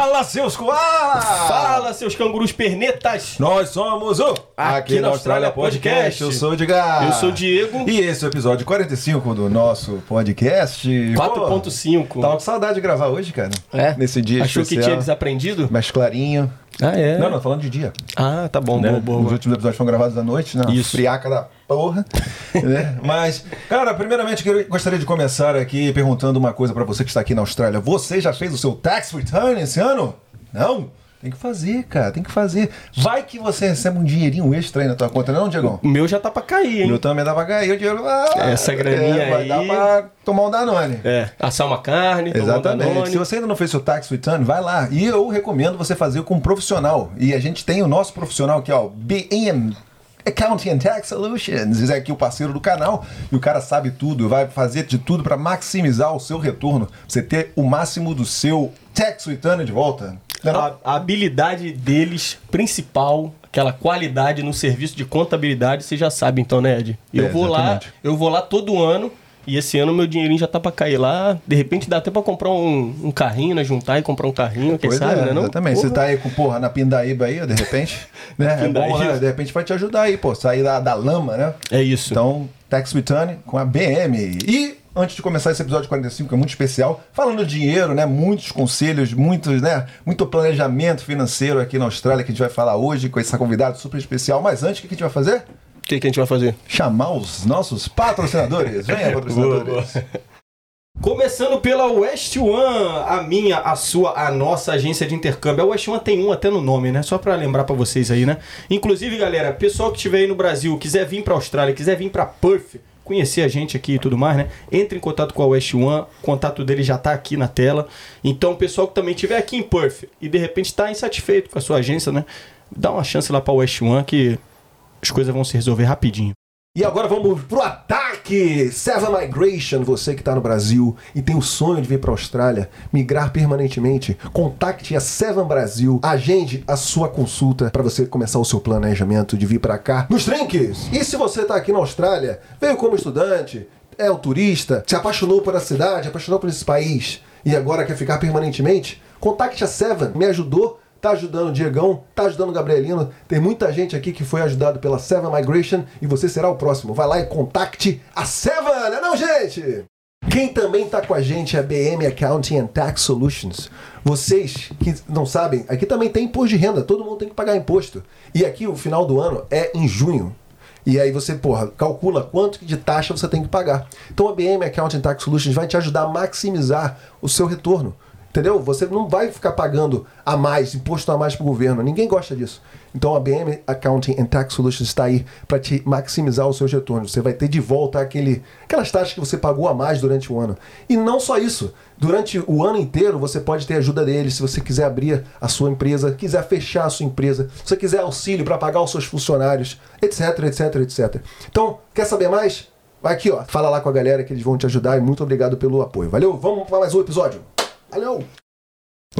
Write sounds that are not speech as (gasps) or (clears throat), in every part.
Fala, seus koalas! Fala, seus cangurus pernetas! Nós somos o Aqui na Austrália Podcast. Eu sou o Edgar. Eu sou o Diego. E esse é o episódio 45 do nosso podcast. 4.5. Tava com saudade de gravar hoje, cara. É? Nesse dia Achou especial. que tinha desaprendido? Mais clarinho. Ah, é? Não, não, falando de dia. Ah, tá bom, né? boa, boa. Os últimos episódios foram gravados à noite, na Isso. friaca da porra. (laughs) né? Mas, cara, primeiramente eu gostaria de começar aqui perguntando uma coisa pra você que está aqui na Austrália. Você já fez o seu tax return esse ano? Não? Tem que fazer, cara, tem que fazer. Vai que você recebe um dinheirinho extra aí na tua conta, não, Diegão? O meu já tá pra cair, hein? Eu também dá pra cair o dinheiro. Ah, Essa graninha é, vai aí- dar pra tomar um Danone. É, assar uma carne, tomar um Exatamente. Danone. Se você ainda não fez seu tax return, vai lá. E eu recomendo você fazer com um profissional. E a gente tem o nosso profissional aqui, ó, BM Accounting and Tax Solutions. É aqui o parceiro do canal. E o cara sabe tudo, vai fazer de tudo para maximizar o seu retorno. pra Você ter o máximo do seu tax return de volta. A, a habilidade deles, principal, aquela qualidade no serviço de contabilidade, você já sabe então, né, Ed? Eu É, vou lá, exatamente. eu vou lá todo ano. E esse ano meu dinheirinho já tá pra cair lá. De repente dá até pra comprar um, um carrinho, né? Juntar e comprar um carrinho, quem Pois sabe, é, né? Não? exatamente. Você Porra. tá aí com, porra, na pindaíba aí, de repente, (laughs) né? É bom, né? De repente vai te ajudar aí, pô, sair da, da lama, né? É isso. Então, Tax Return com a BM. E antes de começar esse episódio 45, que é muito especial, falando de dinheiro, né? Muitos conselhos, muitos, né? Muito planejamento financeiro aqui na Austrália que a gente vai falar hoje com essa convidada super especial. Mas antes, o que a gente vai fazer? O que, que a gente vai fazer? Chamar os nossos patrocinadores. Venha, (laughs) patrocinadores. Começando pela West One, a minha, a sua, a nossa agência de intercâmbio. A West One tem um até no nome, né? Só pra lembrar pra vocês aí, né? Inclusive, galera, pessoal que estiver aí no Brasil, quiser vir pra Austrália, quiser vir pra Perth, conhecer a gente aqui e tudo mais, né? Entre em contato com a West One, o contato dele já tá aqui na tela. Então, pessoal que também estiver aqui em Perth e de repente tá insatisfeito com a sua agência, né? Dá uma chance lá pra West One que as coisas vão se resolver rapidinho. E agora vamos pro ataque! Seven Migration, você que está no Brasil e tem o sonho de vir para a Austrália, migrar permanentemente, contacte a Seven Brasil, agende a sua consulta para você começar o seu planejamento de vir para cá nos trinques. E se você está aqui na Austrália, veio como estudante, é um turista, se apaixonou por a cidade, apaixonou por esse país e agora quer ficar permanentemente, contacte a Seven, me ajudou tá ajudando o Diegão, tá ajudando o Gabrielino. Tem muita gente aqui que foi ajudado pela Seven Migration e você será o próximo. Vai lá e contacte a Seven, né não, gente? Quem também tá com a gente é a BM Accounting and Tax Solutions. Vocês que não sabem, aqui também tem imposto de renda, todo mundo tem que pagar imposto. E aqui o final do ano é em junho. E aí você, porra, calcula quanto de taxa você tem que pagar. Então a BM Accounting Tax Solutions vai te ajudar a maximizar o seu retorno. Entendeu? Você não vai ficar pagando a mais, imposto a mais para o governo. Ninguém gosta disso. Então a BM Accounting and Tax Solutions está aí para te maximizar os seus retornos. Você vai ter de volta aquele, aquelas taxas que você pagou a mais durante o ano. E não só isso. Durante o ano inteiro você pode ter ajuda deles se você quiser abrir a sua empresa, quiser fechar a sua empresa, se você quiser auxílio para pagar os seus funcionários, etc, etc, etc. Então, quer saber mais? Vai aqui, ó. Fala lá com a galera que eles vão te ajudar e muito obrigado pelo apoio. Valeu? Vamos para mais um episódio. Valeu!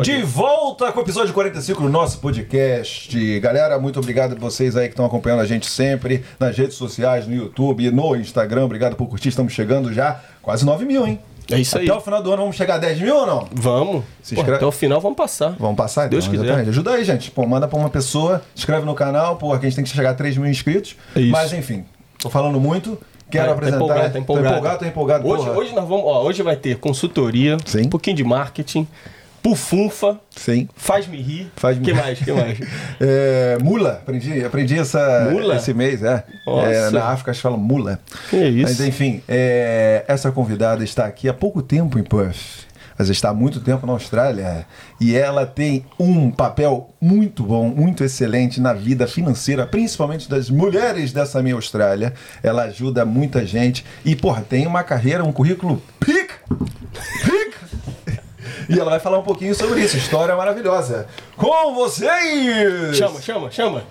De volta com o episódio 45 do nosso podcast. Galera, muito obrigado a vocês aí que estão acompanhando a gente sempre nas redes sociais, no YouTube, no Instagram. Obrigado por curtir. Estamos chegando já quase 9 mil, hein? É isso aí. Até o final do ano vamos chegar a 10 mil ou não? Vamos. Se Pô, inscreve- até o final vamos passar. Vamos passar então, Deus quiser. exatamente. Ajuda aí, gente. Pô, manda pra uma pessoa, inscreve no canal, pô, aqui a gente tem que chegar a 3 mil inscritos. É isso. Mas enfim, tô falando muito. Quero Tá- apresentar. Tá empolgado, tá empolgado. Tô empolgado, tô empolgado. Hoje, porra. hoje nós vamos, ó, hoje vai ter consultoria, Sim. um pouquinho de marketing, pufunfa, Sim. faz-me rir. Faz-me que rir. mais? Que mais? (laughs) É, mula, aprendi, aprendi essa, Mula? esse mês, é. É, Na África se fala mula. Que isso? Mas enfim, é, essa convidada está aqui há pouco tempo em Perth. Mas está há muito tempo na Austrália. E ela tem um papel muito bom, muito excelente na vida financeira, principalmente das mulheres dessa minha Austrália. Ela ajuda muita gente. E, porra, tem uma carreira, um currículo pica! Pica! E ela vai falar um pouquinho sobre isso. História maravilhosa. Com vocês! Chama, chama, chama.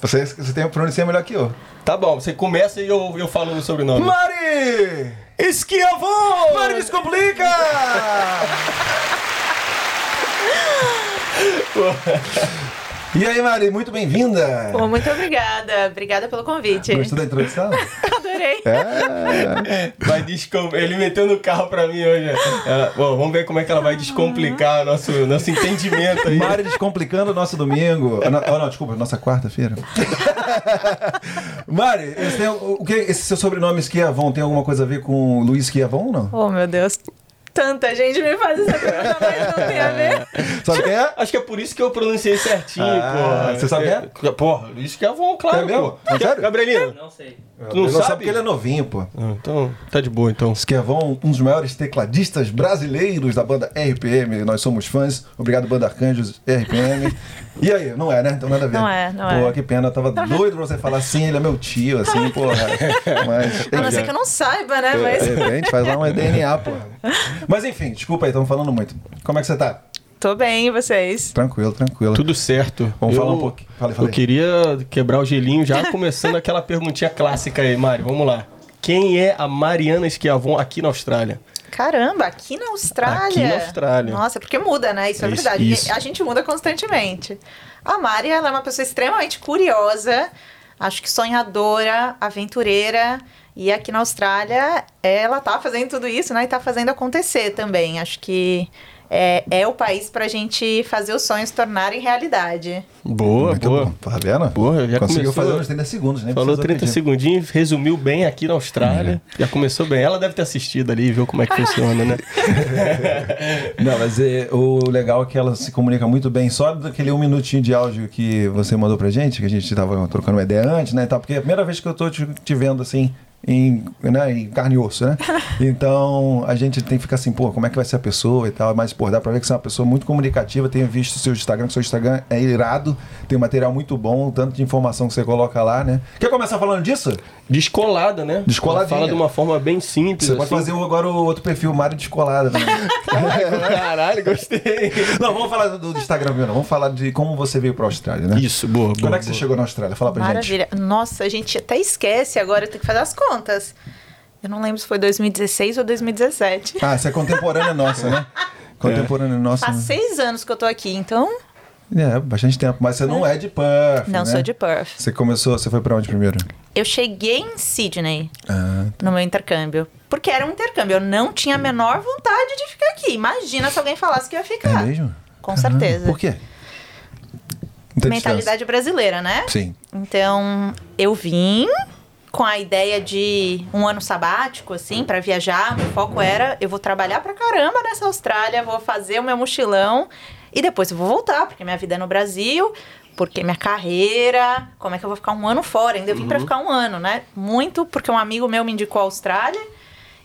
Você, você tem a pronúncia melhor que eu. Tá bom, você começa e eu, eu falo o sobrenome. Mari! Esquiavão! Mari Descomplica! (laughs) e aí, Mari, muito bem-vinda! Pô, muito obrigada. Obrigada pelo convite. Gostou da introdução? Adorei. (laughs) adorei. É. Vai descom... Ele meteu no carro pra mim hoje. Ela- Bom, vamos ver como é que ela vai descomplicar nosso, nosso entendimento aí. Mari descomplicando o nosso domingo. Ah, não, oh, não, desculpa, nossa quarta-feira. (laughs) Mari, esse, tem- o que, esse seu sobrenome Esquiavon tem alguma coisa a ver com Luiz Esquiavon ou não? Oh, meu Deus. Tanta gente me faz essa pergunta, mas não tem a (laughs) ver. Sabe quem é? Acho que é por isso que eu pronunciei certinho, Ah, porra. você sabe é? Porra, isso que é bom, claro. É mesmo? pô. É sério? Gabrielino? Não sei. Tu não Ele sabe? porque ele é novinho, pô. Ah, Então, tá de boa, então. Esquiavon, um dos maiores tecladistas brasileiros da banda RPM. Nós somos fãs. Obrigado, banda Arcanjos, RPM. (laughs) E aí, não é, né? Então nada a ver. Não é, não Pô, é. que pena. Eu tava doido pra você falar assim, ele é meu tio, assim, (laughs) porra. Mas. A não ser que eu não saiba, né? De Mas repente faz lá um (laughs) DNA, porra. Mas enfim, desculpa aí, estamos falando muito. Como é que você tá? tô bem, e vocês? Tranquilo, tranquilo. Tudo certo. Vamos Eu- falar um pouquinho. Fala aí, fala Eu queria quebrar o gelinho já começando aquela perguntinha clássica aí, Mari. Vamos lá. Quem é a Mariana Esquiavon aqui na Austrália? Caramba, aqui na Austrália. Aqui na Austrália. Nossa, porque muda, né? Isso é Isso, verdade. isso. A gente muda constantemente. A Mari, ela é uma pessoa extremamente curiosa, acho que sonhadora, aventureira. E aqui na Austrália, ela tá fazendo tudo isso, né? E tá fazendo acontecer também. Acho que é, é o país pra gente fazer os sonhos tornarem realidade. Boa, Muito boa. bom. Tá vendo? Boa, já Conseguiu começou- fazer uns 30 segundos, né? Falou 30 segundinhos, resumiu bem aqui na Austrália. Já começou bem. Ela deve ter assistido ali e viu como é que funciona, né? (laughs) Não, mas é, o legal é que ela se comunica muito bem. Só daquele um minutinho de áudio que você mandou pra gente, que a gente tava trocando uma ideia antes, né? tal, porque é a primeira vez que eu tô te, te vendo assim. Em, né, em carne e osso, né? (laughs) Então a gente tem que ficar assim, pô, como é que vai ser a pessoa e tal. Mas, pô, dá pra ver que você é uma pessoa muito comunicativa. Tenho visto o seu Instagram, que seu Instagram é irado, tem um material muito bom, tanto de informação que você coloca lá, né? Quer começar falando disso? Descolada, né? Descoladinha. Ela Fala de uma forma bem simples. Você pode assim. fazer o- agora o outro perfil, Mário Descolada. Né? (laughs) Caralho, gostei. Não, vamos falar do, do Instagram mesmo, não. vamos falar de como você veio pra Austrália, né? Isso, boa, boa. Quando é que você boa. chegou na Austrália? Fala pra gente. Maravilha. Nossa, a gente até esquece agora, eu tenho que fazer as contas. Eu não lembro se foi 2016 ou 2017. Ah, você é contemporânea nossa, né? (laughs) Contemporânea nossa. Faz né? seis anos que eu tô aqui, então É, bastante tempo. Mas você não é de Perth, não né? sou de Perth. Você começou, você foi pra onde primeiro? Eu cheguei em Sydney Ah, no meu intercâmbio. Porque era um intercâmbio. Eu não tinha a menor vontade de ficar aqui. Imagina se alguém falasse que ia é ficar. mesmo? Com certeza. Por quê? Mentalidade brasileira, né? Sim. Então, eu vim com a ideia de um ano sabático, assim, pra viajar. Meu foco era: eu vou trabalhar pra caramba nessa Austrália, vou fazer o meu mochilão e depois eu vou voltar, porque minha vida é no Brasil, porque minha carreira. Como é que eu vou ficar um ano fora? Ainda eu vim pra ficar um ano, né? Muito porque um amigo meu me indicou a Austrália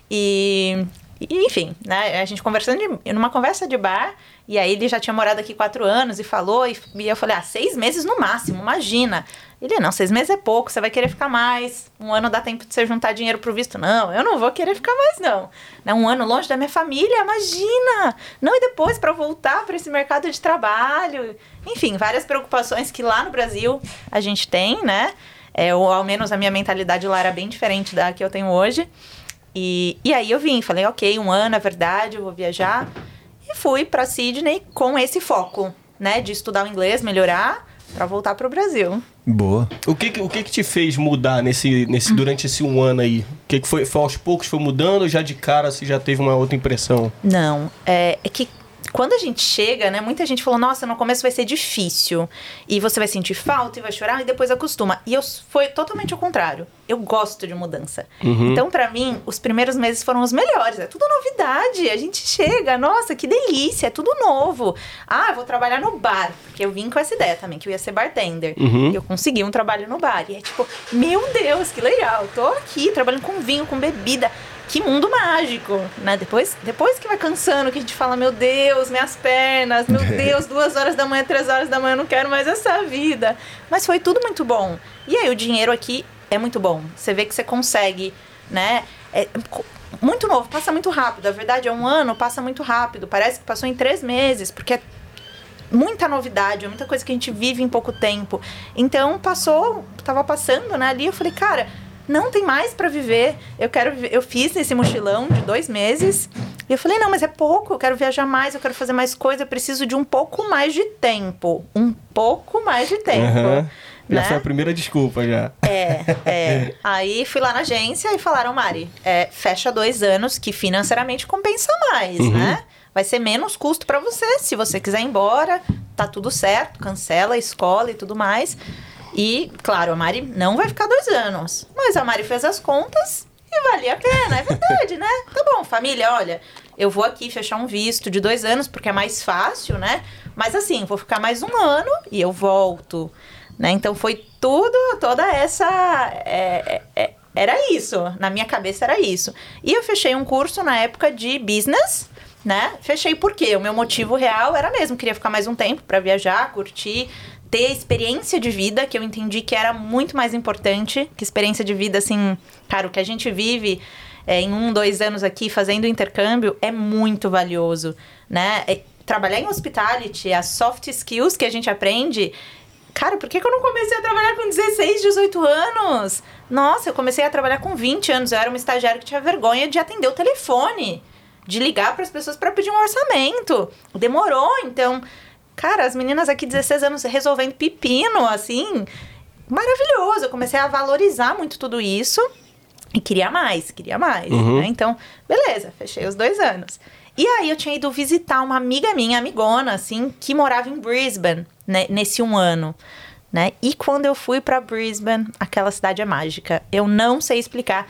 e. e, enfim, né? A gente conversando de- numa conversa de bar, e aí ele já tinha morado aqui quatro anos e falou, e, e eu falei, ah, seis meses no máximo, imagina. Ele, não, seis meses é pouco, você vai querer ficar mais. Um ano dá tempo de você juntar dinheiro pro visto. Não, eu não vou querer ficar mais, não. Né, Um ano longe da minha família, imagina! Não, e depois para voltar para esse mercado de trabalho. Enfim, várias preocupações que lá no Brasil a gente tem, né? É, ou ao menos a minha mentalidade lá era bem diferente da que eu tenho hoje. E, e aí eu vim, falei, ok, um ano é verdade, eu vou viajar. E fui para Sydney com esse foco, né? De estudar o inglês, melhorar, para voltar para o Brasil. Boa. O que, que- o que que te fez mudar nesse, nesse, durante esse um ano aí? O que, que foi, foi aos poucos foi mudando ou já de cara você já teve uma outra impressão? Não, é, é que quando a gente chega, né, muita gente falou, nossa, no começo vai ser difícil. E você vai sentir falta e vai chorar e depois acostuma. E eu foi totalmente ao contrário. Eu gosto de mudança. Então, pra mim, os primeiros meses foram os melhores. É tudo novidade. A gente chega, nossa, que delícia, é tudo novo. Ah, vou trabalhar no bar. Porque eu vim com essa ideia também, que eu ia ser bartender. Uhum. E eu consegui um trabalho no bar. E é tipo, meu Deus, que legal. Tô aqui trabalhando com vinho, com bebida. Que mundo mágico, né? Depois, depois que vai cansando, que a gente fala, meu Deus, minhas pernas, meu (laughs) Deus, duas horas da manhã, três horas da manhã, eu não quero mais essa vida. Mas foi tudo muito bom. E aí, o dinheiro aqui é muito bom. Você vê que você consegue, né? É muito novo, passa muito rápido. A verdade é um ano, passa muito rápido. Parece que passou em três meses, porque é muita novidade, muita coisa que a gente vive em pouco tempo. Então passou, tava passando, né, ali, eu falei, cara, não tem mais pra viver. Eu quero, vi- eu fiz esse mochilão de dois meses. E eu falei, não, mas é pouco, eu quero viajar mais, eu quero fazer mais coisa, eu preciso de um pouco mais de tempo. Um pouco mais de tempo. Aham. Já né? foi a primeira desculpa, já. É, é. Aí fui lá na agência e falaram, Mari, é, fecha dois anos que financeiramente compensa mais, né? Vai ser menos custo pra você. Se você quiser ir embora, tá tudo certo, cancela a escola e tudo mais. E, claro, a Mari não vai ficar dois anos. Mas a Mari fez as contas e valia a pena, é verdade, né? (laughs) Tá bom, família, olha, eu vou aqui fechar um visto de dois anos porque é mais fácil, né? Mas assim, vou ficar mais um ano e eu volto. Né? Então foi tudo, toda essa. é, é, é, era isso. Na minha cabeça era isso. E eu fechei um curso na época de business, né? Fechei porque o meu motivo real era mesmo, queria ficar mais um tempo para viajar, curtir, ter experiência de vida, que eu entendi que era muito mais importante que experiência de vida, assim, cara, o que a gente vive é, em um, dois anos aqui fazendo intercâmbio é muito valioso, né? É, trabalhar em hospitality, as soft skills que a gente aprende. Cara, por que, que eu não comecei a trabalhar com 16, 18 anos? Nossa, eu comecei a trabalhar com 20 anos. Eu era uma estagiária que tinha vergonha de atender o telefone, de ligar para as pessoas para pedir um orçamento. Demorou, então. Cara, as meninas aqui, 16 anos, resolvendo pepino, assim. Maravilhoso. Eu comecei a valorizar muito tudo isso. E queria mais, queria mais. Uhum. né? Então, beleza, fechei os dois anos. E aí eu tinha ido visitar uma amiga minha, amigona, assim, que morava em Brisbane, né, nesse um ano. Né? E quando eu fui pra Brisbane, aquela cidade é mágica. Eu não sei explicar.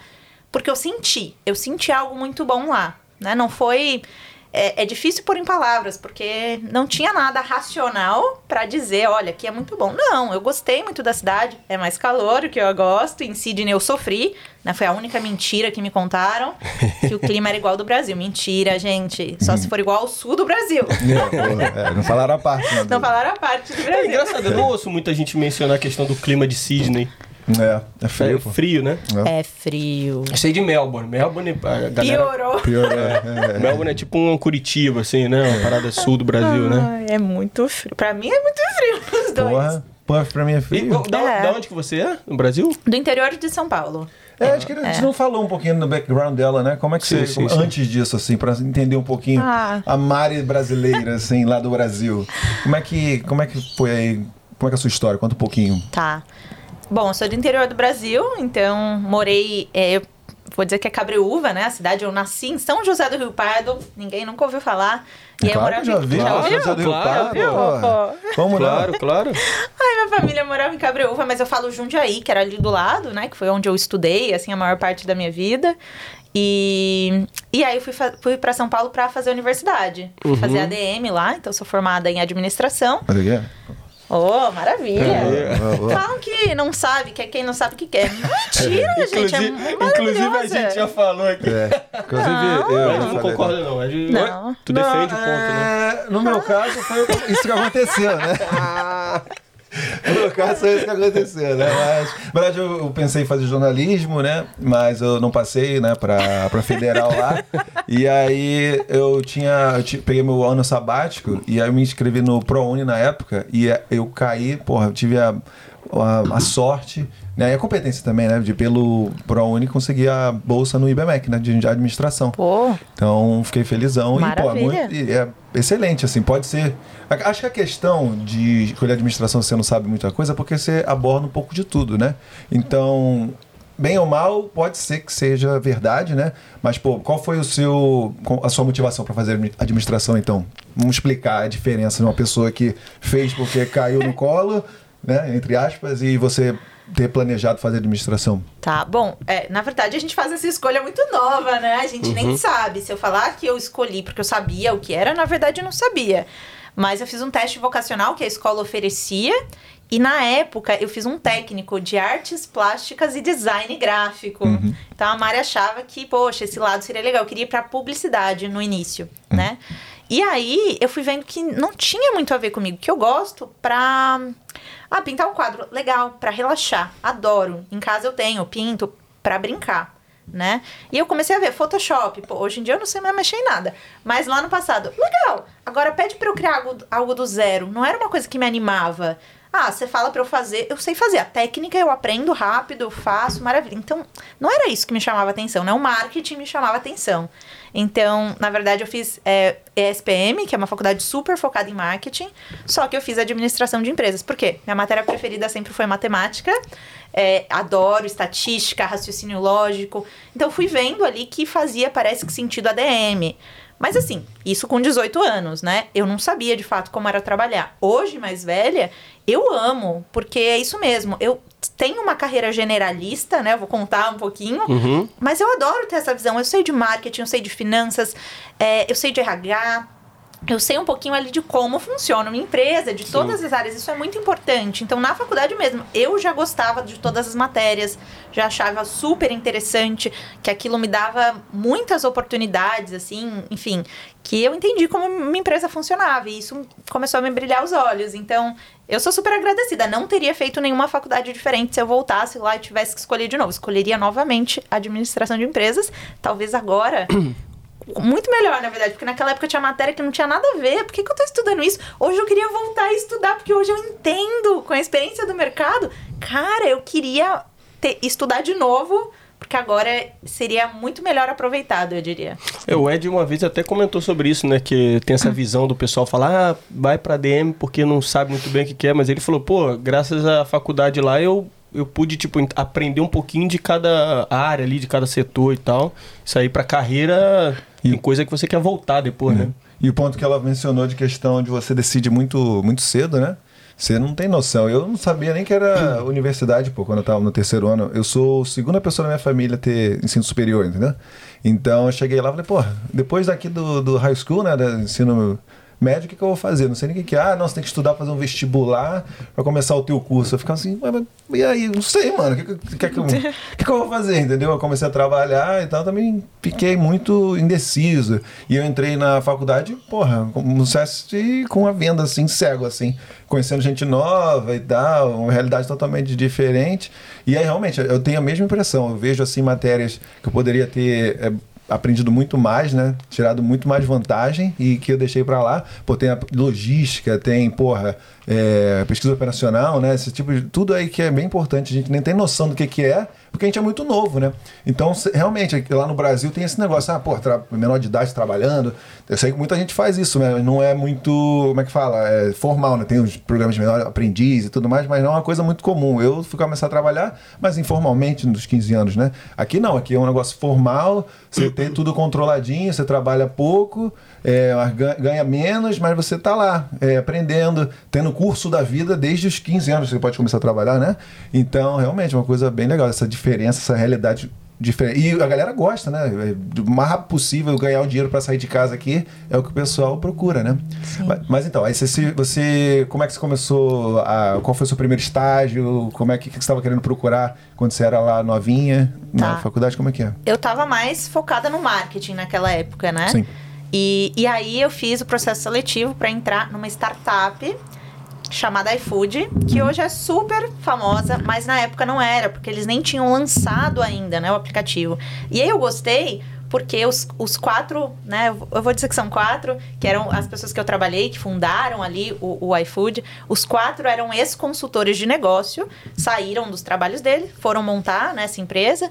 Porque eu senti, eu senti algo muito bom lá. Né? Não foi. É, é difícil pôr em palavras, porque não tinha nada racional pra dizer, olha, aqui é muito bom. Não, eu gostei muito da cidade, é mais calor, o que eu gosto. Em Sydney eu sofri, né? Foi a única mentira que me contaram, que o clima era igual ao do Brasil. Mentira, gente. Só se for igual ao sul do Brasil. (laughs) É, não falaram a parte, né? Não falaram a parte do É Brasil. engraçado, eu não ouço muita gente mencionar a questão do clima de Sydney. É, é É pô. frio, né? É frio. Eu sei de Melbourne. Melbourne, a galera... Piorou. Pior, é, é. Melbourne é tipo um Curitiba, assim, né? Uma parada sul do Brasil, né? Ai, é muito frio. Pra mim é muito frio (laughs) os dois. Porra, porra, pra mim é E, frio. da, É. da onde que você é? No Brasil? Do interior de São Paulo. É, acho que a gente não falou um pouquinho do background dela, né? Como é que Sim, você. sim, como- sim. Antes disso, assim, pra entender um pouquinho Ah. a Mari brasileira, assim, lá do Brasil. Como é que, como é que foi aí? Como é que é a sua história? Conta um pouquinho. Tá. Bom, eu sou do interior do Brasil, então morei. é, eu vou dizer que é Cabreúva, né? A cidade eu nasci em São José do Rio Pardo. Ninguém nunca ouviu falar. E aí eu claro que morava já em- vi, Claro, São José do Rio claro, Pardo, porra. Vamos Claro, lá. claro. Ai, minha família morava em Cabreúva, mas eu falo Jundiaí, que era ali do lado, né? Que foi onde eu estudei, assim, a maior parte da minha vida. E, e aí eu fui, fui para São Paulo para fazer universidade. Fui fazer ADM lá, então sou formada em administração. É? Oh, maravilha! É. Falam que não sabe, que é quem não sabe o que quer. Mentira, gente, é Inclusive, inclusive a gente já falou aqui. É. Inclusive, Não. eu. Mas não falei- concorda, não. É de- Não. Tu defende o ponto, né? é, No meu caso, foi isso que aconteceu, né? (laughs) No caso, foi isso que aconteceu, né? Mas, na verdade, eu, eu pensei em fazer jornalismo, né? Mas eu não passei, né, pra, pra federal lá. (laughs) E aí eu tinha. Eu peguei meu ano sabático e aí eu me inscrevi no ProUni na época e é, eu caí, porra, eu tive a, a, a sorte. Né, e a competência também, né? De pelo ProUni conseguir a bolsa no IBMEC, né? De, de administração. Pô, Então, fiquei felizão. E, pô, é, Maravilha. muito- e é excelente, assim, pode ser... Acho que a questão de escolher administração, você não sabe muita coisa, é porque você aborda um pouco de tudo, né? Então, bem ou mal, pode ser que seja verdade, né? Mas, pô, qual foi o seu, a sua motivação para fazer admi- administração, então? Vamos explicar a diferença de uma pessoa que fez porque caiu no colo, né? Entre aspas, e você ter planejado fazer administração. tá. Bom, é, na verdade a gente faz essa escolha muito nova, né? A gente nem sabe. Se eu falar que eu escolhi porque eu sabia o que era, na verdade eu não sabia. Mas eu fiz um teste vocacional que a escola oferecia. E na época eu fiz um técnico de artes plásticas e design gráfico. Então a Mari achava que, poxa, esse lado seria legal. Eu queria ir pra publicidade no início, né? E aí eu fui vendo que não tinha muito a ver comigo, que eu gosto pra. Ah, pintar um quadro, legal, pra relaxar. Adoro. Em casa eu tenho, pinto pra brincar. Né? E eu comecei a ver Photoshop. Pô, hoje em dia eu não sei mais mexer em nada. Mas lá no passado, legal. Agora pede pra eu criar algo, algo do zero. Não era uma coisa que me animava. Ah, você fala para eu fazer, eu sei fazer. A técnica eu aprendo rápido, faço, maravilha. Então, não era isso que me chamava atenção, né? O marketing me chamava atenção. Então, na verdade, eu fiz é, ESPM, que é uma faculdade super focada em marketing, só que eu fiz administração de empresas. Por quê? Minha matéria preferida sempre foi matemática. É, adoro estatística, raciocínio lógico. Então, fui vendo ali que fazia, parece que, sentido ADM. Mas assim, isso com 18 anos, né? Eu não sabia de fato como era trabalhar. Hoje, mais velha, eu amo, porque é isso mesmo. Eu tenho uma carreira generalista, né? Eu vou contar um pouquinho, Uhum. mas eu adoro ter essa visão. Eu sei de marketing, eu sei de finanças, é, eu sei de RH. Eu sei um pouquinho ali de como funciona uma empresa, de todas as áreas. Isso é muito importante. Então, na faculdade mesmo, eu já gostava de todas as matérias, já achava super interessante, que aquilo me dava muitas oportunidades, assim, enfim, que eu entendi como uma empresa funcionava. E isso começou a me brilhar os olhos. Então, eu sou super agradecida. Não teria feito nenhuma faculdade diferente se eu voltasse lá e tivesse que escolher de novo. Escolheria novamente administração de empresas. Talvez agora. (clears throat) Muito melhor, na verdade, porque naquela época tinha matéria que não tinha nada a ver. Por que, que eu tô estudando isso? Hoje eu queria voltar a estudar, porque hoje eu entendo, com a experiência do mercado. Cara, eu queria ter, estudar de novo, porque agora seria muito melhor aproveitado, eu diria. É, o Ed uma vez até comentou sobre isso, né? Que tem essa visão do pessoal falar, ah, vai pra DM porque não sabe muito bem o que que é, mas ele falou, pô, graças à faculdade lá eu, eu pude, tipo, aprender um pouquinho de cada área ali, de cada setor e tal. Isso aí pra carreira E- tem coisa que você quer voltar depois, né? E o ponto que ela mencionou de questão de você decide muito, muito cedo, né? Você não tem noção. Eu não sabia nem que era (clears throat) universidade, pô, quando eu tava no terceiro ano. Eu sou a segunda pessoa da minha família a ter ensino superior, entendeu? Então eu cheguei lá e falei, pô, depois daqui do, do high school, né, do ensino médio, o que, que eu vou fazer? Não sei nem o que, que é. Ah, você tem que estudar, fazer um vestibular pra começar o teu curso. Eu ficava assim, "Ué, mas e aí? Não sei, mano. O que, que, que, que, eu- que, que eu vou fazer, entendeu? Eu comecei a trabalhar e tal, também fiquei muito indeciso. E eu entrei na faculdade, porra, como se com a venda assim, cego, assim, conhecendo gente nova e tal, uma realidade totalmente diferente. E aí, realmente, eu tenho a mesma impressão. Eu vejo, assim, matérias que eu poderia ter. é, aprendido muito mais, né? Tirado muito mais vantagem e que eu deixei pra lá. Pô, tem a logística, tem, porra, é, pesquisa operacional, né? Esse tipo de tudo aí que é bem importante. A gente nem tem noção do que que é, porque a gente é muito novo, né? Então, realmente, lá no Brasil tem esse negócio, ah, pô, menor de idade trabalhando. Eu sei que muita gente faz isso, né? Não é muito, como é que fala? É formal, né? Tem os programas de menor aprendiz e tudo mais, mas não é uma coisa muito comum. Eu fui começar a trabalhar, mas informalmente, nos 15 anos, né? Aqui não, aqui é um negócio formal, você tem (clears throat) tudo controladinho, você trabalha pouco, é, ganha menos, mas você tá lá, é, aprendendo, tendo curso da vida desde os 15 anos, você pode começar a trabalhar, né? Então, realmente, é uma coisa bem legal, essa diferença, essa realidade diferente. E a galera gosta, né? É, Do mais rápido possível ganhar o dinheiro para sair de casa aqui é o que o pessoal procura, né? Mas, mas então, aí você, se- você. Como é que você começou? A, qual foi o seu primeiro estágio? Como é que, que você estava querendo procurar quando você era lá novinha na Tá. faculdade? Como é que é? Eu tava mais focada no marketing naquela época, né? Sim. E, e aí eu fiz o processo seletivo para entrar numa startup chamada iFood, que hoje é super famosa, mas na época não era, porque eles nem tinham lançado ainda, né, o aplicativo. E aí eu gostei porque os, os quatro, né, eu vou dizer que são quatro, que eram as pessoas que eu trabalhei, que fundaram ali o, o iFood, os quatro eram ex-consultores de negócio, saíram dos trabalhos dele, foram montar né, essa empresa,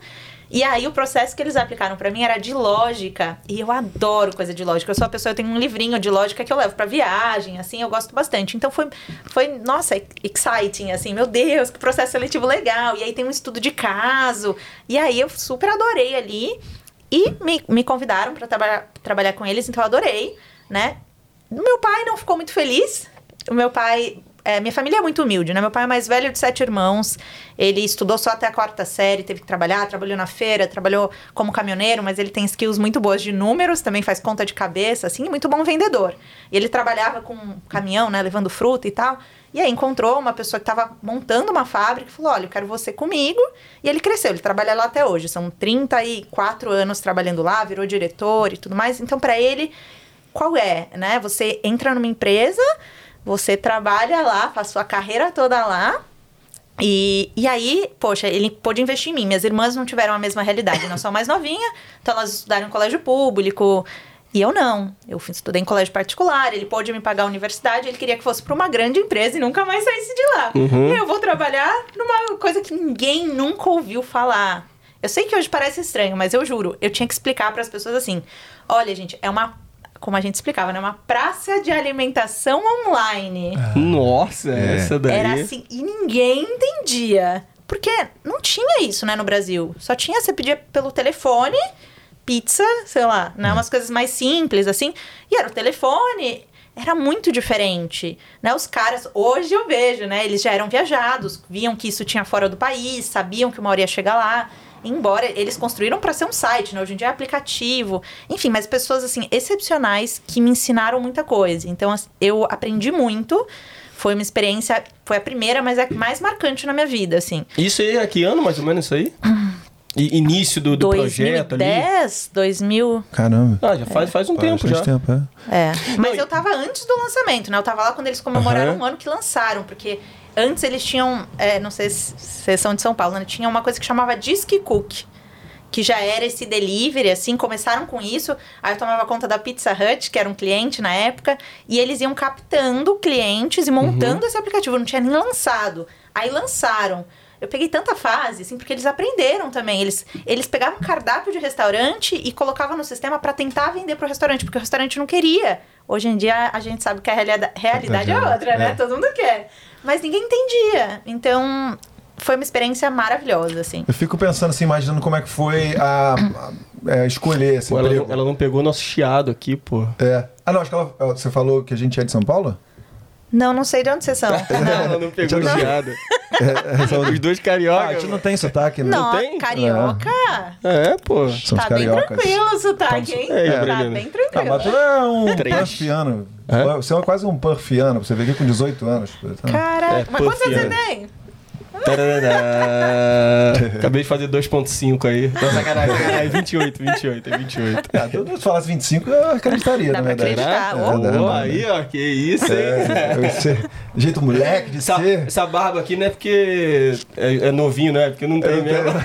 e aí o processo que eles aplicaram pra mim era de lógica. E eu adoro coisa de lógica. Eu sou a pessoa, eu tenho um livrinho de lógica que eu levo pra viagem, assim, eu gosto bastante. Então foi, foi nossa, exciting, assim, meu Deus, que processo seletivo legal. E aí tem um estudo de caso. E aí eu super adorei ali. E me, me convidaram pra trabalhar, trabalhar com eles, então eu adorei, né? Meu pai não ficou muito feliz. O meu pai. É, minha família é muito humilde, né? Meu pai é mais velho de sete irmãos. Ele estudou só até a quarta série, teve que trabalhar, trabalhou na feira, trabalhou como caminhoneiro, mas ele tem skills muito boas de números, também faz conta de cabeça, assim, muito bom vendedor. E ele trabalhava com caminhão, né? Levando fruta e tal. E aí encontrou uma pessoa que estava montando uma fábrica e falou: Olha, eu quero você comigo. E ele cresceu, ele trabalha lá até hoje. São 34 anos trabalhando lá, virou diretor e tudo mais. Então, para ele, qual é, né? Você entra numa empresa, você trabalha lá, faz sua carreira toda lá. E, e aí, poxa, ele pôde investir em mim. Minhas irmãs não tiveram a mesma realidade. Não sou mais novinha, então elas estudaram em colégio público. E eu não. Eu estudei em colégio particular, ele pôde me pagar a universidade, ele queria que fosse para uma grande empresa e nunca mais saísse de lá. Uhum. E eu vou trabalhar numa coisa que ninguém nunca ouviu falar. Eu sei que hoje parece estranho, mas eu juro, eu tinha que explicar para as pessoas assim: olha, gente, é uma. Como a gente explicava, né? Uma praça de alimentação online. Nossa, É. essa daí. Era assim, e ninguém entendia. Porque não tinha isso, né, no Brasil. Só tinha, você pedia pelo telefone, pizza, sei lá, né, umas coisas mais simples, assim. E era o telefone, era muito diferente, né? Os caras, hoje eu vejo, né, eles já eram viajados, viam que isso tinha fora do país, sabiam que uma hora ia chegar lá. Embora eles construíram para ser um site, né? Hoje em dia é aplicativo. Enfim, mas pessoas, assim, excepcionais que me ensinaram muita coisa. Então, eu aprendi muito. Foi uma experiência, foi a primeira, mas é a mais marcante na minha vida, assim. Isso aí é que ano, mais ou menos, isso aí? I- início do, do projeto ali? 2010, 2000, Caramba. Ah, já faz, faz um tempo Faz já. tempo, é. é. Mas Não, eu tava antes do lançamento, né? Eu tava lá quando eles comemoraram Aham. um ano que lançaram, porque antes eles tinham, é, não sei se vocês são de São Paulo, né? Tinha uma coisa que chamava Disque Cook. Que já era esse delivery, assim, começaram com isso. Aí eu tomava conta da Pizza Hut, que era um cliente na época, e eles iam captando clientes e montando esse aplicativo. Não tinha nem lançado. Aí lançaram. Eu peguei tanta fase, assim, porque eles aprenderam também. Eles, eles pegavam cardápio de restaurante e colocavam no sistema para tentar vender pro restaurante, porque o restaurante não queria. Hoje em dia a gente sabe que a realida- realidade é outra, né? É. Todo mundo quer. Mas ninguém entendia. Então, foi uma experiência maravilhosa, assim. Eu fico pensando assim, imaginando como é que foi a, a- é, escolher esse Pô, ela, não, ela não pegou nosso chiado aqui, pô. É. Ah, não, acho que ela, você falou que a gente é de São Paulo? Não, não sei de onde vocês são. (laughs) ela não pegou o Não. chiado. (laughs) É, são- Os dois Ah, a cariocas. gente não tem sotaque, né? Não, tem? carioca. É, pô. Somos tá bem cariocas. tranquilo o sotaque, hein? É, tá bem Ah, tranquilo. mas tu é um Três. Você é quase um purfiano. Você veio aqui com 18 anos. Caraca, É, mas quantos anos você tem? (laughs) Acabei de fazer 2.5 aí. Não, sacanagem, sacanagem. 28, 28, é 28. Ah, se eu falasse 25, eu acreditaria, Dá na pra verdade. acreditar. É, dá, Pô, dá. aí, ó, que isso, hein? É, eu ser- jeito moleque de Essa, ser. essa barba aqui não é porque é, é novinho, né? É porque não tem mesmo. (laughs)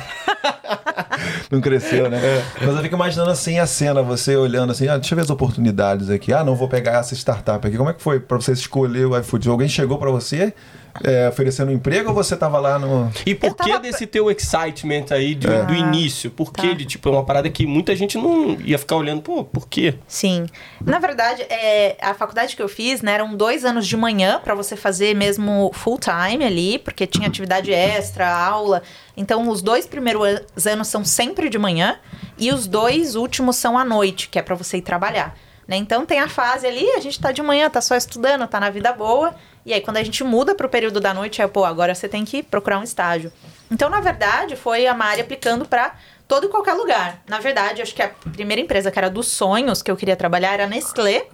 Não cresceu, né? Mas eu fico imaginando assim a cena, você olhando assim, ah, deixa eu ver as oportunidades aqui. Ah, não vou pegar essa startup aqui. Como é que foi pra você escolher o iFood? Alguém chegou pra você é, oferecendo um emprego ou você tava lá no. E por que tava- desse teu excitement aí do, do início? Por que tá. de, tipo, é uma parada que muita gente não ia ficar olhando, pô, por quê? Sim. Na verdade, é, a faculdade que eu fiz, né, eram dois anos de manhã pra você fazer mesmo full time ali, porque tinha atividade extra, aula. Então, os dois primeiros anos são sempre de manhã e os dois últimos são à noite, que é pra você ir trabalhar. Né? Então, tem a fase ali, a gente tá de manhã, tá só estudando, tá na vida boa. E aí, quando a gente muda pro período da noite, é, pô, agora você tem que procurar um estágio. Então, na verdade, foi a Mari aplicando pra todo e qualquer lugar. Na verdade, acho que a primeira empresa que era dos sonhos que eu queria trabalhar era a Nestlé.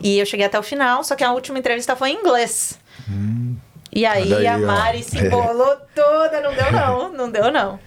E eu cheguei até o final, só que a última entrevista foi em inglês. E aí, a aí, ó. Mari se embolou (laughs) toda, não deu não, não deu não.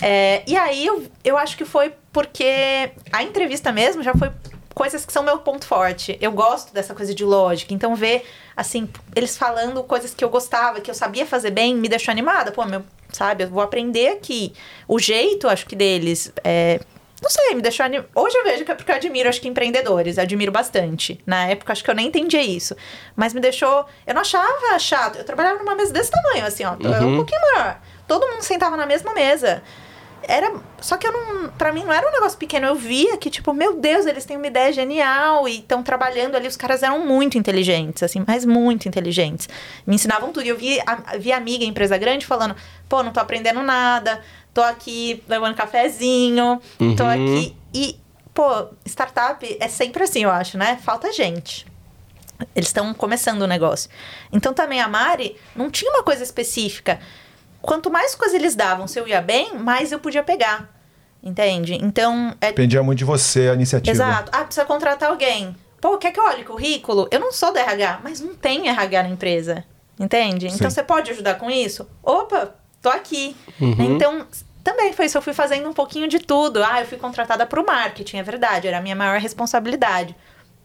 É, e aí eu, eu acho que foi porque a entrevista mesmo já foi coisas que são meu ponto forte. Eu gosto dessa coisa de lógica. Então, ver, assim, eles falando coisas que eu gostava, que eu sabia fazer bem, me deixou animada. Pô, meu, sabe, eu vou aprender aqui. O jeito, acho que deles, é, não sei, me deixou animada. Hoje eu vejo que é porque eu admiro, acho que empreendedores, admiro bastante. Na época, acho que eu nem entendia isso. Mas me deixou. Eu não achava chato. Eu trabalhava numa mesa desse tamanho, assim, ó. Um pouquinho maior. Todo mundo sentava na mesma mesa. Era. Só que eu não. Pra mim não era um negócio pequeno. Eu via que, tipo, meu Deus, eles têm uma ideia genial e estão trabalhando ali. Os caras eram muito inteligentes, assim, mas muito inteligentes. Me ensinavam tudo. E eu vi, a, vi amiga em empresa grande falando, pô, não tô aprendendo nada, tô aqui levando cafezinho, tô Uhum. aqui. E, pô, startup é sempre assim, eu acho, né? Falta gente. Eles estão começando o negócio. Então também a Mari não tinha uma coisa específica. Quanto mais coisa eles davam, se eu ia bem, mais eu podia pegar. Entende? Então, é Dependia muito de você, a iniciativa. Exato. Ah, precisa contratar alguém. Pô, quer que eu olhe o currículo? Eu não sou da RH, mas não tem RH na empresa. Entende? Então Sim. você pode ajudar com isso? Opa, tô aqui. Então, também foi isso. Eu fui fazendo um pouquinho de tudo. Ah, eu fui contratada pro marketing, é verdade. Era a minha maior responsabilidade.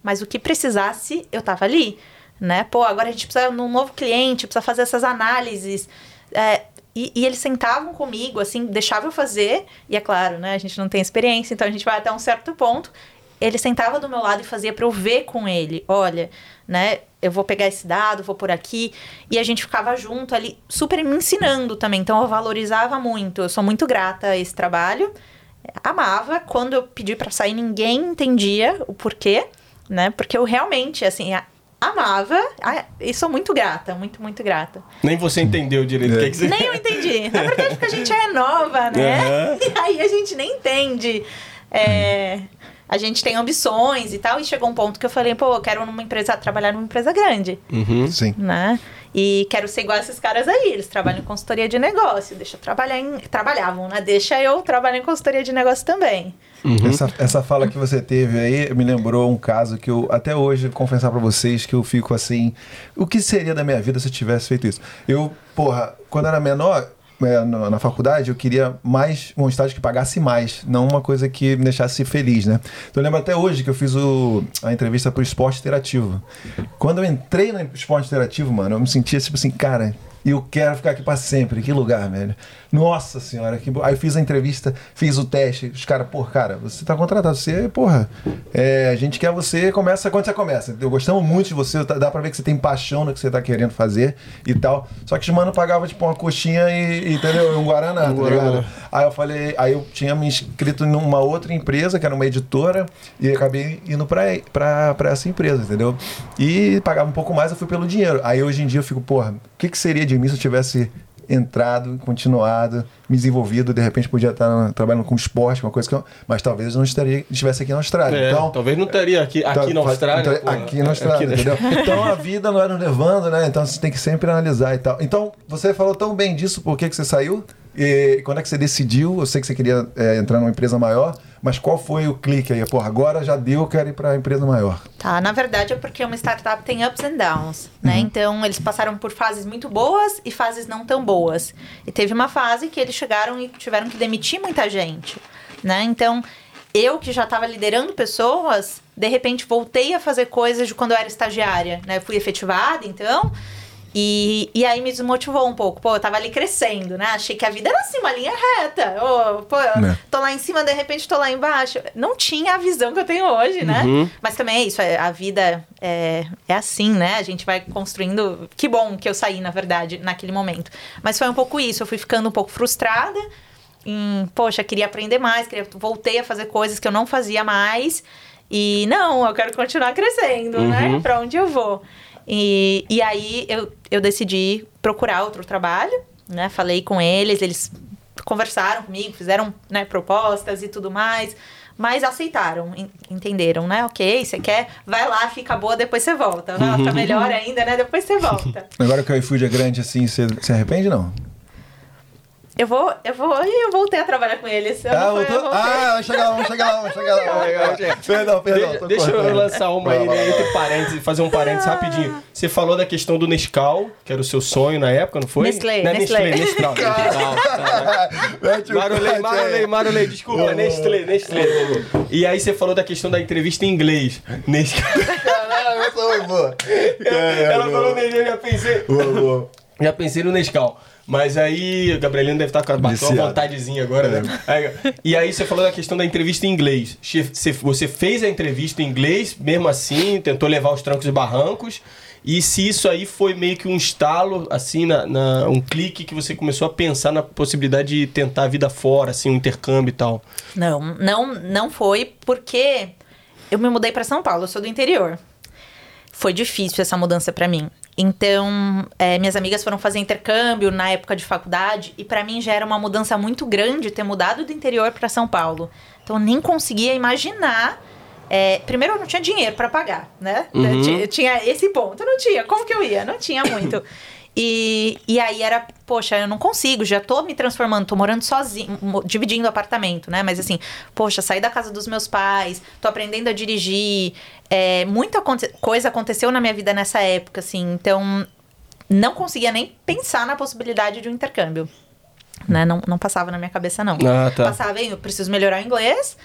Mas o que precisasse, eu tava ali. Né? Pô, agora a gente precisa de um novo cliente, precisa fazer essas análises. É, e, e eles sentavam comigo, assim, deixavam eu fazer. E é claro, né? A gente não tem experiência, então a gente vai até um certo ponto. ele sentava do meu lado e fazia para eu ver com ele, olha, né, eu vou pegar esse dado, vou por aqui, e a gente ficava junto ali, super me ensinando também, então eu valorizava muito, eu sou muito grata a esse trabalho, amava, quando eu pedi para sair ninguém entendia o porquê, né, porque eu realmente, assim, amava ah, e sou muito grata, muito, muito grata. Nem você entendeu direito o que, é que você... Nem eu entendi. (laughs) Na verdade, porque a gente é nova, né? Uhum. E aí a gente nem entende. É, a gente tem ambições e tal, e chegou um ponto que eu falei, pô, eu quero numa empresa, trabalhar numa empresa grande. Uhum. Sim. Né? E quero ser igual a esses caras aí. Eles trabalham em consultoria de negócio. Deixa eu trabalhar em. Trabalhavam, né? Deixa eu trabalhar em consultoria de negócio também. Uhum. Essa, essa fala que você teve aí me lembrou um caso que eu, até hoje, confessar para vocês que eu fico assim. O que seria da minha vida se eu tivesse feito isso? Eu, porra, quando era menor, é, na faculdade, eu queria mais um estágio que pagasse mais, não uma coisa que me deixasse feliz, né? Então eu lembro até hoje que eu fiz o, a entrevista pro esporte interativo. Quando eu entrei no esporte interativo, mano, eu me sentia tipo assim, cara, e eu quero ficar aqui para sempre. Que lugar, velho. Nossa senhora, que Aí eu fiz a entrevista, fiz o teste. Os caras, pô, cara, você tá contratado. Você, porra, é, a gente quer você. Começa quando você começa. Eu gostamos muito de você. Dá pra ver que você tem paixão no que você tá querendo fazer e tal. Só que os mano pagava tipo uma coxinha e, entendeu? Um Guaraná, um tá ligado? Aí eu falei, aí eu tinha me inscrito numa outra empresa, que era uma editora, e acabei indo pra, pra, pra essa empresa, entendeu? E pagava um pouco mais, eu fui pelo dinheiro. Aí hoje em dia eu fico, porra, que, que seria de mim se eu tivesse entrado, continuado, me desenvolvido, de repente podia estar trabalhando com esporte, uma coisa que eu, mas talvez eu não estaria, estivesse aqui na Austrália. É, então, talvez não estaria aqui, aqui na Austrália. Então, aqui na Austrália, aqui, entendeu? (laughs) Então a vida não era levando, né? Então você tem que sempre analisar e tal. Então, você falou tão bem disso, por que, que você saiu? E quando é que você decidiu? Eu sei que você queria é, entrar numa empresa maior, mas qual foi o clique aí? Pô, agora já deu, eu quero ir para a empresa maior. Tá, na verdade é porque uma startup tem ups and downs, né? Uhum. Então eles passaram por fases muito boas e fases não tão boas. E teve uma fase que eles chegaram e tiveram que demitir muita gente, né? Então eu que já estava liderando pessoas, de repente voltei a fazer coisas de quando eu era estagiária, né? Fui efetivada, então e, e aí me desmotivou um pouco. Pô, eu tava ali crescendo, né? Achei que a vida era assim, uma linha reta. Oh, pô, é. tô lá em cima, de repente tô lá embaixo. Não tinha a visão que eu tenho hoje, né? Uhum. Mas também é isso, é, a vida é, é assim, né? A gente vai construindo. Que bom que eu saí, na verdade, naquele momento. Mas foi um pouco isso. Eu fui ficando um pouco frustrada. Em, poxa, queria aprender mais, queria, voltei a fazer coisas que eu não fazia mais. E não, eu quero continuar crescendo, né? uhum. né? Pra onde eu vou. E, e aí eu, eu decidi procurar outro trabalho, né? Falei com eles, eles conversaram comigo, fizeram né, propostas e tudo mais. Mas aceitaram, entenderam, né? Ok, você quer, vai lá, fica boa, depois você volta. Não, fica melhor ainda, né? Depois você volta. (laughs) Agora que o iFood é grande assim, você se arrepende não? Eu vou, eu vou e (laughs) eu voltei a trabalhar com eles. Eu ah, foi, eu ah, vamos chegar lá, vamos chegar lá, vamos chegar lá. perdão, perdão. Deixa, deixa eu lançar uma aí, né, entre parênteses, fazer um parênteses rapidinho. Você falou da questão do Nescau, que era o seu sonho na época, não foi? Nestlé, não é Nestlé. Nestlé, Nestlé. Marolei, Marolei, Marolei, desculpa, Nestlé, Nestlé. E aí você falou da questão da entrevista em inglês. Nescau. Caralho, essa foi boa. Ela falou Nestlé, já pensei. Boa, boa. Já pensei no Nescau. Mas aí, o Gabrielino deve estar com a, uma vontadezinha agora, né? É. E aí você falou da questão da entrevista em inglês. Você fez a entrevista em inglês, mesmo assim, tentou levar os trancos e barrancos. E se isso aí foi meio que um estalo, assim, na, na, um clique que você começou a pensar na possibilidade de tentar a vida fora, assim, um intercâmbio e tal? Não, não, não foi porque eu me mudei para São Paulo, eu sou do interior. Foi difícil essa mudança para mim. Então, é, minhas amigas foram fazer intercâmbio na época de faculdade e para mim já era uma mudança muito grande ter mudado do interior para São Paulo. Então, eu nem conseguia imaginar. É, primeiro, eu não tinha dinheiro para pagar, né? Uhum. Tinha, tinha esse ponto, não tinha. Como que eu ia? Não tinha muito. (laughs) E, e aí era, poxa, eu não consigo, já tô me transformando, tô morando sozinho, dividindo apartamento, né? Mas assim, poxa, saí da casa dos meus pais, tô aprendendo a dirigir. É, muita coisa aconteceu na minha vida nessa época, assim, então não conseguia nem pensar na possibilidade de um intercâmbio. Né? Não, não passava na minha cabeça, não. Ah, tá. Passava, eu preciso melhorar o inglês,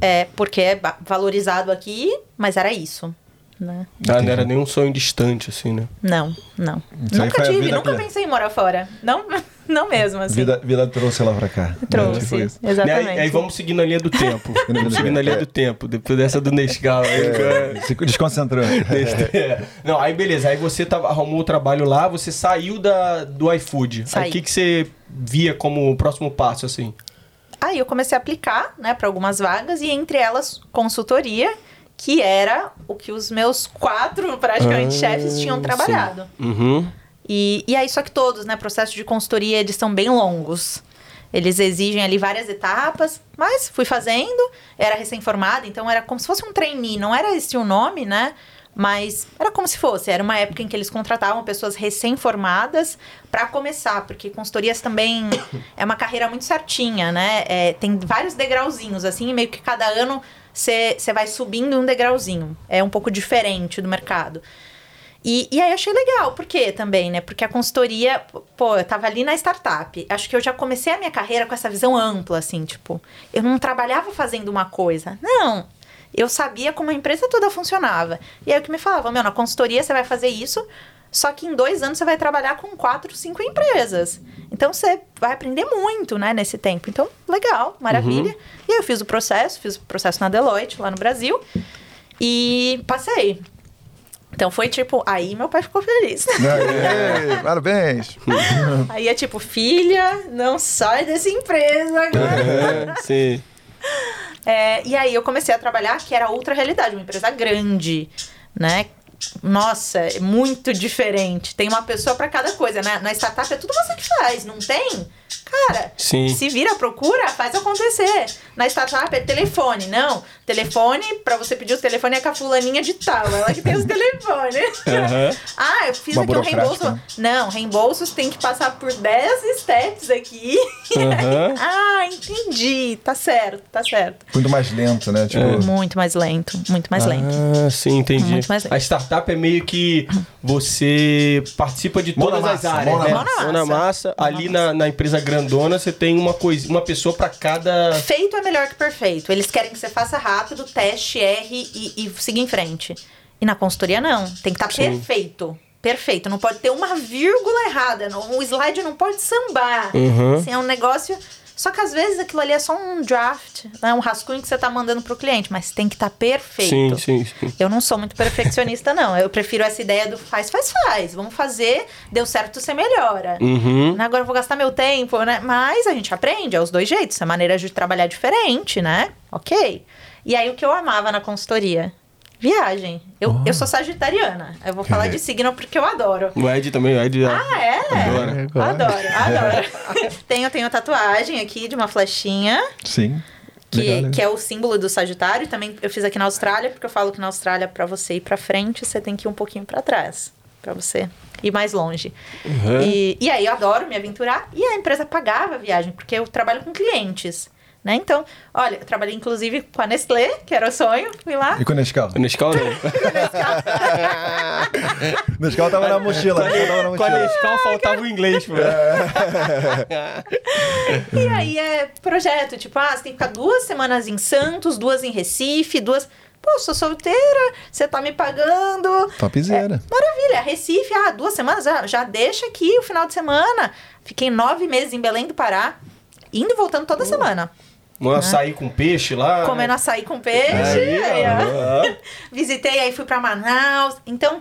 é, porque é valorizado aqui, mas era isso né? Ah, não era nenhum sonho distante, assim, né? Não, não. Isso nunca tive, nunca pensei em morar fora. Não? (laughs) Não mesmo, assim. Vida, vida trouxe ela pra cá. Trouxe, Tipo isso. exatamente. Né? Aí, aí vamos seguindo a linha do tempo. (laughs) vamos seguindo a linha É. do tempo. Depois dessa do Nescau. Aí, cara, Se desconcentrou. (laughs) É. Não, aí beleza. Aí você tava, arrumou o trabalho lá, você saiu da, do iFood. Aí Saí. o que, que você via como o próximo passo, assim? Aí eu comecei a aplicar, né, para algumas vagas e entre elas consultoria, que era o que os meus quatro praticamente Ah, chefes tinham trabalhado. Uhum. E, e aí, só que todos, né, processos de consultoria, eles são bem longos. Eles exigem ali várias etapas, mas fui fazendo, era recém-formada, então era como se fosse um trainee, não era esse o nome, né? Mas era como se fosse, era uma época em que eles contratavam pessoas recém-formadas para começar, porque consultorias também (coughs) é uma carreira muito certinha, né? É, tem vários degrauzinhos, assim, meio que cada ano você vai subindo um degrauzinho. É um pouco diferente do mercado. E, e aí achei legal, por quê também, né? Porque a consultoria, pô, eu tava ali na startup. Acho que eu já comecei a minha carreira com essa visão ampla, assim, tipo, eu não trabalhava fazendo uma coisa. Não. Eu sabia como a empresa toda funcionava. E aí o que me falava, meu, na consultoria você vai fazer isso, só que em dois anos você vai trabalhar com quatro, cinco empresas. Então você vai aprender muito, né, nesse tempo. Então, legal, maravilha. E aí eu fiz o processo, fiz o processo na Deloitte, lá no Brasil, e passei. Então foi tipo, aí meu pai ficou feliz. (laughs) Aê, parabéns. (laughs) Aí é tipo, filha, não sai dessa empresa agora. É, (laughs) sim. É, e aí eu comecei a trabalhar, que era outra realidade, uma empresa grande, né? Nossa, é muito diferente. Tem uma pessoa pra cada coisa, né? Na startup é tudo você que faz, não tem? Cara, Sim. se vira, procura, faz acontecer. Na startup é telefone, não. Telefone, pra você pedir o telefone é com a fulaninha de tal, ela que tem os (laughs) telefones. Aham. Ah, eu fiz Uma aqui um reembolso. né? Não, reembolsos tem que passar por 10 steps aqui. Aham. (laughs) ah, entendi. Tá certo, tá certo. Muito mais lento, né? Tipo, Muito mais lento, muito mais lento. Ah, sim, entendi. Muito mais lento. A startup é meio que você participa de Mão todas as massa, áreas, mão na né? massa. Mão na massa. Ali na, na empresa grandona você tem uma coisa, uma pessoa pra cada. Feito é melhor que perfeito. Eles querem que você faça rápido, teste, erre e, e siga em frente. E na consultoria, não. Tem que estar Sim. perfeito. Perfeito. Não pode ter uma vírgula errada. não- O slide não pode sambar. Uhum. Assim, é um negócio. Só que às vezes aquilo ali é só um draft, né? um rascunho que você tá mandando pro cliente, mas tem que estar perfeito. Sim, sim, sim. Eu não sou muito perfeccionista, não. Eu prefiro essa ideia do faz, faz, faz. Vamos fazer, deu certo, você melhora. Uhum. Agora eu vou gastar meu tempo, né? Mas a gente aprende, é os dois jeitos, é maneira de trabalhar diferente, né? Ok. E aí o que eu amava na consultoria? Viagem. Eu, eu sou sagitariana. Eu vou falar de signo porque eu adoro. O Ed também, o Ed. Ah, é? Adora. Adoro, (laughs) adoro. tenho, tenho tatuagem aqui de uma flechinha, sim. que, Legal, né? que é o símbolo do Sagitário. Também eu fiz aqui na Austrália, porque eu falo que na Austrália, pra você ir pra frente, você tem que ir um pouquinho pra trás. Pra você ir mais longe. Uhum. E, e aí eu adoro me aventurar. E a empresa pagava a viagem, porque eu trabalho com clientes. Né? Então, olha, eu trabalhei inclusive com a Nestlé, que era o sonho, fui lá. E com o Nescau? Na escola não. O (laughs) (laughs) Nescau tava na mochila. o Nescau tava na Com a mochila. Nescau faltava o inglês, pô. (laughs) E aí é projeto, tipo, ah, você tem que ficar duas semanas em Santos, duas em Recife, duas. Pô, sou solteira, você tá me pagando. Topzera. Maravilha, Recife, ah, duas semanas, ah, já deixa aqui o final de semana. Fiquei nove meses em Belém do Pará, indo e voltando toda semana. Um açaí com peixe lá. Comendo açaí com peixe. Aí, aí. (laughs) Visitei, aí fui pra Manaus. Então,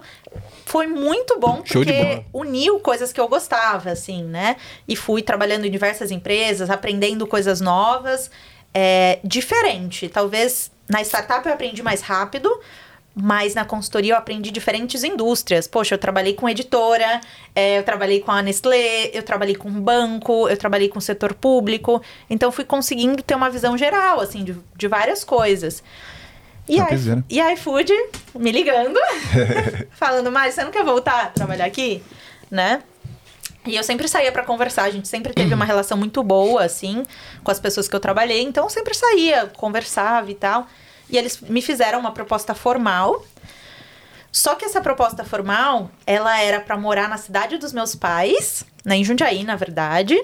foi muito bom porque uniu coisas que eu gostava, assim, né? E fui trabalhando em diversas empresas, aprendendo coisas novas. É, diferente. Talvez na startup eu aprendi mais rápido, mas na consultoria eu aprendi diferentes indústrias. Poxa, eu trabalhei com editora, é, eu trabalhei com a Nestlé, eu trabalhei com banco, eu trabalhei com o setor público. Então fui conseguindo ter uma visão geral, assim, de, de várias coisas. E, a, e a iFood me ligando, (laughs) falando, mas você não quer voltar a trabalhar aqui? Né? E eu sempre saía pra conversar, a gente sempre teve uma relação muito boa, assim, com as pessoas que eu trabalhei. Então eu sempre saía, conversava e tal. E eles me fizeram uma proposta formal. Só que essa proposta formal, ela era pra morar na cidade dos meus pais, né, em Jundiaí, na verdade,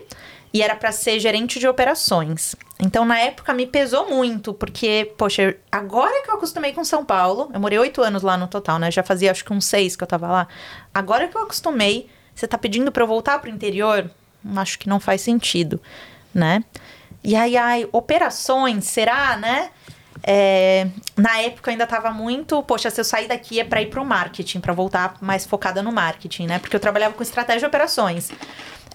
e era pra ser gerente de operações. Então, na época, me pesou muito, porque, poxa, agora que eu acostumei com São Paulo, eu morei oito anos lá no total, né? Já fazia acho que uns seis que eu tava lá. Agora que eu acostumei, você tá pedindo pra eu voltar pro interior? acho que não faz sentido, né? E aí, ai, operações, será, né? É, na época eu ainda tava muito, poxa, se eu sair daqui é para ir pro marketing, para voltar mais focada no marketing, né? Porque eu trabalhava com estratégia de operações.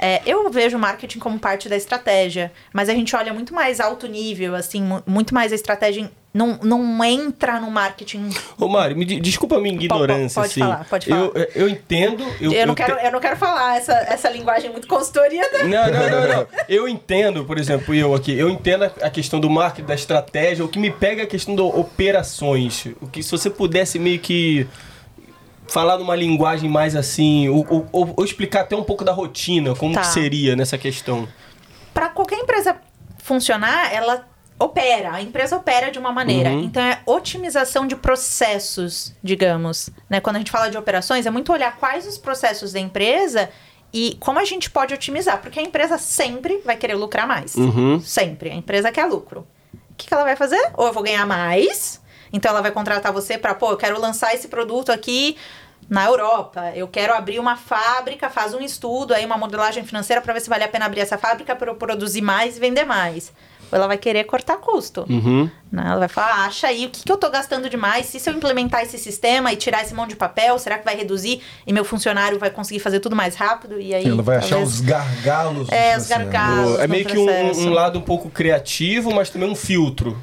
É, eu vejo marketing como parte da estratégia, mas a gente olha muito mais alto nível, assim, mu- muito mais a estratégia não, não entra no marketing. Ô, Mário, me de- desculpa a minha ignorância, pode assim. falar, pode falar. Eu, eu entendo. Eu, Eu, não, eu quero, te- eu não quero falar essa, essa linguagem muito consultoria. né? Não, não, não, não. (laughs) Eu entendo, por exemplo, eu aqui, eu entendo a- a questão do marketing, da estratégia, o que me pega é a questão das operações. O que se você pudesse meio que falar numa linguagem mais assim, ou, ou- ou- explicar até um pouco da rotina, como Tá. que seria nessa questão. Para qualquer empresa funcionar, ela opera, a empresa opera de uma maneira. Uhum. Então é otimização de processos, digamos. Né? Quando a gente fala de operações, é muito olhar quais os processos da empresa e como a gente pode otimizar, porque a empresa sempre vai querer lucrar mais. Uhum. Sempre. A empresa quer lucro. O que, que ela vai fazer? Ou eu vou ganhar mais, então ela vai contratar você para, pô, eu quero lançar esse produto aqui na Europa. Eu quero abrir uma fábrica, faz um estudo, aí uma modelagem financeira para ver se vale a pena abrir essa fábrica para eu produzir mais e vender mais. Ou ela vai querer cortar custo. Uhum. Né? Ela vai falar, "Ah, acha aí, o que, que eu tô gastando demais? E se eu implementar esse sistema e tirar esse monte de papel, será que vai reduzir e meu funcionário vai conseguir fazer tudo mais rápido? E aí, Ela vai achar talvez- os gargalos. É, os gargalos. É meio que um, um lado um pouco criativo, mas também um filtro.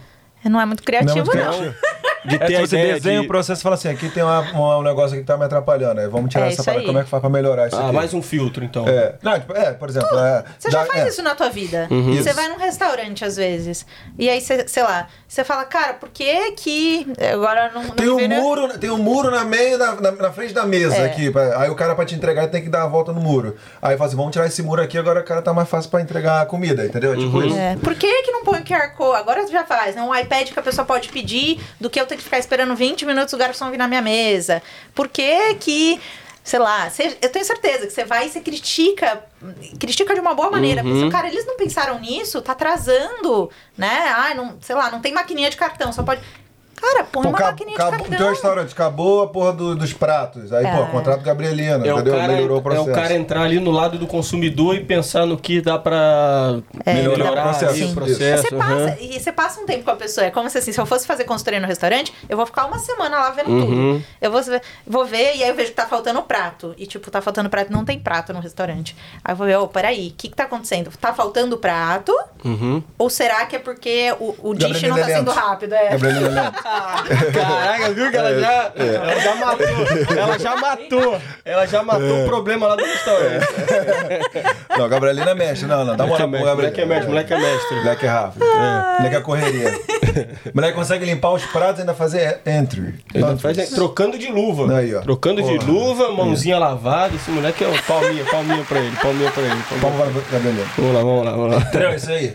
Não é muito criativo, Não é não. muito criativo. (laughs) De É, ter a você desenha de... o processo e fala assim, aqui tem uma- uma- um negócio aqui que tá me atrapalhando. Aí vamos tirar É essa isso parada. aí. Como é que faz pra melhorar isso Ah, aqui? mais um filtro, então. É, não, tipo, é, por exemplo... é, Você já dá- faz é. isso na tua vida. Uhum. Você vai num restaurante às vezes. E aí, você, sei lá, você fala, cara, por que que. Agora não. não Tem um na- muro, tem um muro na meio da, na, na frente da mesa É. aqui. pra- aí o cara pra te entregar tem que dar a volta no muro. Aí fala assim, vamos tirar esse muro aqui, agora o cara tá mais fácil pra entregar a comida, entendeu? É tipo isso. É, por que que não põe o QR Code? Agora já faz, né? Um iPad que a pessoa pode pedir do que eu ter que ficar esperando 20 minutos o garçom vir na minha mesa. Por que que... Sei lá, você- eu tenho certeza que você vai e você critica, critica de uma boa maneira. Uhum. Pensa, cara, eles não pensaram nisso, tá atrasando, né? Ah, não, sei lá, não tem maquininha de cartão, só pode. Cara, põe Pô, uma acabou- maquininha de acabou- cartão. no teu restaurante, acabou a porra do- dos pratos. Aí, pô, É. contrato Gabrielino, É o, entendeu? cara, Melhorou o é processo. o cara entrar ali no lado do consumidor e pensar no que dá pra É, melhorar dá pra- Sim. o processo. Você passa, e você passa um tempo com a pessoa. É como se assim, se eu fosse fazer consultoria no restaurante, eu vou ficar uma semana lá vendo Uhum. tudo. Eu vou, vou ver e aí eu vejo que tá faltando prato. E tipo, tá faltando prato, não tem prato no restaurante. Aí eu vou ver, ô, peraí, o que que tá acontecendo? Tá faltando prato? Uhum. Ou será que é porque o, o dish não tá é sendo rápido? É. Gabrielino Lento. Caraca, viu que ela já, ela já matou. Ela já matou. Ela já matou o problema lá do restaurante. Não, Gabrielino é mestre. Não, não, dá uma é mestre, moleque é mestre, moleque é mestre. Moleque é rápido. Moleque é correria. Moleque consegue limpar os pratos e ainda fazer entry. Ele faz, é, trocando de luva. Aí, ó. Trocando de Porra. luva, mãozinha lavada. Esse moleque é um palminha, palminha pra ele, palminha pra ele. palminha. O Gabrielino. Vamos lá, vamos lá, vamos lá. Isso aí.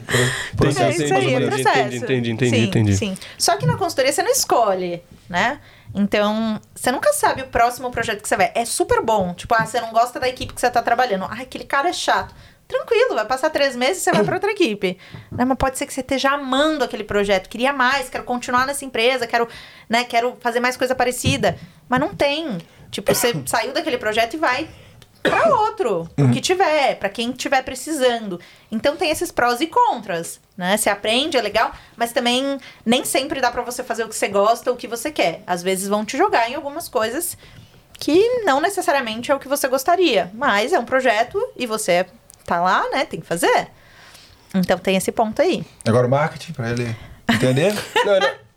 Pro- Entendi, É processo. isso aí, é entendi, processo. entendi, entendi, entendi, sim, entendi. Sim. Só que na consultoria você não escolhe, né? Então, você nunca sabe o próximo projeto que você vai. É super bom. Tipo, ah, você não gosta da equipe que você tá trabalhando. Ah, aquele cara é chato. Tranquilo, vai passar três meses e você vai para outra equipe. (clears throat) Né? Mas pode ser que você esteja amando aquele projeto, queria mais, quero continuar nessa empresa, quero, né, quero fazer mais coisa parecida. Mas não tem. Tipo, você (clears throat) saiu daquele projeto e vai para outro, o que tiver, para quem tiver precisando. Então tem esses prós e contras, né? Você aprende, é legal, mas também nem sempre dá para você fazer o que você gosta ou o que você quer. Às vezes vão te jogar em algumas coisas que não necessariamente é o que você gostaria, mas é um projeto e você tá lá, né? Tem que fazer. Então tem esse ponto aí. Agora o marketing, pra ele entender. (laughs) Não, não.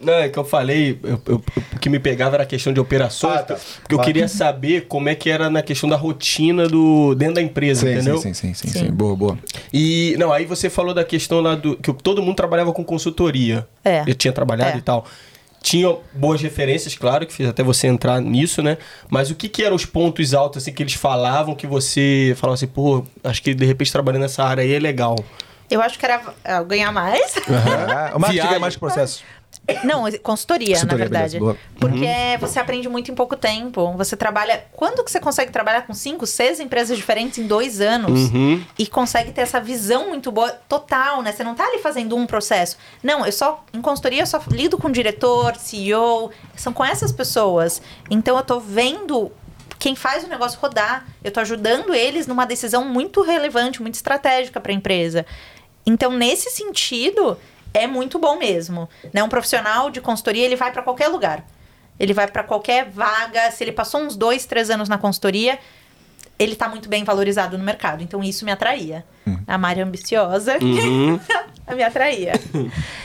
Não, é que eu falei, eu- eu- o que me pegava era a questão de operações, Ah, tá. porque eu Vai. queria saber como é que era na questão da rotina do dentro da empresa, entendeu? sim, sim, sim, Sim. sim. Boa, boa. E não, aí você falou da questão lá do que todo mundo trabalhava com consultoria. É. Eu tinha trabalhado É. e tal. Tinha boas referências, claro, que fez até você entrar nisso, né? Mas o que, que eram os pontos altos assim que eles falavam que você falava assim, pô, acho que de repente trabalhando nessa área aí é legal. Eu acho que era ah, ganhar mais. Ah, o marketing é mais que processo. Não, consultoria, Consultoria, na verdade. beleza. Porque você aprende muito em pouco tempo. Você trabalha. Quando que você consegue trabalhar com cinco, seis empresas diferentes em dois anos Uhum. e consegue ter essa visão muito boa, total, né? Você não tá ali fazendo um processo. Não, eu só. Em consultoria, eu só lido com diretor, CEO. São com essas pessoas. Então eu tô vendo. quem faz o negócio rodar. Eu tô ajudando eles numa decisão muito relevante, muito estratégica para a empresa. Então, nesse sentido, é muito bom mesmo. Né? Um profissional de consultoria, ele vai para qualquer lugar. Ele vai para qualquer vaga. Se ele passou uns dois, três anos na consultoria, ele tá muito bem valorizado no mercado. Então, isso me atraía. A Mari ambiciosa Uhum. (laughs) me atraía.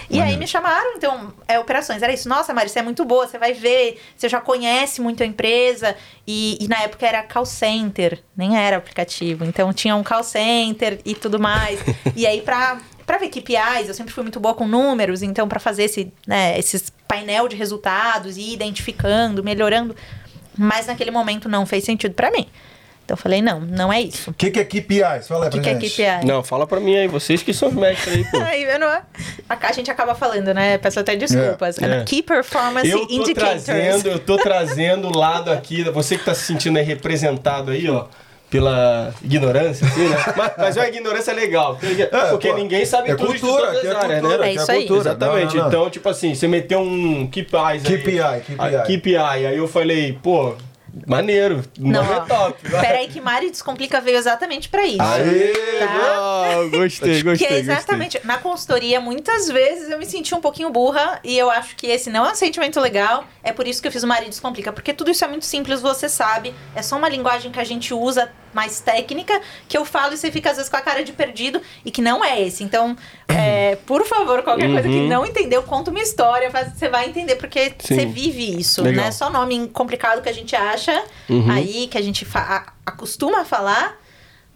e aí me chamaram, então, é, operações. Era isso. Nossa, Mari, você é muito boa, você vai ver, você já conhece muito a empresa. E, e na época era call center, nem era aplicativo. Então tinha um call center e tudo mais. e aí, pra, pra ver KPIs, eu sempre fui muito boa com números, então, pra fazer esse, né, esses painel de resultados e identificando, melhorando. Mas naquele momento não fez sentido pra mim. Então eu falei, não, não é isso. O que, que é KPIs? Fala aí O que, pra que é gente. KPI? Não, fala pra mim aí, vocês que são os mestres aí, pô. (laughs) Aí, eu não... a, gente acaba falando, né? Peço até desculpas. É. Key Performance Eu tô Indicators. trazendo, eu tô trazendo o lado aqui, você que tá se sentindo aí representado aí, ó. Pela ignorância, assim, né? (laughs) Mas, mas é uma ignorância legal. Porque, porque ninguém sabe é tudo de cultura, todas aqui as é áreas, né? É isso aí. cultura. Exatamente. Não, não, não. Então, tipo assim, você meteu um KPIs aí. KPI, KPI. KPI. Aí eu falei, pô, maneiro. Não, é top. Peraí que Mari Descomplica veio exatamente pra isso. Aê! Tá? Gostei, gostei, Que é gostei. exatamente. Na consultoria, muitas vezes eu me senti um pouquinho burra e eu acho que esse não é um sentimento legal. É por isso que eu fiz o Mari Descomplica. Porque tudo isso é muito simples, você sabe. É só uma linguagem que a gente usa mais técnica, que eu falo e você fica às vezes com a cara de perdido e que não é esse. Então, (clears throat) é, por favor, qualquer coisa que não entendeu, conta uma história, você vai entender, porque Sim. você vive isso, Legal. né? Só nome complicado que a gente acha aí, que a gente acostuma a falar,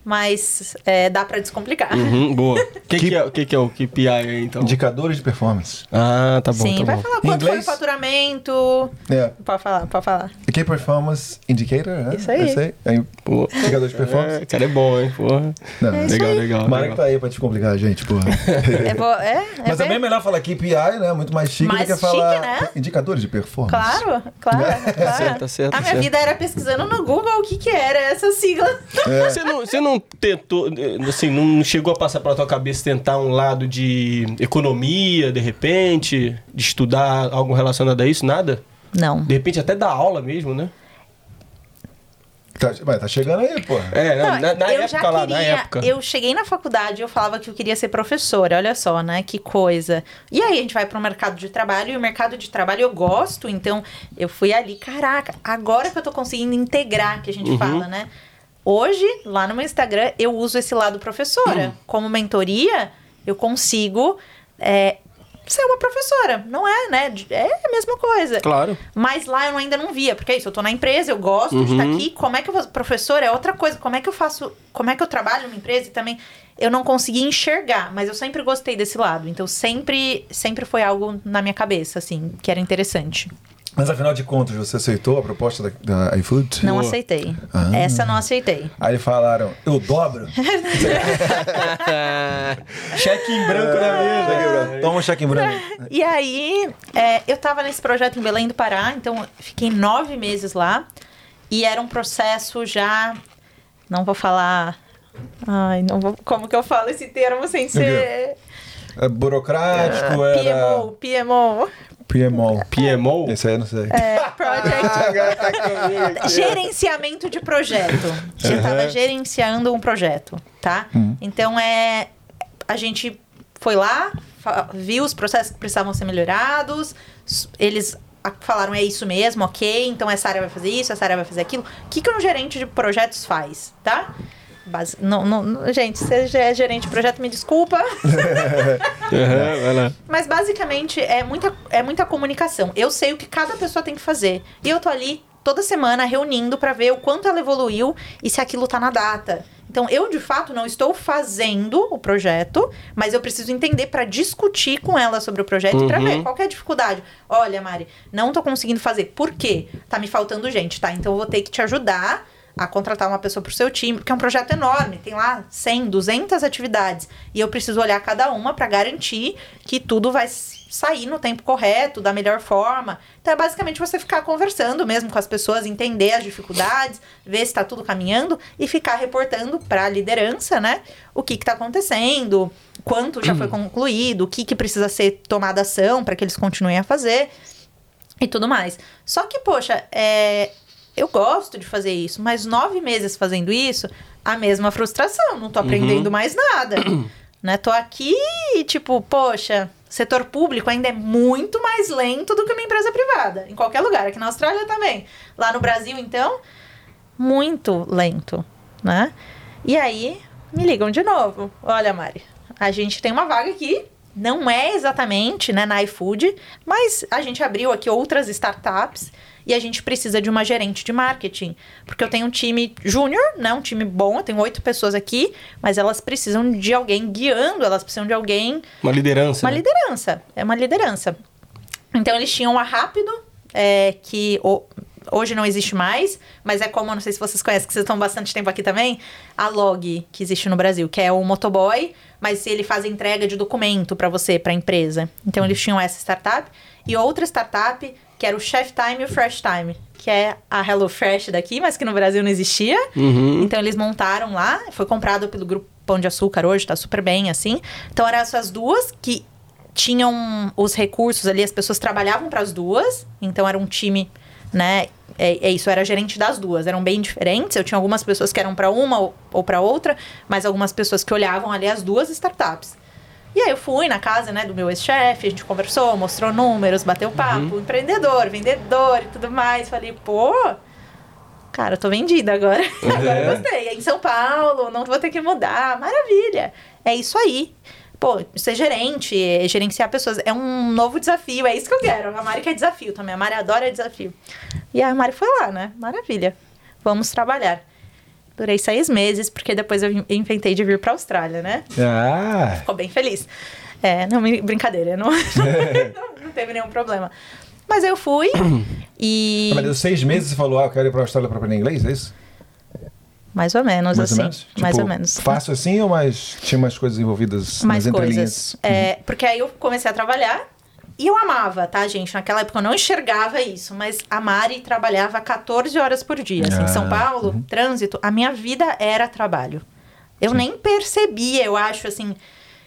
mas é, dá pra descomplicar. Uhum, boa. O (laughs) que, que, é, o que, que é o KPI aí, então? Indicadores de performance. Ah, tá bom, Sim, tá vai bom. falar quanto foi o inglês? faturamento. É. Pode falar, pode falar. Key Performance Indicator, né? Isso aí. Isso aí. aí Pô. indicador de performance. É, cara é bom, hein? Porra. Não, É isso legal, aí. legal. Mara que tá aí pra te complicar, gente, porra. (laughs) É, bo- é, é Mas é bem- bem melhor falar KPI, né? Muito mais chique Mais do que chique, falar né? indicadores de performance. Claro, claro, (laughs) claro. certo, tá certo, A minha certo. vida era pesquisando no Google o que que era essa sigla. Você, não, você não tentou, assim, não chegou a passar pela tua cabeça tentar um lado de economia, de repente, de estudar algo relacionado a isso? Nada? Não. De repente até dar aula mesmo, né? Tá, mas tá chegando aí, porra. É, não, Não, na, na eu época já lá, queria, na época. Eu cheguei na faculdade e eu falava que eu queria ser professora. Olha só, né? Que coisa. E aí a gente vai para o mercado de trabalho e o mercado de trabalho eu gosto, então eu fui ali, caraca, agora que eu tô conseguindo integrar, que a gente Uhum. fala, né? Hoje, lá no meu Instagram, eu uso esse lado professora. Uhum. Como mentoria, eu consigo é, ser uma professora. Não é, né? É a mesma coisa. Claro. Mas lá eu ainda não via, porque é isso, eu tô na empresa, eu gosto de estar aqui. Como é que eu vou. Professor é outra coisa. Como é que eu faço. Como é que eu trabalho numa empresa e também eu não consegui enxergar, mas eu sempre gostei desse lado. Então sempre, sempre foi algo na minha cabeça, assim, que era interessante. Mas afinal de contas, você aceitou a proposta da, da iFood? Não aceitei. Ah. Essa não aceitei. Aí falaram, eu dobro. (laughs) Cheque em branco na mesa. Toma um cheque em branco. E aí, é, eu tava nesse projeto em Belém do Pará, então fiquei nove meses lá. E era um processo já. Não vou falar. Ai, não vou. Como que eu falo esse termo sem ser. É burocrático, PMO, era... PMO. PMO. PMO? Esse aí eu não sei. É, (laughs) Project. gerenciamento de projeto. Você estava gerenciando um projeto, tá? Então é. A gente foi lá, viu os processos que precisavam ser melhorados, eles falaram, é isso mesmo, ok, então essa área vai fazer isso, essa área vai fazer aquilo. O que, que um gerente de projetos faz, tá? Basi- não, não- gente, você já é gerente de projeto, me desculpa. (laughs) Mas basicamente é muita, é muita comunicação. Eu sei o que cada pessoa tem que fazer. E eu tô ali toda semana reunindo pra ver o quanto ela evoluiu e se aquilo tá na data. Então, eu de fato não estou fazendo o projeto, mas eu preciso entender pra discutir com ela sobre o projeto e pra Uhum. ver qual é a dificuldade. Olha, Mari, não tô conseguindo fazer. Por quê? Tá me faltando gente, tá? Então eu vou ter que te ajudar a contratar uma pessoa pro seu time, porque é um projeto enorme, tem lá 100, 200 atividades, e eu preciso olhar cada uma para garantir que tudo vai sair no tempo correto, da melhor forma. Então é basicamente você ficar conversando mesmo com as pessoas, entender as dificuldades, ver se está tudo caminhando e ficar reportando para a liderança, né? O que está acontecendo, quanto já foi (clears throat) concluído, o que, que precisa ser tomada ação para que eles continuem a fazer e tudo mais. Só que, poxa, é, eu gosto de fazer isso, mas nove meses fazendo isso, a mesma frustração, não tô aprendendo mais nada. (clears throat) né? Tô aqui, tipo, poxa, setor público ainda é muito mais lento do que uma empresa privada. Em qualquer lugar, aqui na Austrália também. Lá no Brasil, então, muito lento, né? E aí, me ligam de novo. Olha, Mari, a gente tem uma vaga aqui. Não é exatamente né, na iFood, mas a gente abriu aqui outras startups e a gente precisa de uma gerente de marketing. Porque eu tenho um time júnior, né? Um time bom, eu tenho oito pessoas aqui, mas elas precisam de alguém guiando, elas precisam de alguém. Uma liderança. Uma né? liderança. É uma liderança. Então eles tinham a Rápido, é, que o- hoje não existe mais, mas é como, não sei se vocês conhecem, que vocês estão bastante tempo aqui também, a Log, que existe no Brasil, que é o motoboy, mas ele faz entrega de documento para você, para a empresa. Então eles tinham essa startup e outra startup que era o Chef Time e o Fresh Time, que é a Hello Fresh daqui, mas que no Brasil não existia. Então eles montaram lá, foi comprado pelo grupo Pão de Açúcar hoje, tá super bem assim. Então eram essas duas que tinham os recursos ali, as pessoas trabalhavam para as duas, então era um time, né? É, é isso, era gerente das duas, eram bem diferentes. Eu tinha algumas pessoas que eram para uma ou, ou para outra, mas algumas pessoas que olhavam ali as duas startups. E aí eu fui na casa, né, do meu ex-chefe, a gente conversou, mostrou números, bateu papo, empreendedor, vendedor e tudo mais. Falei, pô, cara, eu tô vendida agora. (laughs) agora eu gostei. É em São Paulo, não vou ter que mudar. Maravilha. É isso aí. Pô, ser gerente, é gerenciar pessoas é um novo desafio. É isso que eu quero. A Mari quer desafio também. A Mari adora desafio. E a Mari foi lá, né? Maravilha. Vamos trabalhar. Durei seis meses, porque depois eu in- inventei de vir pra Austrália, né? Ah, Ficou bem feliz. É, não, brincadeira, não, (laughs) não, não teve nenhum problema. Mas eu fui e. mas deu seis meses e falou, ah, eu quero ir pra Austrália pra aprender inglês, é isso? Mais ou menos, Mais assim. ou menos? mais Tipo, ou menos. Fácil assim ou mais, tinha mais coisas envolvidas mais nas coisas. entrelinhas? É, porque aí eu comecei a trabalhar e eu amava, tá, gente? Naquela época eu não enxergava isso, mas a Mari trabalhava 14 horas por dia. Assim, em São Ah, Paulo, trânsito, a minha vida era trabalho. Eu nem percebia, eu acho, assim.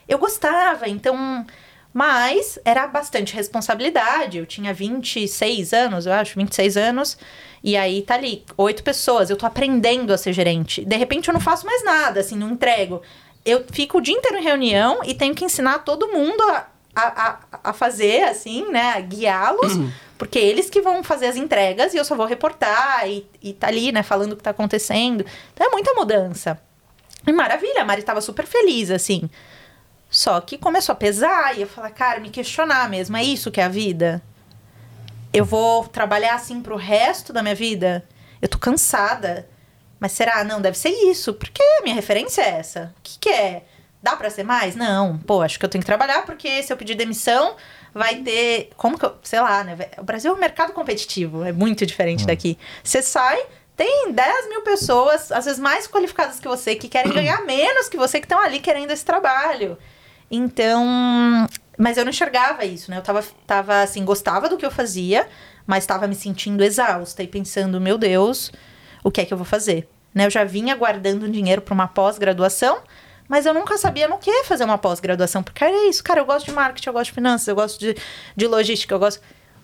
Eu gostava, então. Mas era bastante responsabilidade. Eu tinha 26 anos, eu acho, 26 anos. E aí tá ali, oito pessoas. Eu tô aprendendo a ser gerente. De repente eu não faço mais nada, assim, não entrego. Eu fico o dia inteiro em reunião e tenho que ensinar todo mundo a, a, a, a fazer, assim, né? a Guiá-los. Porque eles que vão fazer as entregas e eu só vou reportar e, e tá ali, né, falando o que tá acontecendo. Então é muita mudança. E maravilha, a Mari tava super feliz, assim. Só que começou a pesar e eu falar, cara, me questionar mesmo, é isso que é a vida? Eu vou trabalhar assim pro resto da minha vida? Eu tô cansada. Mas será? Não, deve ser isso. Porque a minha referência é essa. O que, que é? Dá pra ser mais? Não. Pô, acho que eu tenho que trabalhar porque se eu pedir demissão, vai ter. Como que eu. Sei lá, né? O Brasil é um mercado competitivo. É muito diferente daqui. Você sai, tem 10 mil pessoas, às vezes mais qualificadas que você, que querem ganhar (clears throat) menos que você, que estão ali querendo esse trabalho. Então. Mas eu não enxergava isso, né? Eu tava, tava assim, gostava do que eu fazia, mas tava me sentindo exausta e pensando, meu Deus, o que é que eu vou fazer? Né? Eu já vinha guardando dinheiro para uma pós-graduação, mas eu nunca sabia no que fazer uma pós-graduação, porque era isso, cara, eu gosto de marketing, eu gosto de finanças, eu gosto de, de logística, eu gosto.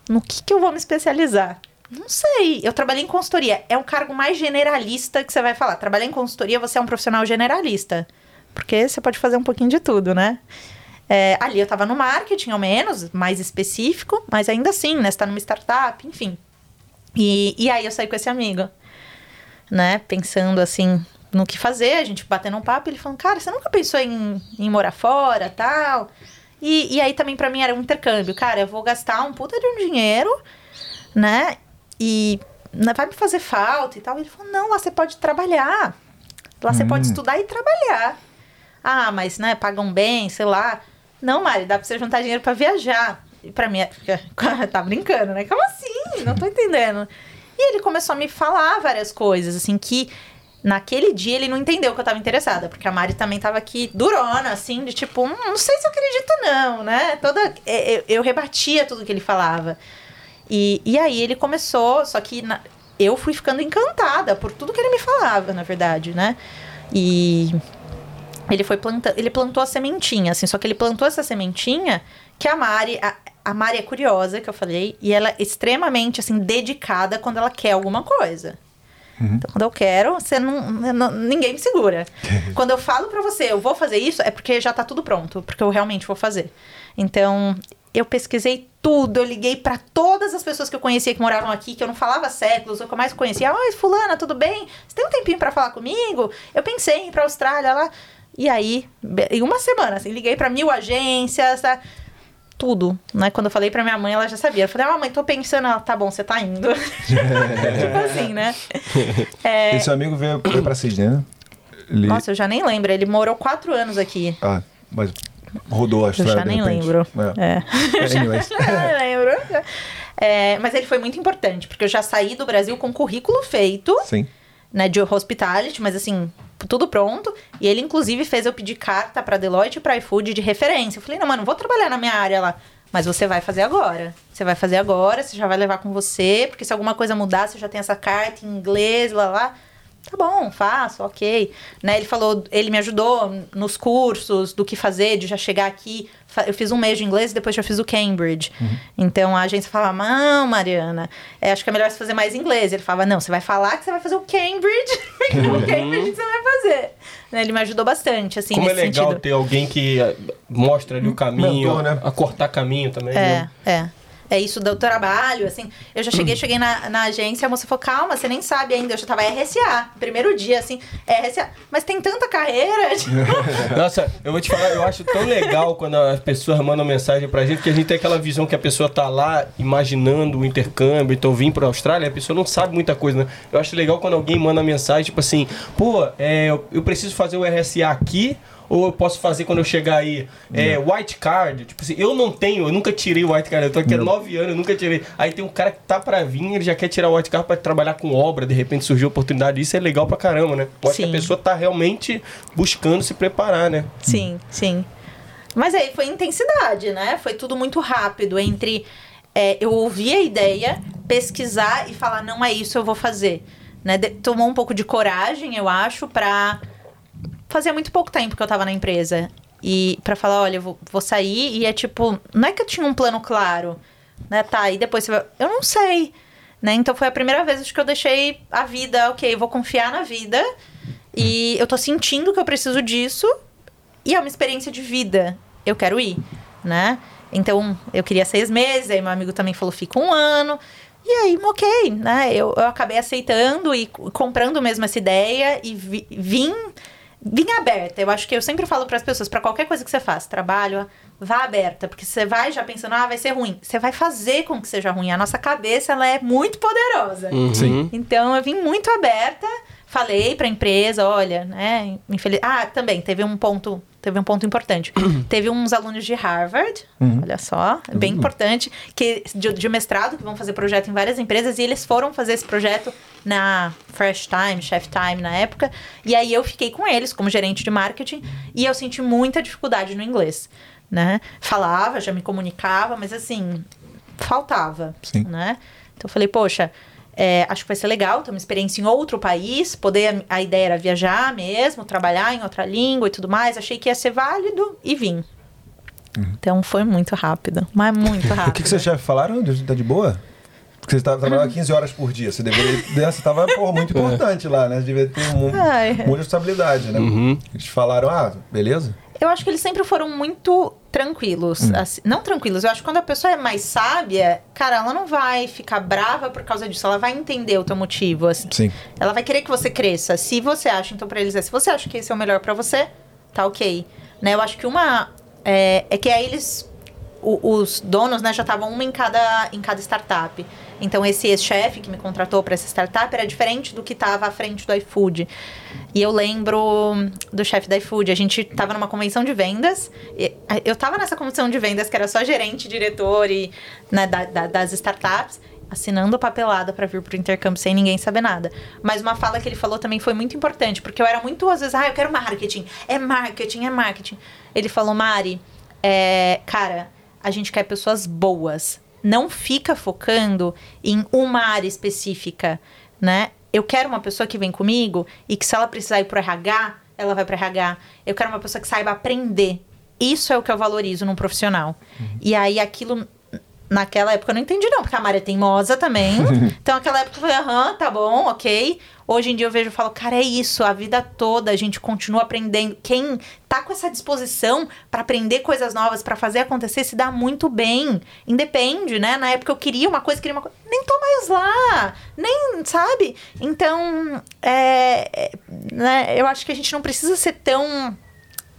No que, que eu vou me especializar? Não sei. Eu trabalhei em consultoria. É um cargo mais generalista que você vai falar. Trabalhar em consultoria, você é um profissional generalista. Porque você pode fazer um pouquinho de tudo, né? É, ali eu tava no marketing, ao menos, mais específico, mas ainda assim, né? Você tá numa startup, enfim. E, e aí eu saí com esse amigo, né? Pensando assim no que fazer, a gente batendo um papo, ele falando, cara, você nunca pensou em, em morar fora tal? E, e aí também pra mim era um intercâmbio, cara, eu vou gastar um puta de um dinheiro, né? E vai me fazer falta e tal. Ele falou, não, lá você pode trabalhar. Lá você pode estudar e trabalhar. Ah, mas, né, pagam bem, sei lá. Não, Mari, dá pra você juntar dinheiro pra viajar. E pra mim, (laughs) tá brincando, né? Como assim? Não tô entendendo. E ele começou a me falar várias coisas, assim, que naquele dia ele não entendeu que eu tava interessada. Porque a Mari também tava aqui durona, assim, de tipo, hum, não sei se eu acredito não, né? Toda... Eu, eu rebatia tudo que ele falava. E, e aí ele começou, só que na- eu fui ficando encantada por tudo que ele me falava, na verdade, né? E ele foi plantando, ele plantou a sementinha, assim, só que ele plantou essa sementinha que a Mari, a- a Mari é curiosa, que eu falei, e ela é extremamente, assim, dedicada quando ela quer alguma coisa. Então, quando eu quero, você não, não- ninguém me segura. (laughs) quando eu falo pra você, eu vou fazer isso, é porque já tá tudo pronto, porque eu realmente vou fazer. Então, eu pesquisei tudo, eu liguei pra todas as pessoas que eu conhecia que moravam aqui, que eu não falava séculos, ou que eu mais conhecia. Oi, fulana, tudo bem? Você tem um tempinho pra falar comigo? Eu pensei em ir pra Austrália lá. E aí, em uma semana, assim, liguei pra mil agências, tá? Tudo, né? Quando eu falei pra minha mãe, ela já sabia. Eu falei, ah, mãe, tô pensando. Ela, tá bom, você tá indo. (laughs) tipo assim, né? (laughs) É, Esse seu amigo veio, veio pra Sydney, né? Ele... Nossa, eu já nem lembro. Ele morou quatro anos aqui. Ah, mas rodou a Eu Austrália, já de nem repente. lembro. É. É. (laughs) Eu nem lembro. É, mas ele foi muito importante, porque eu já saí do Brasil com currículo feito, Sim. Né, de hospitality, mas assim, tudo pronto. E ele, inclusive, fez eu pedir carta pra Deloitte e pra iFood de referência. Eu falei, não, mano, vou trabalhar na minha área lá. Mas você vai fazer agora. Você vai fazer agora, você já vai levar com você, porque se alguma coisa mudar, você já tem essa carta em inglês, lá lá. Tá bom, faço, ok. Né, ele falou, ele me ajudou nos cursos do que fazer, de já chegar aqui. Eu fiz um mês de inglês e depois já fiz o Cambridge. Então a agência falava, não, Mariana, é, acho que é melhor você fazer mais inglês. Ele falava, não, você vai falar que você vai fazer o Cambridge, (laughs) porque o Cambridge você vai fazer. Né, Ele me ajudou bastante, assim, Como é legal sentido. ter alguém que mostra ali o caminho, Mentor, né? a cortar caminho também. É, né? é. É isso do trabalho, assim. Eu já cheguei, cheguei na, na agência, a moça falou, calma, você nem sabe ainda. Eu já tava RSA, primeiro dia, assim, RSA. Mas tem tanta carreira. (laughs) tipo, (laughs) Nossa, eu vou te falar, eu acho tão legal quando as pessoas mandam mensagem pra gente, que a gente tem aquela visão que a pessoa tá lá imaginando o intercâmbio, então vim pra Austrália, a pessoa não sabe muita coisa, né? Eu acho legal quando alguém manda mensagem, tipo assim, pô, é, eu, eu preciso fazer o RSA aqui, ou eu posso fazer quando eu chegar aí, é, white card, tipo assim, eu não tenho, eu nunca tirei o white card, eu tô aqui há nove anos, eu nunca tirei. Aí tem um cara que tá pra vir, ele já quer tirar o white card pra trabalhar com obra, de repente surgiu a oportunidade, isso é legal pra caramba, né? Mostra que a pessoa tá realmente buscando se preparar, né? Sim, sim. Mas aí foi intensidade, né? Foi tudo muito rápido entre é, eu ouvir a ideia, pesquisar e falar, não é isso, eu vou fazer. Né? De- tomou um pouco de coragem, eu acho, pra. Fazia muito pouco tempo que eu tava na empresa. E pra falar, olha, eu vou, vou sair e é tipo, não é que eu tinha um plano claro, né? Tá, e depois você vai. Eu não sei. Né? Então foi a primeira vez acho que eu deixei a vida, ok, eu vou confiar na vida. E eu tô sentindo que eu preciso disso. E é uma experiência de vida. Eu quero ir, né? Então, eu queria seis meses, aí meu amigo também falou, fica um ano. E aí, ok, né? Eu, eu acabei aceitando e comprando mesmo essa ideia e vi- vim, vim aberta. Eu acho que eu sempre falo para as pessoas, para qualquer coisa que você faz, trabalho, vá aberta, porque você vai já pensando, ah, vai ser ruim. Você vai fazer com que seja ruim. A nossa cabeça, ela é muito poderosa. Sim. Então eu vim muito aberta, falei pra empresa, olha, né, infeliz... Ah, também teve um ponto, teve um ponto importante. (clears throat) teve uns alunos de Harvard, olha só, bem importante, que de, de mestrado que vão fazer projeto em várias empresas e eles foram fazer esse projeto na Fresh Time, Chef Time na época, e aí eu fiquei com eles como gerente de marketing e eu senti muita dificuldade no inglês, né? Falava, já me comunicava, mas assim, faltava, Sim. né? Então eu falei, poxa, é, acho que vai ser legal ter uma experiência em outro país, poder, a ideia era viajar mesmo, trabalhar em outra língua e tudo mais, achei que ia ser válido e vim. Então foi muito rápido, mas muito rápido. (laughs) O que, que seus chefes falaram? Tá de boa? Porque você tava trabalhando 15 horas por dia. Você deveria. (laughs) Você tava, porra, muito importante lá, né? Você devia ter um, um Ai. monte de responsabilidade, né? Eles falaram, ah, beleza? Eu acho que eles sempre foram muito tranquilos. assim- não tranquilos, eu acho que quando a pessoa é mais sábia, cara, ela não vai ficar brava por causa disso, ela vai entender o teu motivo. assim. Sim. Ela vai querer que você cresça. Se você acha, então pra eles é, se você acha que esse é o melhor pra você, tá ok. Né? Eu acho que uma é, é que aí eles o- os donos, né, já estavam uma em cada em cada startup. Então esse ex-chefe que me contratou para essa startup era diferente do que estava à frente do iFood. E eu lembro do chefe da iFood, a gente tava numa convenção de vendas. Eu tava nessa convenção de vendas que era só gerente, diretor e né, da- da- das startups assinando papelada para vir pro intercâmbio sem ninguém saber nada. Mas uma fala que ele falou também foi muito importante, porque eu era muito, às vezes, ah, eu quero marketing. É marketing, é marketing. Ele falou, Mari, é, cara, a gente quer pessoas boas. Não fica focando em uma área específica, né? Eu quero uma pessoa que vem comigo e que se ela precisar ir pro RH, ela vai pro RH. Eu quero uma pessoa que saiba aprender. Isso é o que eu valorizo num profissional. E aí aquilo naquela época eu não entendi, não, porque a Mari é teimosa também. (laughs) então, naquela época eu falei, aham, tá bom, ok. Hoje em dia eu vejo e falo, cara, é isso, a vida toda a gente continua aprendendo. Quem tá com essa disposição para aprender coisas novas, para fazer acontecer, se dá muito bem. Independe, né? Na época eu queria uma coisa, queria uma coisa. Nem tô mais lá, nem, sabe? Então, é, é, né, eu acho que a gente não precisa ser tão.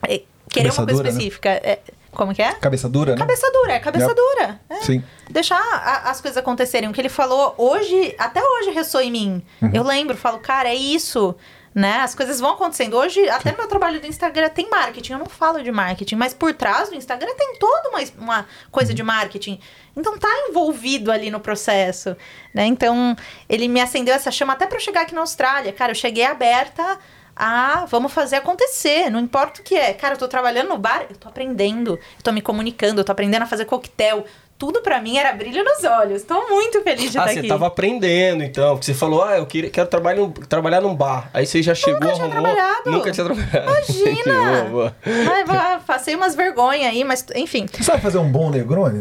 é, querer uma coisa né? específica. É, como que é? Cabeça dura, né? Cabeça dura, é cabeça Yep. dura. é. Sim. Deixar a- as coisas acontecerem. O que ele falou hoje, até hoje ressoa em mim. Uhum. Eu lembro, falo, cara, é isso. Né? As coisas vão acontecendo. Hoje, até no meu trabalho do Instagram tem marketing. Eu não falo de marketing, mas por trás do Instagram tem toda uma, uma coisa de marketing. Então tá envolvido ali no processo. Né? Então, ele me acendeu essa chama até pra eu chegar aqui na Austrália. Cara, eu cheguei aberta a vamos fazer acontecer. Não importa o que é. Cara, eu tô trabalhando no bar, eu tô aprendendo, eu tô me comunicando, eu tô aprendendo a fazer coquetel. Tudo pra mim era brilho nos olhos. Tô muito feliz de Ah, estar você aqui. tava aprendendo, então. Porque você falou, ah, eu queria, quero trabalhar, num- trabalhar num bar. Aí você já chegou, tinha arrumou. trabalhado. Nunca tinha trabalhado. Imagina! (laughs) boa, boa. Ai, vá, passei umas vergonhas aí, mas enfim. Você sabe fazer um bom Negroni?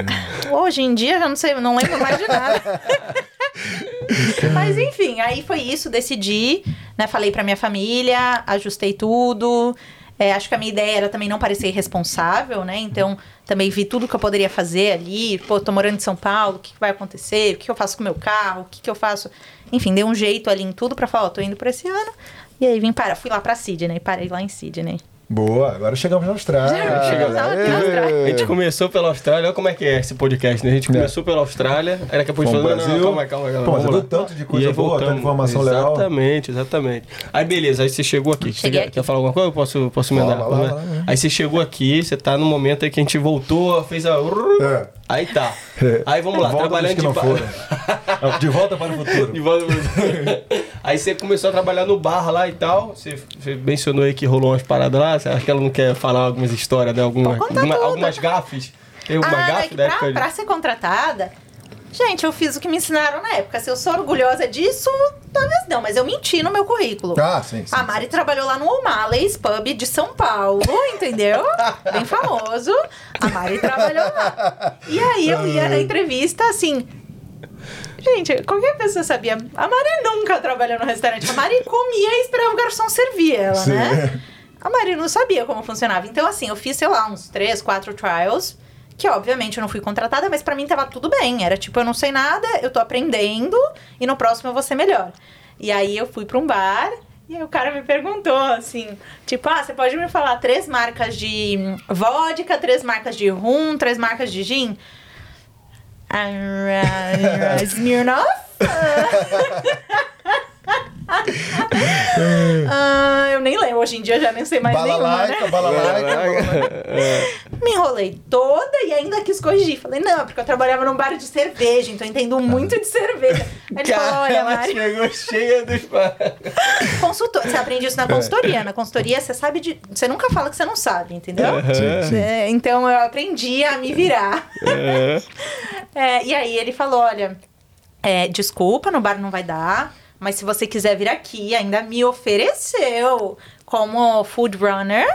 Hoje em dia já não sei, não lembro mais de nada. (laughs) (laughs) Mas enfim, aí foi isso, decidi, né? Falei pra minha família, ajustei tudo. É, acho que a minha ideia era também não parecer irresponsável, né? Então, também vi tudo que eu poderia fazer ali. Pô, tô morando em São Paulo, o que vai acontecer? O que que eu faço com o meu carro? O que que eu faço? Enfim, dei um jeito ali em tudo pra falar, ó, tô indo pra esse ano. E aí vim para, fui lá pra Sydney, parei lá em Sydney. Boa, agora chegamos na Austrália. Chega lá. Tava aqui na Austrália. A gente começou pela Austrália, olha como é que é esse podcast, né? A gente começou pela Austrália, aí daqui a pouco a gente falou, não, não, Brasil. calma aí, calma calma Pô, mas vamos deu lá. tanto de coisa E boa, tanta informação legal. Exatamente, exatamente. Aí beleza, aí você chegou aqui. Você Cheguei quer, aqui. quer falar alguma coisa? Eu posso, posso lá, lá, lá, lá. Aí você chegou aqui, você tá no momento aí que a gente voltou, fez a... É. Aí tá. Aí vamos lá, Volta trabalhando que de (laughs) não. De volta para o futuro. De volta- aí você começou a trabalhar no bar lá e tal. Você, você mencionou aí que rolou umas paradas lá. Você acha que ela não quer falar algumas histórias, né? Alguma- tudo. algumas gafes? Tem alguma Ah, é gafe que da pra, época? de- pra ser contratada, gente, eu fiz o que me ensinaram na época. Se eu sou orgulhosa disso, talvez não, mas eu menti no meu currículo. Ah, sim, sim. A Mari trabalhou lá no O'Malley's Pub de São Paulo, entendeu? (laughs) Bem famoso. A Mari trabalhou lá. E aí eu ia na entrevista assim. Gente, qualquer pessoa sabia. A Mari nunca trabalhou no restaurante. A Mari comia e esperava o garçom servir ela, Sim. né? A Mari não sabia como funcionava. Então, assim, eu fiz, sei lá, uns três, quatro trials. Que obviamente eu não fui contratada, mas pra mim tava tudo bem. Era tipo, eu não sei nada, eu tô aprendendo e no próximo eu vou ser melhor. E aí eu fui pra um bar e aí o cara me perguntou assim, tipo, ah, você pode me falar três marcas de vodka, três marcas de rum, três marcas de gin? (laughs) Smirnoff? (laughs) (laughs) Ah, eu nem lembro, hoje em dia eu já nem sei mais nenhuma, né? Balalaica, balalaica, balalaica. (laughs) Me enrolei toda e ainda quis corrigir. Falei, não, é porque eu trabalhava num bar de cerveja, então eu entendo muito de cerveja. Aí ele falou, olha, Mari, chegou cheia dos... (laughs) consultor. Você aprende isso na consultoria. Na consultoria, você sabe de. Você nunca fala que você não sabe, entendeu? Sim. É, então eu aprendi a me virar. É, e aí ele falou: olha, é, desculpa, no bar não vai dar. Mas se você quiser vir aqui, ainda me ofereceu como food runner.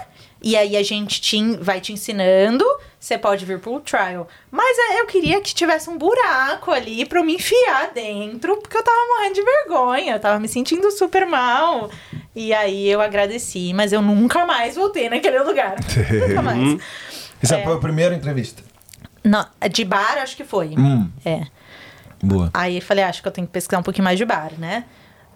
E aí a gente te, vai te ensinando. Você pode vir pro trial. Mas é, eu queria que tivesse um buraco ali pra eu me enfiar dentro, porque eu tava morrendo de vergonha, eu tava me sentindo super mal. E aí eu agradeci, mas eu nunca mais voltei naquele lugar. (laughs) nunca mais. Isso É. foi a primeira entrevista. Não, de bar acho que foi. Hum. É. Boa. Aí eu falei, "Ah, acho que eu tenho que pesquisar um pouquinho mais de bar, né?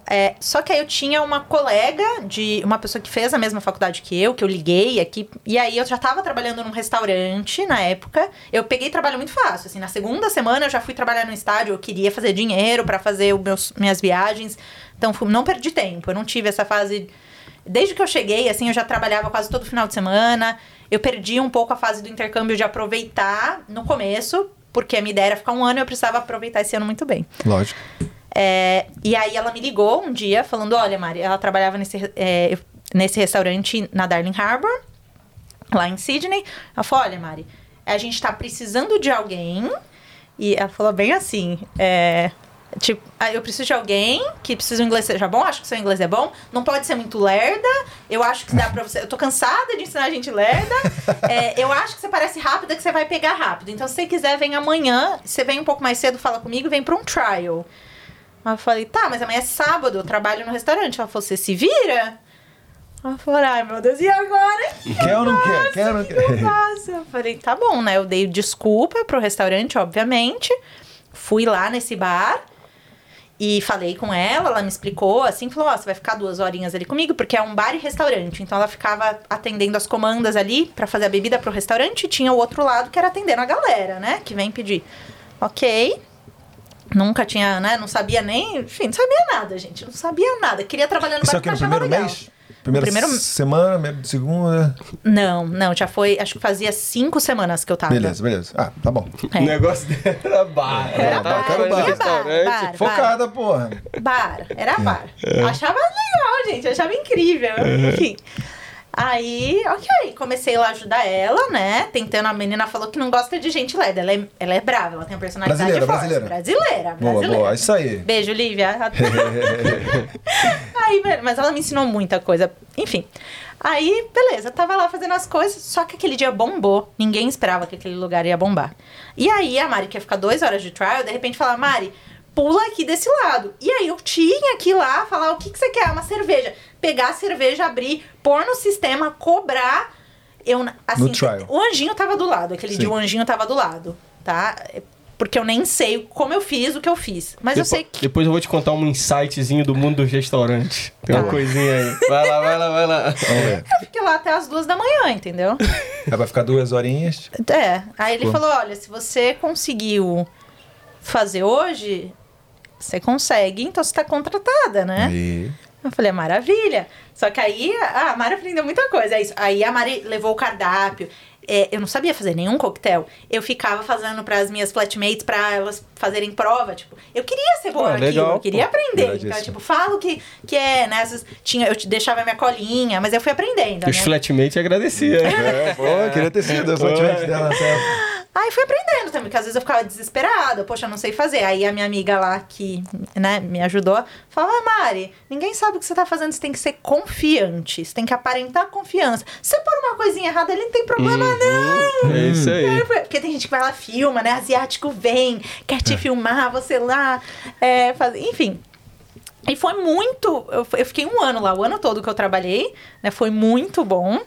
É, só que aí eu tinha uma colega de uma pessoa que fez a mesma faculdade que eu, que eu liguei aqui. E aí eu já tava trabalhando num restaurante na época. Eu peguei trabalho muito fácil. Assim, na segunda semana eu já fui trabalhar no estádio. Eu queria fazer dinheiro pra fazer meus, minhas viagens. Então não perdi tempo. Eu não tive essa fase. Desde que eu cheguei, assim, eu já trabalhava quase todo final de semana. Eu perdi um pouco a fase do intercâmbio de aproveitar no começo, porque a minha ideia era ficar um ano e eu precisava aproveitar esse ano muito bem. Lógico. É, e aí ela me ligou um dia falando: olha, Mari, ela trabalhava nesse, é, nesse restaurante na Darling Harbour, lá em Sydney. Ela falou: olha, Mari, a gente tá precisando de alguém. E ela falou bem assim: é, Tipo, ah, eu preciso de alguém que precisa o inglês seja bom, acho que seu inglês é bom. Não pode ser muito lerda. Eu acho que dá pra você. Eu tô cansada de ensinar a gente lerda. É, eu acho que você parece rápida, que você vai pegar rápido. Então, se você quiser, vem amanhã. Você vem um pouco mais cedo, fala comigo, vem pra um trial. Aí eu falei, tá, mas amanhã é sábado, eu trabalho no restaurante. Ela falou, você se vira? Ela falou, ai meu Deus, e agora? Quer ou não quer? Quer ou não eu quer? faço? Eu falei, tá bom, né? Eu dei desculpa pro restaurante, obviamente. Fui lá nesse bar e falei com ela, ela me explicou, assim, falou, ó, você vai ficar duas horinhas ali comigo, porque é um bar e restaurante. Então ela ficava atendendo as comandas ali pra fazer a bebida pro restaurante e tinha o outro lado que era atendendo a galera, né? Que vem pedir. Ok. Nunca tinha, né? Não sabia nem. Enfim, não sabia nada, gente. Não sabia nada. Queria trabalhar no Isso bar é quê? No primeiro legal. mês? Primeira primeiro- semana, segunda. Não, não, já foi. Acho que fazia cinco semanas que eu tava. Beleza, beleza. Ah, tá bom. É. O negócio dela era bar. Era tava bar, era bar, restaurante. bar. Focada, porra. Bar, era bar. Achava legal, gente, achava incrível. Enfim. Aí, ok, comecei lá a ajudar ela, né? Tentando, a menina falou que não gosta de gente lerda. Ela é, ela é brava, ela tem uma personalidade Brasileira, forte. brasileira. Brasileira, Boa, brasileira. boa. Isso aí. Beijo, Lívia. (laughs) Aí, mas ela me ensinou muita coisa. Enfim. Aí, beleza, tava lá fazendo as coisas, só que aquele dia bombou. Ninguém esperava que aquele lugar ia bombar. E aí, a Mari, que ia ficar duas horas de trial, de repente fala, Mari, pula aqui desse lado. E aí, eu tinha que ir lá falar, o que, que você quer? Uma cerveja. Pegar a cerveja, abrir, pôr no sistema, cobrar. Eu, assim, No trial. o anjinho tava do lado. Aquele Sim. dia o anjinho tava do lado, tá? Porque eu nem sei como eu fiz o que eu fiz. Mas eu Depo- sei que Depois eu vou te contar um insightzinho do mundo dos restaurantes. Tem uma Tá. coisinha aí. Vai lá, vai lá, vai lá. (laughs) Vamos ver. eu fiquei lá até as duas da manhã, entendeu? Aí vai ficar duas horinhas. É. Aí ele Pô. falou: olha, se você conseguiu fazer hoje, você consegue, então você tá contratada, né? Aí. Eu falei, maravilha. Só que aí ah, a Mari aprendeu muita coisa. É. Aí a Mari levou o cardápio. É, eu não sabia fazer nenhum coquetel. Eu ficava fazendo para as minhas flatmates para elas fazerem prova. Tipo, eu queria ser boa Ah, naquilo, legal, eu queria pô. aprender. Então, tipo, falo que, que é, né? tinha, eu te deixava minha colinha, mas eu fui aprendendo. Os né? flatmates agradeciam. É, pô, (laughs) queria ter sido a flatmate dela. Aí fui aprendendo também, porque às vezes eu ficava desesperada, poxa, eu não sei fazer. Aí a minha amiga lá, que né, me ajudou, falava, ah, Mari, ninguém sabe o que você tá fazendo, você tem que ser confiante, você tem que aparentar confiança. Se você pôr uma coisinha errada, ele não tem problema, não. É isso aí. É, Porque tem gente que vai lá, filma, né? Asiático vem, quer te filmar, você lá, é, faz... enfim. E foi muito. Eu, fiquei um ano lá, o ano todo que eu trabalhei, né? Foi muito bom.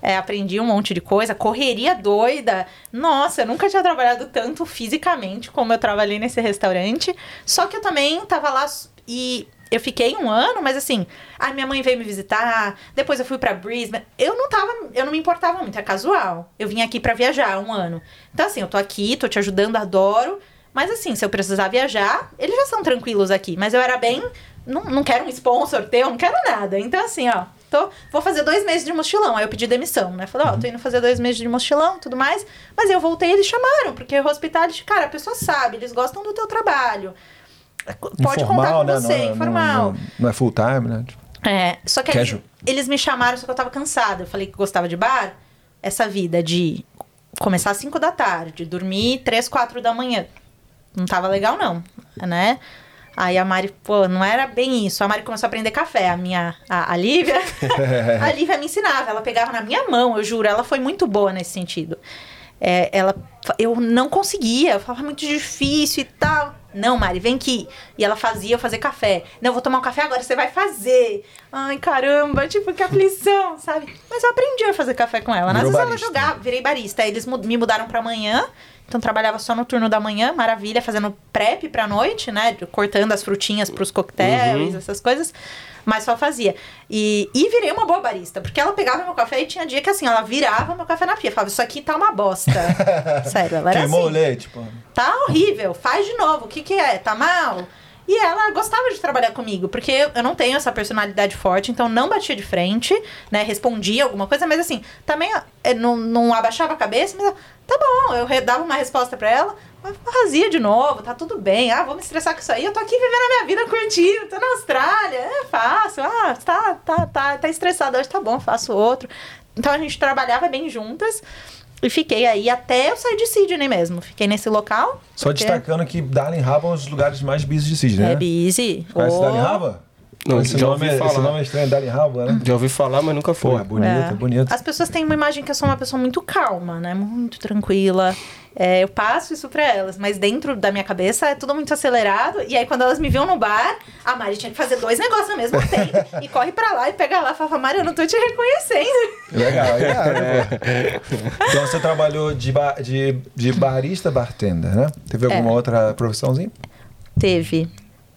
É, aprendi um monte de coisa, correria doida. Nossa, eu nunca tinha trabalhado tanto fisicamente como eu trabalhei nesse restaurante. Só que eu também tava lá e eu fiquei um ano, mas assim, a minha mãe veio me visitar, depois eu fui pra Brisbane. Eu não tava, eu não me importava muito, é casual. Eu vim aqui pra viajar um ano. Então assim, eu tô aqui, tô te ajudando, adoro. Mas assim, se eu precisar viajar, eles já são tranquilos aqui. Mas eu era bem. Não, não quero um sponsor teu, não quero nada. Então, assim, ó, tô, vou fazer dois meses de mochilão. Aí eu pedi demissão, né? Falei, ó, tô indo fazer dois meses de mochilão tudo mais. Mas eu voltei e eles chamaram, porque o hospitality, cara, a pessoa sabe, eles gostam do teu trabalho. Pode contar com né? você, Não é- informal. Não, não é full time, né? É, só que Casual. eles me chamaram, só que eu tava cansada. Eu falei que gostava de bar. Essa vida de começar às 5 da tarde, dormir 3, 4 da manhã. Não tava legal, não, né? Aí a Mari, pô, não era bem isso. A Mari começou a aprender café. A minha, a, a Lívia, (laughs) a Lívia me ensinava. Ela pegava na minha mão, eu juro. Ela foi muito boa nesse sentido. É, ela, eu não conseguia, eu falava muito difícil e tal. Não, Mari, vem aqui. E ela fazia eu fazer café. Não, eu vou tomar um café agora, você vai fazer. Ai, caramba, tipo, que aflição, sabe? Mas eu aprendi a fazer café com ela. Às Virou vezes ela barista. jogava, virei barista. Aí eles me mudaram pra manhã. Então trabalhava só no turno da manhã, maravilha, fazendo prep pra noite, né? Cortando as frutinhas pros coquetéis, essas coisas. Mas só fazia. E, e virei uma boa barista, porque ela pegava meu café e tinha dia que assim, ela virava meu café na pia. Falava, isso aqui tá uma bosta. (laughs) Sério, ela era Queimou assim o leite, pô. tá horrível, faz de novo, o que que é? Tá mal? E ela gostava de trabalhar comigo, porque eu não tenho essa personalidade forte, então não batia de frente, né? Respondia alguma coisa, mas assim, também eh, não, não abaixava a cabeça, mas tá bom, eu dava uma resposta pra ela, mas fazia de novo, tá tudo bem. Ah, vou me estressar com isso aí, eu tô aqui vivendo a minha vida curtindo, tô na Austrália, é fácil. Ah, tá, tá, tá, tá estressado hoje, tá bom, faço outro. Então a gente trabalhava bem juntas. E fiquei aí até eu sair de Sydney mesmo. Fiquei nesse local. Só porque destacando que Darling Harbour é um dos lugares mais busy de Sydney, né? É busy. Conhece Oh. Darling Harbour? Não, esse, já nome, ouvi é- esse falar. nome é estranho, Darling Harbour, né? Já ouvi falar, mas nunca Pô, foi. é bonito, é bonito. As pessoas têm uma imagem que eu sou uma pessoa muito calma, né? Muito tranquila. É, eu passo isso pra elas, mas dentro da minha cabeça é tudo muito acelerado. E aí, quando elas me viam no bar, a Mari tinha que fazer dois negócios ao mesmo tempo. e corre pra lá e pega lá e fala: Mari, eu não tô te reconhecendo. Legal, (laughs) legal. pô? Então você trabalhou de, ba- de, de barista, bartender, né? Teve alguma É. outra profissãozinha? Teve.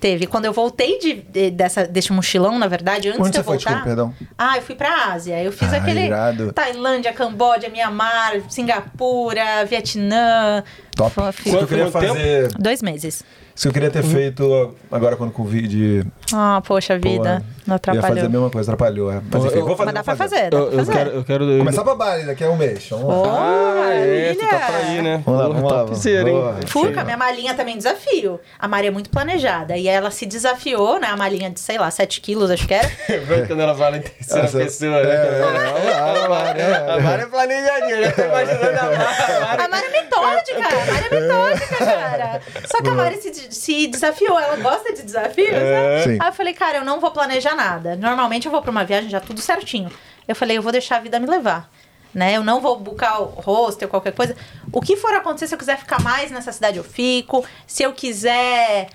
Teve. Quando eu voltei de, de- dessa, desse mochilão, na verdade, antes Onde de você eu foi? voltar. Desculpa, perdão. Ah, eu fui pra Ásia. Eu fiz Ah, aquele. irado. Tailândia, Camboja, Mianmar, Singapura, Vietnã. Top. Foi- Isso que eu queria fazer. Dois meses. Isso que eu queria ter feito agora quando o Covid. Ah, poxa pô, vida. Não Ia fazer a atrapalhou. mesma coisa, atrapalhou. é. Mas enfim, eu- vou fazer. Mas dá vou pra fazer, dá Eu, pra eu fazer. quero, eu quero. Começar pra Bali daqui a um mês. Vamos lá. Oh, Ah, é, tu tá pra ir, né? Vamos lá, vamos lá. topzera, hein? Boa. Fui com a minha malinha também desafio. A Mari é muito planejada. E ela se desafiou, né? A malinha de, sei lá, 7 quilos, acho que era. (laughs) Quando ela fala em terceira Essa- pessoa, É, né? é, vamos lá, vamos lá, né? A Mari é planejadinha, já tô imaginando a Mari. A Mari é metódica, a Mari é metódica, cara. Só que a Mari se, se desafiou, ela gosta de desafios, né? Sim. Aí eu falei, cara, eu não vou planejar nada. Normalmente eu vou pra uma viagem já tudo certinho. Eu falei, eu vou deixar a vida me levar. Né? Eu não vou buscar o hostel, qualquer coisa. O que for acontecer, se eu quiser ficar mais nessa cidade, eu fico. Se eu quiser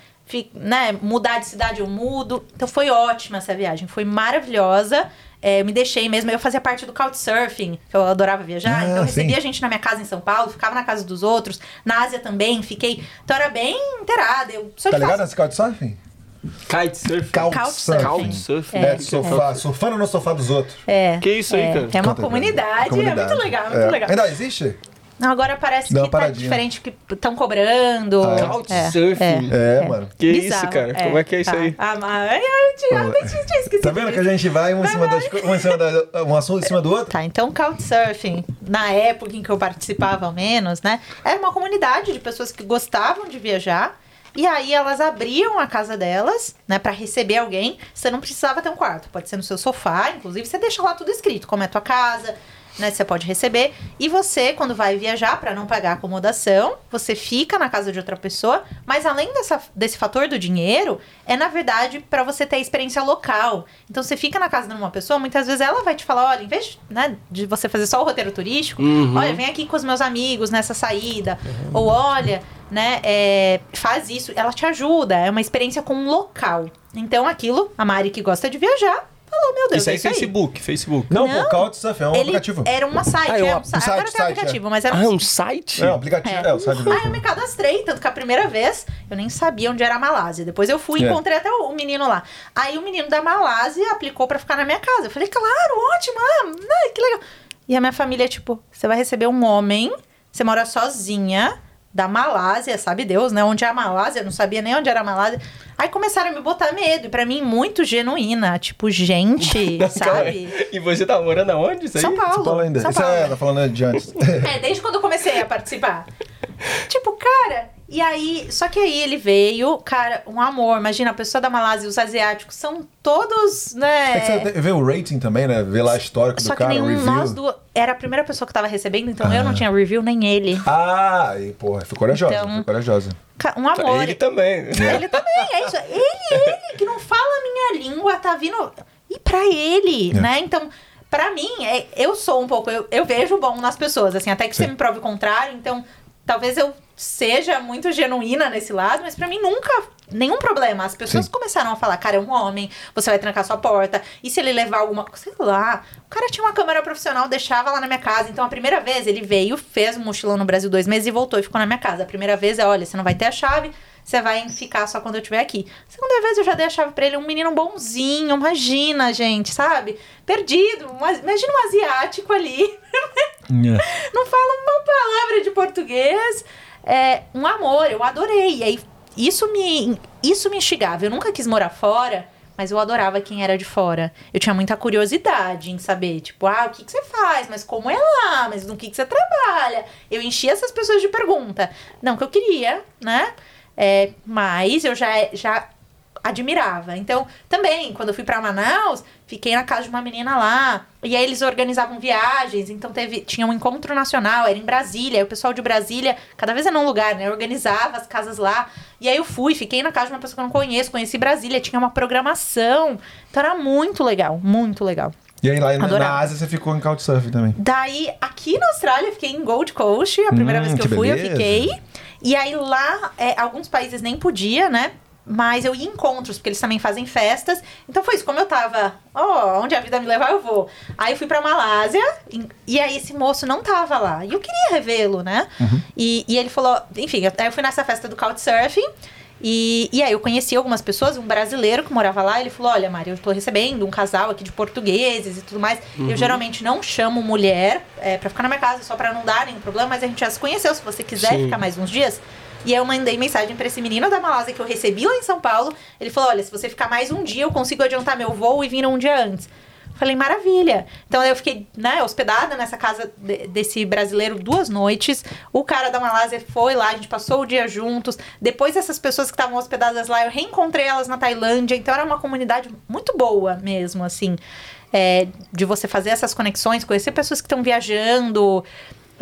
né, mudar de cidade, eu mudo. Então foi ótima essa viagem, foi maravilhosa. É, eu me deixei mesmo. Eu fazia parte do Couchsurfing, que eu adorava viajar. Ah, então eu sim. recebia gente na minha casa em São Paulo, ficava na casa dos outros. Na Ásia também, fiquei. Então era bem inteirada. Eu Tá ligado nesse couchsurfing? Kitesurf. Couchsurfing. Couchsurfing. É. É, sofá, surfando no sofá dos outros. É. Que isso aí, é, cara? É uma comunidade, comunidade. é muito legal, é muito É. legal. Ainda existe? Não, agora parece Dá que tá diferente, que estão cobrando. Ah, é? Couchsurfing. É, mano. Que Bizarro, isso, cara? Como é que é isso tá. aí? Ah, mas... Ai, tinha, eu tinha, tinha esquecido Tá vendo que a gente vai um em cima, das, um, em cima da, um assunto em cima do outro? Tá, então Couchsurfing, na época em que eu participava ao menos, né? Era uma comunidade de pessoas que gostavam de viajar. E aí elas abriam a casa delas, né, Pra receber alguém. Você não precisava ter um quarto, pode ser no seu sofá, inclusive você deixa lá tudo escrito, como é a tua casa, né? Você pode receber. E você, quando vai viajar pra não pagar acomodação, você fica na casa de outra pessoa. Mas além dessa, desse fator do dinheiro, é na verdade pra você ter a experiência local. Então você fica na casa de uma pessoa, muitas vezes ela vai te falar, olha, em vez né, de você fazer só o roteiro turístico, Uhum. olha, vem aqui com os meus amigos nessa saída. Ou olha, né, é, faz isso. Ela te ajuda, é uma experiência com um local. Então aquilo, a Mari que gosta de viajar, falou, meu Deus, Isso é aí, isso aí. Facebook, Facebook. Não, Não. pô, Couchsurfing é um Ele aplicativo. era uma site, Ah, é um é um site. um site, Agora tem site, aplicativo, mas era Ah, é um um site? É um aplicativo. É, É. o site Aí eu me cadastrei, tanto que a primeira vez eu nem sabia onde era a Malásia. Depois eu fui e É. encontrei até o, o menino lá. Aí o menino da Malásia aplicou pra ficar na minha casa. Eu falei, claro, ótimo, ah, né, que legal. E a minha família, tipo, você vai receber um homem, você mora sozinha, da Malásia, sabe Deus, né? Onde é a Malásia? Não sabia nem onde era a Malásia. Aí começaram a me botar medo. E pra mim, muito genuína. Tipo, gente, (laughs) sabe? E você tá morando aonde? Isso aí? São Paulo. São Paulo ainda. São Isso Paulo. é, tá falando de antes. (laughs) É, desde quando eu comecei a participar. Tipo, cara, e aí, só que aí ele veio, cara, um amor. Imagina, a pessoa da Malásia, os asiáticos são todos, né? É que você vê o rating também, né? Vê lá a histórico Só do que cara, o nenhum review. nós duas. Era a primeira pessoa que tava recebendo, então eu não tinha review nem ele. Ah, e porra, foi corajosa, Então- foi corajosa. Um amor. Ele também. Ele também, é isso. Ele, ele, que não fala a minha língua, tá vindo. E pra ele, É. né? Então, pra mim, é, eu sou um pouco. Eu, eu vejo o bom nas pessoas, assim, até que você Sim. me prove o contrário. Então, talvez eu seja muito genuína nesse lado, mas pra mim nunca. Nenhum problema. As pessoas Sim. começaram a falar, cara, é um homem, você vai trancar sua porta. E se ele levar alguma coisa? Sei lá. O cara tinha uma câmera profissional, deixava lá na minha casa. Então, a primeira vez, ele veio, fez um mochilão no Brasil dois meses e voltou e ficou na minha casa. A primeira vez é, olha, você não vai ter a chave, você vai ficar só quando eu estiver aqui. Segunda vez eu já dei a chave pra ele, um menino bonzinho, imagina, gente, sabe? Perdido, um imagina um asiático ali, (laughs) não fala uma palavra de português. É um amor, eu adorei. E aí, isso me, isso me instigava. Eu nunca quis morar fora, mas eu adorava quem era de fora. Eu tinha muita curiosidade em saber, tipo, ah, o que, que você faz? Mas como é lá? Mas no que, que você trabalha? Eu enchia essas pessoas de pergunta. Não que eu queria, né? É, mas eu já, já admirava. Então, também, quando eu fui pra Manaus, fiquei na casa de uma menina lá. E aí eles organizavam viagens, então teve, tinha um encontro nacional, era em Brasília. Aí o pessoal de Brasília, cada vez era num lugar, né? Organizava as casas lá. E aí eu fui, fiquei na casa de uma pessoa que eu não conheço, conheci Brasília, tinha uma programação. Então era muito legal, muito legal. E aí lá na- na. Ásia você ficou em Couchsurfing também. Daí, aqui na Austrália, eu fiquei em Gold Coast. A primeira Hum, vez que eu que fui, eu beleza. fiquei. E aí lá, é, alguns países nem podia, né? Mas eu ia em encontros, porque eles também fazem festas. Então foi isso, como eu tava, ó, onde a vida me levar, eu vou. Aí eu fui pra Malásia, e, e aí esse moço não tava lá. E eu queria revê-lo, né? E, e ele falou, enfim, eu, aí eu fui nessa festa do Couchsurfing. E, e aí eu conheci algumas pessoas, um brasileiro que morava lá, ele falou, olha, Mari, eu tô recebendo um casal aqui de portugueses e tudo mais. Eu geralmente não chamo mulher é, pra ficar na minha casa, só pra não dar nenhum problema, mas a gente já se conheceu, se você quiser Sim. ficar mais uns dias. E aí eu mandei mensagem pra esse menino da Malásia que eu recebi lá em São Paulo. Ele falou, olha, se você ficar mais um dia, eu consigo adiantar meu voo e vir um dia antes. Falei, maravilha. Então eu fiquei, né, hospedada nessa casa de- desse brasileiro duas noites. O cara da Malásia foi lá, a gente passou o dia juntos. Depois essas pessoas que estavam hospedadas lá, eu reencontrei elas na Tailândia. Então era uma comunidade muito boa mesmo, assim. é, de você fazer essas conexões, conhecer pessoas que estão viajando.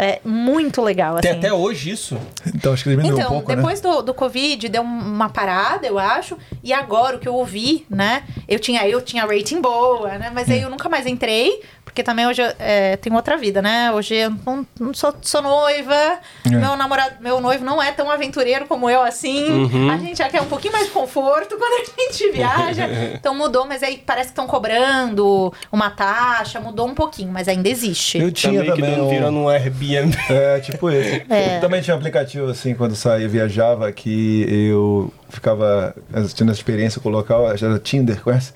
É muito legal, Tem assim. até hoje isso. Então acho que diminuiu Então, um pouco, né? depois do, do Covid, deu uma parada, eu acho. E agora, o que eu ouvi, né? Eu tinha, eu tinha rating boa, né? Mas Hum. aí eu nunca mais entrei. Porque também hoje eu é, tenho outra vida, né? Hoje eu não, não sou, sou noiva. É. Meu namorado, meu noivo não é tão aventureiro como eu, assim. Uhum. A gente já quer um pouquinho mais de conforto (laughs) quando a gente viaja. (laughs) Então mudou, mas aí parece que estão cobrando uma taxa. Mudou um pouquinho, mas ainda existe. Eu tinha Também que também um... virando um Airbnb. (laughs) É, tipo esse. É. Eu também tinha um aplicativo, assim, quando saía e viajava, que eu ficava tendo essa experiência com o local, era Tinder, conhece?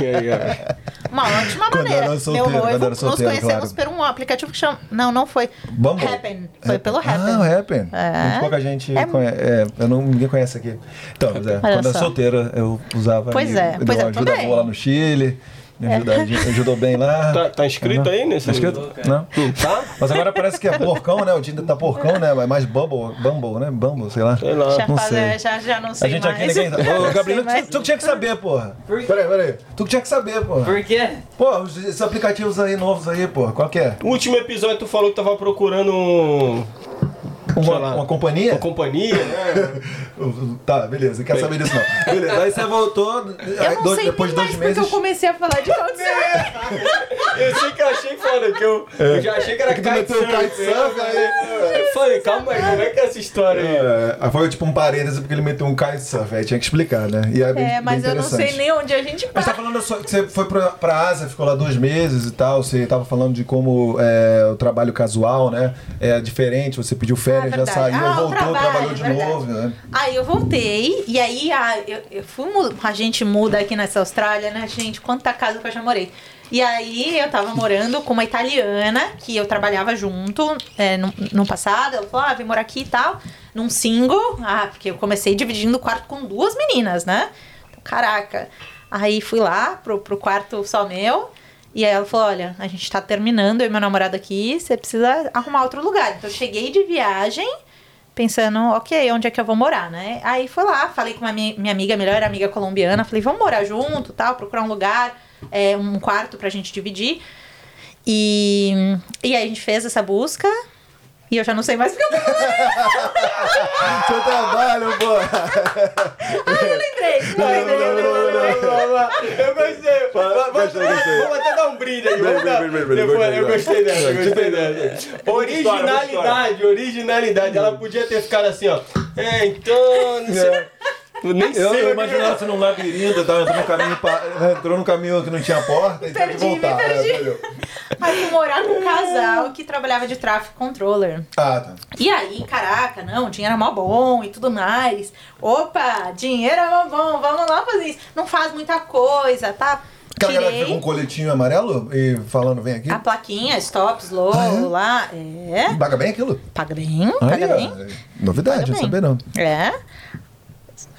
E aí, ó. Uma ótima Quando maneira. era solteiro, Meu quando noivo, era solteiro, nos conhecemos claro. por um aplicativo que chama. Não, não foi. Bumble? Happen. Foi pelo Happen. Ah, o Happen. É. Muito pouca gente É. conhece. É, eu não, ninguém conhece aqui. Então, é, quando era solteira, eu usava. Pois e é, pois é, também. boa lá no Chile. Me ajuda- ajudou bem lá. Tá, tá inscrito aí nesse? Tá inscrito? Não. Não tá? Mas agora parece que é porcão, né? O Tinder tá porcão, né? Mas mais Bumble, Bumble, né? Bumble, sei lá. Sei lá. Já, Não sei. é, já, já não sei A gente mais. aqui ninguém. Ô, Gabriel, tu, tu que tinha que saber, porra. Por quê? Peraí, peraí. Tu que tinha que saber, porra. Por quê? Pô, os- esses aplicativos aí novos aí, porra. Qual que é? O último episódio tu falou que tava procurando um-. Uma, uma companhia? uma companhia, né? (laughs) Tá, beleza. Quer saber disso não. Beleza. Aí você voltou. Eu aí não dois- sei depois de dois mais porque meses. eu comecei a falar de Couchsurfing. (laughs) Eu sei que eu achei foda, que eu, eu já achei que era É que tu meteu o kitesurf, aí- Eu falei, calma aí, como é que é essa história aí? É, aí foi tipo um parêntese porque ele meteu um kitesurf, aí tinha que explicar, né? E é, bem, É, mas bem eu não sei nem onde a gente Mas tá para. falando só que você foi pra, pra Ásia, ficou lá dois meses e tal. Você tava falando de como é, o trabalho casual, né? É diferente, você pediu férias, já verdade. saiu, Ah, o voltou, trabalho, trabalhou de verdade. novo, né? Aí eu voltei, e aí a, eu, eu fui, a gente muda aqui nessa Austrália, né, gente? Quanta casa que eu já morei. E aí eu tava morando com uma italiana, que eu trabalhava junto é, no, no passado. Ela falou, ah, vem morar aqui e tal, num single. Ah, porque eu comecei dividindo o quarto com duas meninas, né? Então, caraca. Aí fui lá pro, pro quarto só meu. E aí ela falou: olha, a gente tá terminando, eu e meu namorado aqui, você precisa arrumar outro lugar. Então eu cheguei de viagem, pensando, ok, onde é que eu vou morar, né? Aí fui lá, falei com uma mi- minha amiga, melhor amiga colombiana, falei, vamos morar junto, tal, procurar um lugar, é, um quarto pra gente dividir. E, e aí a gente fez essa busca. E eu já não sei mais porque eu Seu trabalho, pô! lembrei. Não, não, não, não, não. Eu gostei. Vamos- gostei. Vamos até dar um brinde aí. Eu gostei dessa, eu gostei. gostei dessa. Originalidade, originalidade. Ela podia ter ficado assim, ó. É, então. Não sei. Eu nem sei. Eu, eu mas- imaginava você num labirinto, tá, entrou, num caminho, entrou num caminho que não tinha porta e teve que voltar. perdi. É, entendeu? Aí fui morar com um casal que trabalhava de tráfego controller. ah, tá. E aí, caraca, não, o dinheiro é mó bom e tudo mais. Opa, dinheiro é mó bom, vamos lá fazer isso. Não faz muita coisa, tá? Aquela galera que pegou um coletinho amarelo e falando, vem aqui. a plaquinha, stop, slow, Ah, é? lá. É, Paga bem aquilo? paga bem, Aí, paga ó, bem. Novidade, Paga não bem. saber não. É.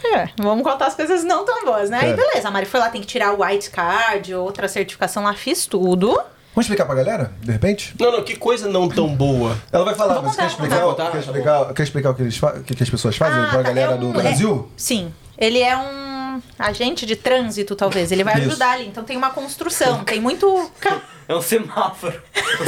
É, vamos contar as coisas não tão boas, né? Aí É. beleza, a Mari foi lá, tem que tirar o white card, outra certificação lá, fiz tudo. Vamos explicar pra galera, de repente? Não, não, que coisa não tão boa. Ela vai falar, mas quer explicar, contar. quer explicar, quer explicar o que, eles o que que as pessoas fazem pra tá, galera é do um- Brasil? é- sim. Ele é um agente de trânsito, talvez. Ele vai Isso. ajudar ali. Então tem uma construção, (laughs) tem muito. Ca- É um semáforo.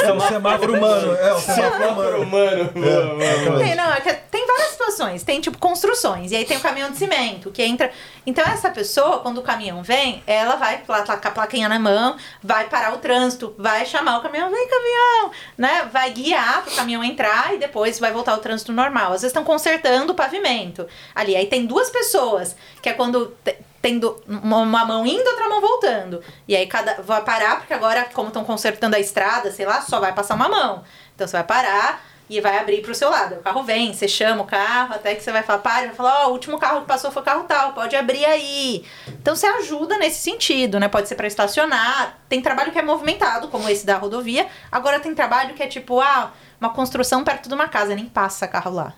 É um semáforo humano. É um semáforo Semáforo humano. humano. Tem, não, é que tem várias situações. Tem, tipo, construções. E aí tem o caminhão de cimento, que entra. Então, essa pessoa, quando o caminhão vem, ela vai lá, tá com a plaquinha na mão, vai parar o trânsito, vai chamar o caminhão, vem caminhão, né? Vai guiar pro caminhão entrar e depois vai voltar o trânsito normal. Às vezes estão consertando o pavimento ali. Aí tem duas pessoas, que é quando. Te- Tem do- uma mão indo, outra mão voltando. E aí cada vai parar, porque agora, como estão consertando a estrada, sei lá, só vai passar uma mão. Então você vai parar, e vai abrir pro seu lado. O carro vem, você chama o carro, até que você vai falar, para, vai falar, ó, o último carro que passou foi o carro tal, pode abrir aí. Então você ajuda nesse sentido, né? Pode ser para estacionar. Tem trabalho que é movimentado, como esse da rodovia. Agora tem trabalho que é tipo, ah, uma construção perto de uma casa, nem passa carro lá.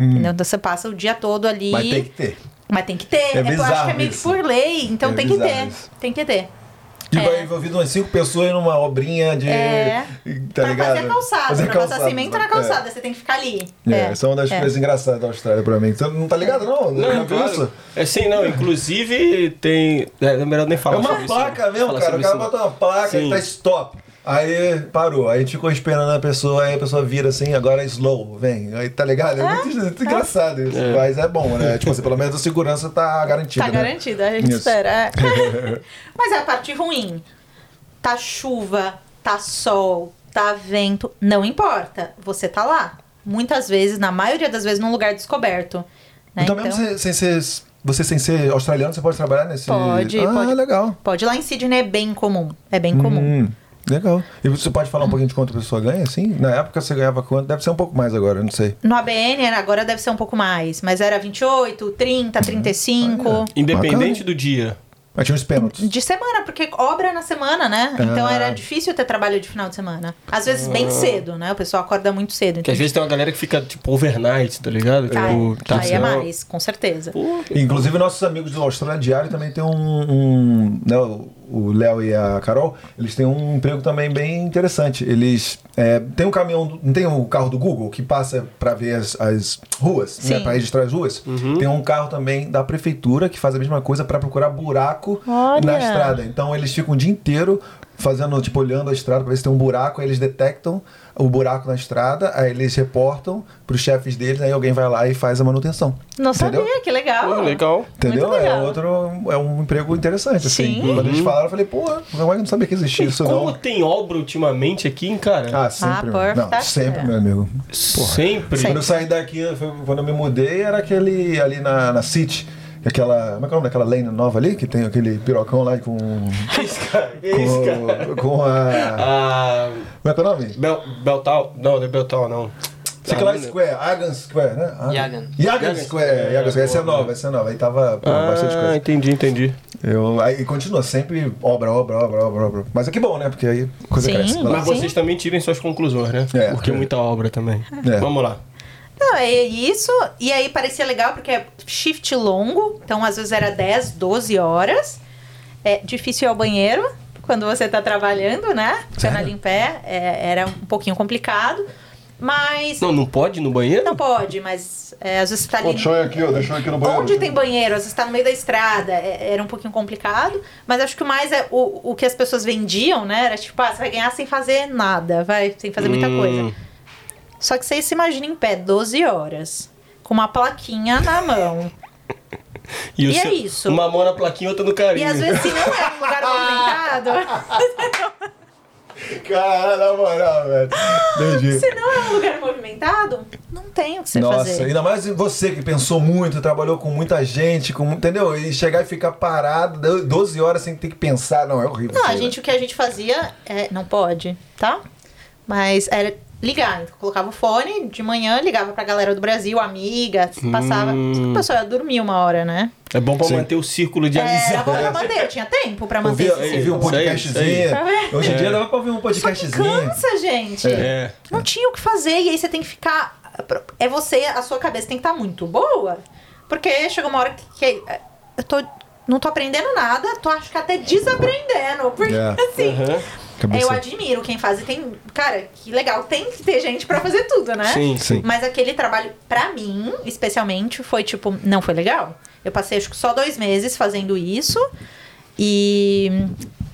Entendeu? Então você passa o dia todo ali. Mas tem que ter. Mas tem que ter. É É, eu acho que é meio que isso. por lei, então É tem que ter. isso. Tem que ter. Tipo, É. aí envolvido umas cinco pessoas numa obrinha de. É. Tá pra ligado? fazer calçada, Fazer pra calçada. passar cimento na calçada, você tem que ficar ali. É, é, essa é uma das é. coisas engraçadas da Austrália pra mim. Você não tá ligado, não? Não, viu claro. isso? É sim, não. Inclusive tem. É melhor nem É falar uma sobre isso, placa não. mesmo, cara. O cara bota uma placa e Sim. tá stop. Aí parou, aí a gente ficou esperando a pessoa, aí a pessoa vira assim, agora é slow, vem. Aí tá ligado? É muito, muito engraçado isso. Mas é bom, né? Tipo assim, pelo menos a segurança tá garantida. Tá né? garantido, a gente Isso. espera. é. (laughs) Mas é a parte ruim. Tá chuva, tá sol, tá vento, não importa. Você tá lá. Muitas vezes, na maioria das vezes, num lugar descoberto. Né? Então, mesmo sem, sem ser. Você sem ser australiano, você pode trabalhar nesse. Pode, ah, pode. legal. Pode ir lá em Sydney, é bem comum. É bem comum. Hum, legal. E você pode falar um pouquinho de quanto a pessoa ganha, assim? Na época você ganhava quanto? Deve ser um pouco mais agora, eu não sei. No ABN, agora deve ser um pouco mais. Mas era 28, 30, 35. Olha. Independente Bacana. do dia. Mas tinha uns pênaltis. De semana, porque obra na semana, né? Então Ah. era difícil ter trabalho de final de semana. Às vezes bem cedo, né? O pessoal acorda muito cedo. Porque Então, às vezes tem uma galera que fica, tipo, overnight, tá ligado? Ah, Tipo, é. tá aí é mais, com certeza. Pô, Inclusive, nossos amigos do Austrália Diário também tem um. um né, o- Léo e a Carol, eles têm um emprego também bem interessante. Eles. É, tem um caminhão. Não tem o carro do Google que passa pra ver as, as ruas, né, pra registrar as ruas? Tem um carro também da prefeitura que faz a mesma coisa pra procurar buraco Olha. na estrada. Então, eles ficam o dia inteiro fazendo, tipo, olhando a estrada pra ver se tem um buraco, aí eles detectam o buraco na estrada, aí eles reportam pros chefes deles, aí alguém vai lá e faz a manutenção. Não Entendeu? sabia, que legal. pô, legal. Entendeu? É legal. outro, é um emprego interessante, assim. Sim. Quando eles falaram, eu falei, pô, como é que eu não sabia que existia E isso, como não? tem obra ultimamente aqui, cara? Ah, sempre. Ah, não, perfect. sempre, meu amigo. Sempre. Quando eu saí daqui, quando eu me mudei, era aquele ali na, na City. Aquela. Como é que é o nome daquela lane nova ali? Que tem aquele pirocão lá com. (laughs) Com, com a. Ah, Como é que é o nome? Bel, Beltal? Não, não é Beltal, não. Sei lá, Square, Agan Square, né? Ah. Yagan. Yagan Square, Yagan Square. Essa é nova, essa é nova. Aí tava pô, bastante Ah, coisa. entendi, entendi. Eu, aí continua sempre obra, obra, obra, obra, obra. Mas é que bom, né? Porque aí coisa Sim. cresce. Mas Sim. vocês também tirem suas conclusões, né? É. Porque muita obra também. É. Vamos lá. Não, é isso. E aí parecia legal porque é shift longo. Então, às vezes era 10, 12 horas. É difícil ir ao banheiro quando você tá trabalhando, né? Ali em pé. é, era um pouquinho complicado. Mas. Não, não pode ir no banheiro? Não pode, mas é, às vezes você tá ali. Deixa eu ir aqui, ó. Deixa eu ir aqui no banheiro. Onde tem banheiro, às vezes tá no meio da estrada, é- era um pouquinho complicado, mas acho que o mais é o, o que as pessoas vendiam, né? Era tipo, ah, você vai ganhar sem fazer nada, vai, sem fazer muita Hum. coisa. Só que você se imagina em pé 12 horas, com uma plaquinha na mão. o E é seu- isso. Uma mão na plaquinha, outra no carinho. E às vezes, se não é um lugar movimentado, (laughs) Cara, na moral, velho. Entendi. se não é um lugar movimentado, não tem o que você Nossa, fazer. ainda mais você que pensou muito, trabalhou com muita gente, com, entendeu? E chegar e ficar parado do- 12 horas sem ter que pensar, não, é horrível. Não, a gente, o que a gente fazia, é, não pode, tá? Mas era ligar. Então, colocava o fone de manhã, ligava pra galera do Brasil, amiga, passava. Hum. O pessoal ia dormir uma hora, né? É bom pra Sim. manter o círculo de É, amizade. bom pra manter, eu tinha tempo pra manter Ouvir, esse ouvir um Isso aí, podcastzinho. isso Tá? Hoje em dia É. dava pra ouvir um Só que podcastzinho. cansa, gente. É. Não tinha o que fazer, e aí você tem que ficar. É você, a sua cabeça tem que estar muito boa. Porque chega uma hora que, que eu tô. Não tô aprendendo nada, tô acho que até desaprendendo. Porque É. assim. Aham. Cabeça. Eu admiro quem faz e tem. Cara, que legal. Tem que ter gente pra fazer tudo, né? Sim, Sim. Mas aquele trabalho, pra mim, especialmente, foi tipo, não foi legal. Eu passei acho que só dois meses fazendo isso. E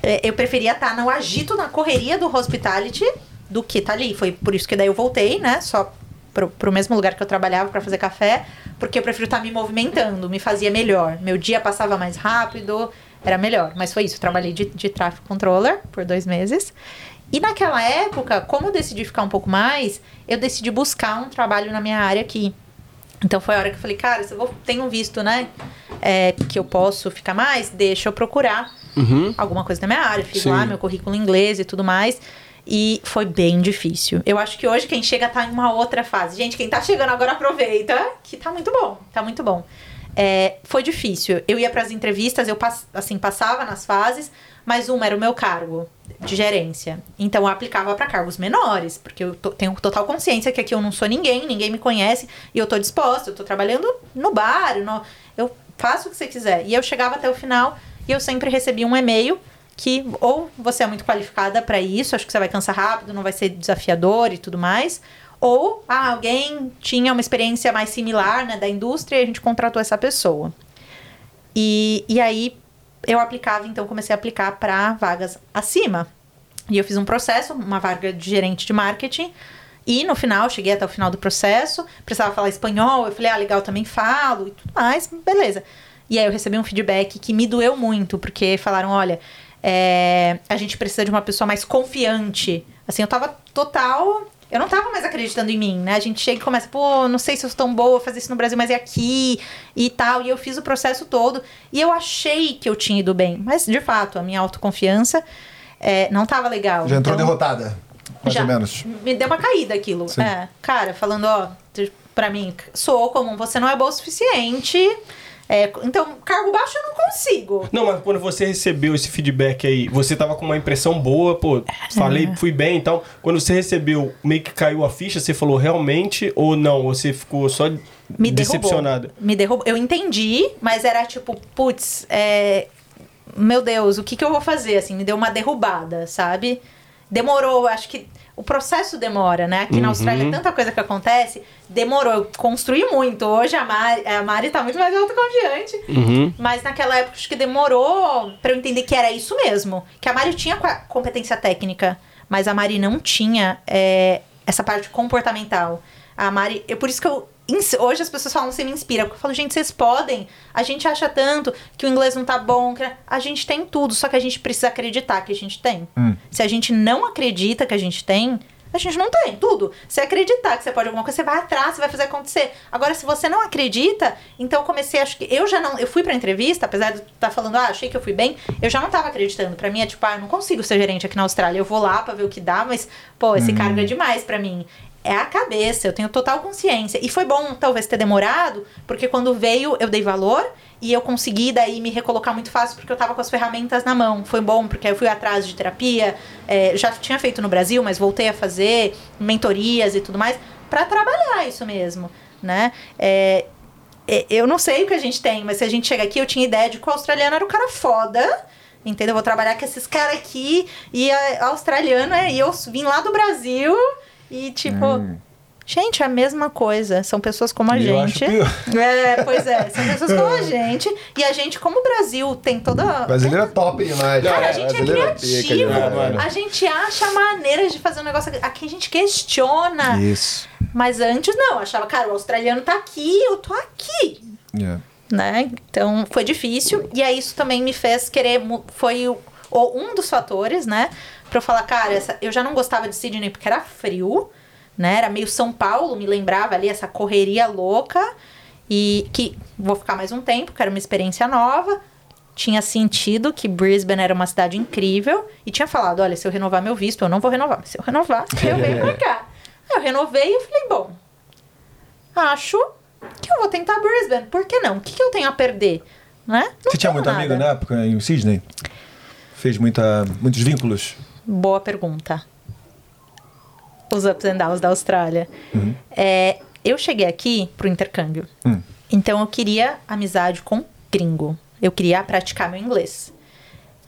é, eu preferia estar no agito, na correria do hospitality do que tá ali. Foi por isso que daí eu voltei, né? Só pro, pro mesmo lugar que eu trabalhava pra fazer café, porque eu prefiro estar me movimentando, me fazia melhor. Meu dia passava mais rápido, era melhor. Mas foi isso, trabalhei de, de traffic controller por dois meses. E naquela época, como eu decidi ficar um pouco mais, eu decidi buscar um trabalho na minha área aqui. Então foi a hora que eu falei, cara, se eu vou, tenho visto, né, é, que eu posso ficar mais, deixa eu procurar alguma coisa na minha área. Fiz Sim. lá meu currículo em inglês e tudo mais. E foi bem difícil. Eu acho que hoje quem chega tá em uma outra fase. Gente, quem tá chegando agora aproveita, que tá muito bom. Tá muito bom. É, foi difícil. Eu ia pras entrevistas, eu pass- assim, passava nas fases, mas uma era o meu cargo de gerência. Então eu aplicava pra cargos menores, porque eu tenho total consciência que aqui eu não sou ninguém, ninguém me conhece, e eu tô disposta, eu tô trabalhando no bar, no- eu faço o que você quiser. E eu chegava até o final e eu sempre recebia um e-mail que ou você é muito qualificada pra isso, acho que você vai cansar rápido, não vai ser desafiador e tudo mais, ou ah, alguém tinha uma experiência mais similar né, da indústria e a gente contratou essa pessoa. E, e aí eu aplicava, então comecei a aplicar para vagas acima. E eu fiz um processo, uma vaga de gerente de marketing. E no final, cheguei até o final do processo, precisava falar espanhol. Eu falei, ah, legal, também falo e tudo mais, beleza. E aí eu recebi um feedback que me doeu muito, porque falaram: olha, é, a gente precisa de uma pessoa mais confiante. Assim, eu tava total. Eu não tava mais acreditando em mim, né? A gente chega e começa, pô, não sei se eu sou tão boa fazer isso no Brasil, mas é aqui e tal. E eu fiz o processo todo. E eu achei que eu tinha ido bem. Mas, de fato, a minha autoconfiança é, não tava legal. Já entrou Então, derrotada, mais já. ou menos. Me deu uma caída aquilo. É, cara, falando, ó, pra mim, sou comum, você não é boa o suficiente. É, então, cargo baixo eu não consigo. Não, mas quando você recebeu esse feedback aí, você tava com uma impressão boa, pô, falei, fui bem e tal. Quando você recebeu, meio que caiu a ficha, você falou realmente ou não? Você ficou só Me decepcionada? derrubou. Me derrubou. Eu entendi, mas era tipo, putz, é, meu Deus, o que, que eu vou fazer? Assim, me deu uma derrubada, sabe? Demorou, acho que o processo demora, né? Aqui na Austrália, tanta coisa que acontece, demorou. Eu construí muito. Hoje a Mari, a Mari tá muito mais autoconfiante. Uhum. Mas naquela época acho que demorou pra eu entender que era isso mesmo. Que a Mari tinha competência técnica, mas a Mari não tinha é, essa parte comportamental. A Mari. Eu, por isso que eu. Hoje as pessoas falam, você me inspira. Porque eu falo, gente, vocês podem. A gente acha tanto que o inglês não tá bom. que a gente tem tudo, só que a gente precisa acreditar que a gente tem. Se a gente não acredita que a gente tem, a gente não tem tudo. Se acreditar que você pode alguma coisa, você vai atrás, você vai fazer acontecer. Agora, se você não acredita, então eu comecei, acho que eu já não. Eu fui pra entrevista, apesar de estar falando, ah, achei que eu fui bem, eu já não tava acreditando. Pra mim é tipo, ah, eu não consigo ser gerente aqui na Austrália. Eu vou lá pra ver o que dá, mas, pô, esse cargo é demais pra mim. É a cabeça, eu tenho total consciência. E foi bom, talvez, ter demorado, porque quando veio, eu dei valor e eu consegui daí me recolocar muito fácil porque eu tava com as ferramentas na mão. Foi bom, porque eu fui atrás de terapia, é, já tinha feito no Brasil, mas voltei a fazer mentorias e tudo mais pra trabalhar isso mesmo, né? É, é, eu não sei o que a gente tem, mas se a gente chega aqui, eu tinha ideia de que o australiano era o cara foda. Entendeu? Eu vou trabalhar com esses caras aqui e a, australiano é. E eu vim lá do Brasil e, tipo. Gente, é a mesma coisa. São pessoas como a Hum. Eu acho gente. pior. (laughs) É, pois é. São pessoas como a (laughs) gente. E a gente, como o Brasil tem toda. Brasileiro é top demais. Cara, a né? gente é Brasileiro criativo. mano. A gente acha maneiras de fazer um negócio. Aqui a gente questiona. Isso. Mas antes não. Achava, cara, o australiano tá aqui, eu tô aqui Yeah. né? Então foi difícil e aí isso também me fez querer foi o- um dos fatores, né? Pra eu falar, cara, essa- eu já não gostava de Sydney porque era frio, né? Era meio São Paulo, me lembrava ali essa correria louca e que vou ficar mais um tempo, que era uma experiência nova. Tinha sentido que Brisbane era uma cidade incrível e tinha falado, olha, se eu renovar meu visto, eu não vou renovar, mas se eu renovar, (laughs) eu venho pra cá. Eu renovei e falei, bom, acho que eu vou tentar Brisbane. Por que não? O que, que eu tenho a perder? Né? Não Você tinha muito nada. amigo na época em Sydney? Fez muita, muitos vínculos? Boa pergunta. Os ups and downs da Austrália. É, eu cheguei aqui pro intercâmbio. Hum. Então eu queria amizade com gringo. Eu queria praticar meu inglês.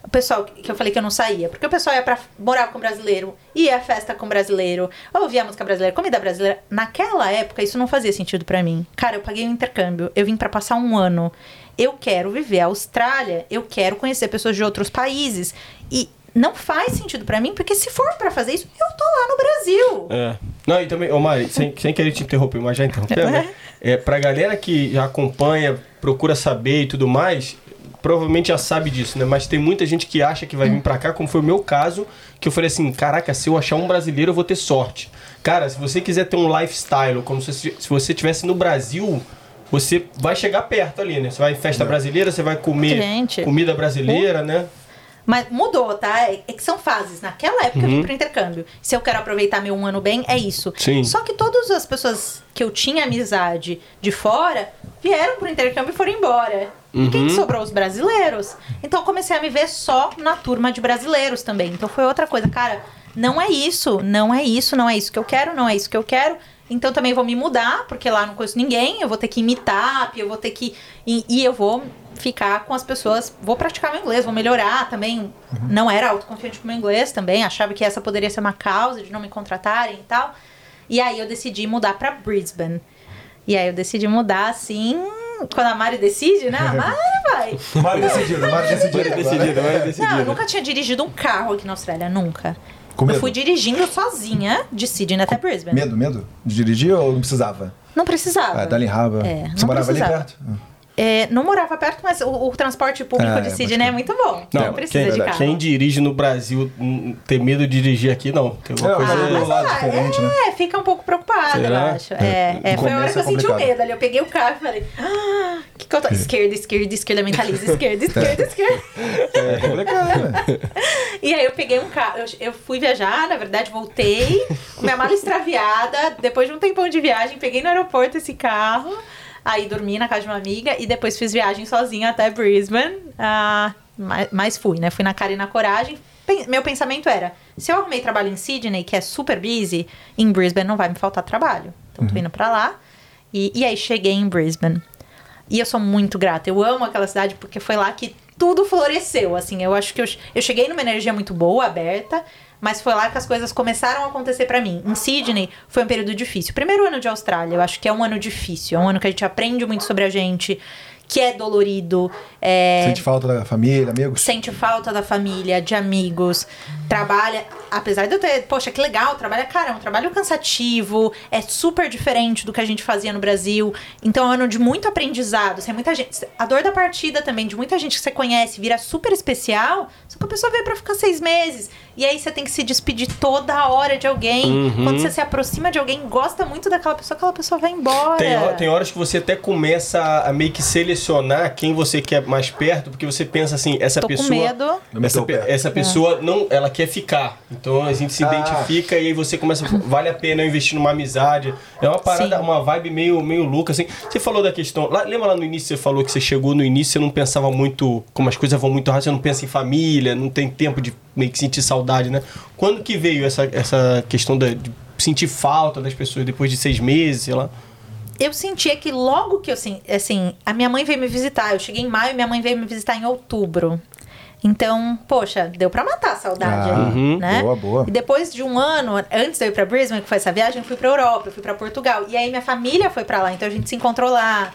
o pessoal que eu falei que eu não saía. Porque o pessoal ia pra morar com brasileiro, ia à festa com brasileiro, ouvia música brasileira, comida brasileira. Naquela época, isso não fazia sentido pra mim. Cara, eu paguei um intercâmbio, eu vim pra passar um ano. Eu quero viver a Austrália, eu quero conhecer pessoas de outros países. E não faz sentido pra mim, porque se for pra fazer isso, eu tô lá no Brasil. É. Não, e também, ô Mari, sem, sem querer te interromper, mas já interrompendo, né? É, pra galera que já acompanha, procura saber e tudo mais, provavelmente já sabe disso, né? Mas tem muita gente que acha que vai vir pra cá, como foi o meu caso, que eu falei assim, caraca, se eu achar um brasileiro, eu vou ter sorte. Cara, se você quiser ter um lifestyle, como se, se você estivesse no Brasil, você vai chegar perto ali, né? Você vai em festa brasileira, você vai comer Gente. comida brasileira, né? Mas mudou, tá? É que são fases. Naquela época eu Uhum. vim pro intercâmbio. Se eu quero aproveitar meu um ano bem, é isso. Sim. Só que todas as pessoas que eu tinha amizade de fora vieram pro intercâmbio e foram embora. E quem Uhum. sobrou? Os brasileiros. Então eu comecei a me ver só na turma de brasileiros também. Então foi outra coisa. Cara, não é isso, não é isso, não é isso que eu quero, não é isso que eu quero. Então também vou me mudar, porque lá não conheço ninguém. Eu vou ter que imitar, eu vou ter que. E, e eu vou ficar com as pessoas. Vou praticar meu inglês, vou melhorar também. Não era autoconfiante com o meu inglês também. Achava que essa poderia ser uma causa de não me contratarem e tal. E aí eu decidi mudar pra Brisbane. E aí eu decidi mudar assim. Quando a Mari decide, né? A (laughs) Mari vai. Mário decidido, Mário decidido. Vai decidido, vai Não, eu nunca tinha dirigido um carro aqui na Austrália, nunca. Eu fui dirigindo sozinha de Sydney até Brisbane. Medo, medo? De dirigir ou não precisava? Não precisava. Ah, dali Raba. É, Você morava ali precisava. perto? É, não morava perto, mas o, o transporte público Ah, de é, Sydney pode é muito bom. Não, Não, precisa quem, de carro. quem dirige no Brasil hum, ter medo de dirigir aqui, não. Tem uma É, coisa. mas Ah, do lado ah, diferente, é, né? fica um pouco preocupada, eu acho. É, é, No foi a hora que eu é senti o medo ali. Eu peguei o carro e falei, ah, que que eu tô... Esquerda, esquerda, esquerda, mentaliza, esquerda, esquerda, (laughs) esquerda. É complicado, né? E aí eu peguei um carro, eu, eu fui viajar, na verdade voltei, com minha mala extraviada, depois de um tempão de viagem, peguei no aeroporto esse carro, aí dormi na casa de uma amiga e depois fiz viagem sozinha até Brisbane, ah, mas, mas fui, né? Fui na cara e na coragem. Pen- Meu pensamento era, se eu arrumei trabalho em Sydney, que é super busy, em Brisbane não vai me faltar trabalho. Então tô indo pra lá. E, e aí cheguei em Brisbane. E eu sou muito grata. Eu amo aquela cidade porque foi lá que tudo floresceu. Assim, eu acho que eu, eu cheguei numa energia muito boa, aberta, mas foi lá que as coisas começaram a acontecer pra mim. Em Sydney foi um período difícil. Primeiro ano de Austrália, eu acho que é um ano difícil. É um ano que a gente aprende muito sobre a gente, que é dolorido. É, Sente falta da família, amigos? sente falta da família, de amigos, trabalha, apesar de eu ter, poxa, que legal, trabalha, cara, é um trabalho cansativo, é super diferente do que a gente fazia no Brasil. Então é um ano de muito aprendizado, assim, muita gente, a dor da partida também, de muita gente que você conhece, vira super especial, só que a pessoa veio pra ficar seis meses. E aí você tem que se despedir toda hora de alguém. Quando você se aproxima de alguém, gosta muito daquela pessoa, aquela pessoa vai embora. Tem, tem horas que você até começa a, meio que selecionar quem você quer mais perto, porque você pensa assim, essa Tô pessoa. com medo. Essa, pe- essa pessoa não, ela quer ficar. Então a gente se Ah. identifica e aí você começa, vale a pena eu investir numa amizade. É uma parada, Sim. uma vibe meio, meio louca assim. Você falou da questão, lá, lembra lá no início você falou que você chegou no início, você não pensava muito, como as coisas vão muito rápido, você não pensa em família, não tem tempo de meio que sentir saudade, né? Quando que veio essa, essa questão da- de sentir falta das pessoas depois de seis meses, sei lá? eu sentia que logo que eu assim, assim, a minha mãe veio me visitar. Eu cheguei em maio, minha mãe veio me visitar em outubro. Então, poxa, deu pra matar a saudade Ah, uhum. né? boa, boa. E depois de um ano, antes de eu ir pra Brisbane, que foi essa viagem, eu fui pra Europa, eu fui pra Portugal. E aí minha família foi pra lá, então a gente se encontrou lá.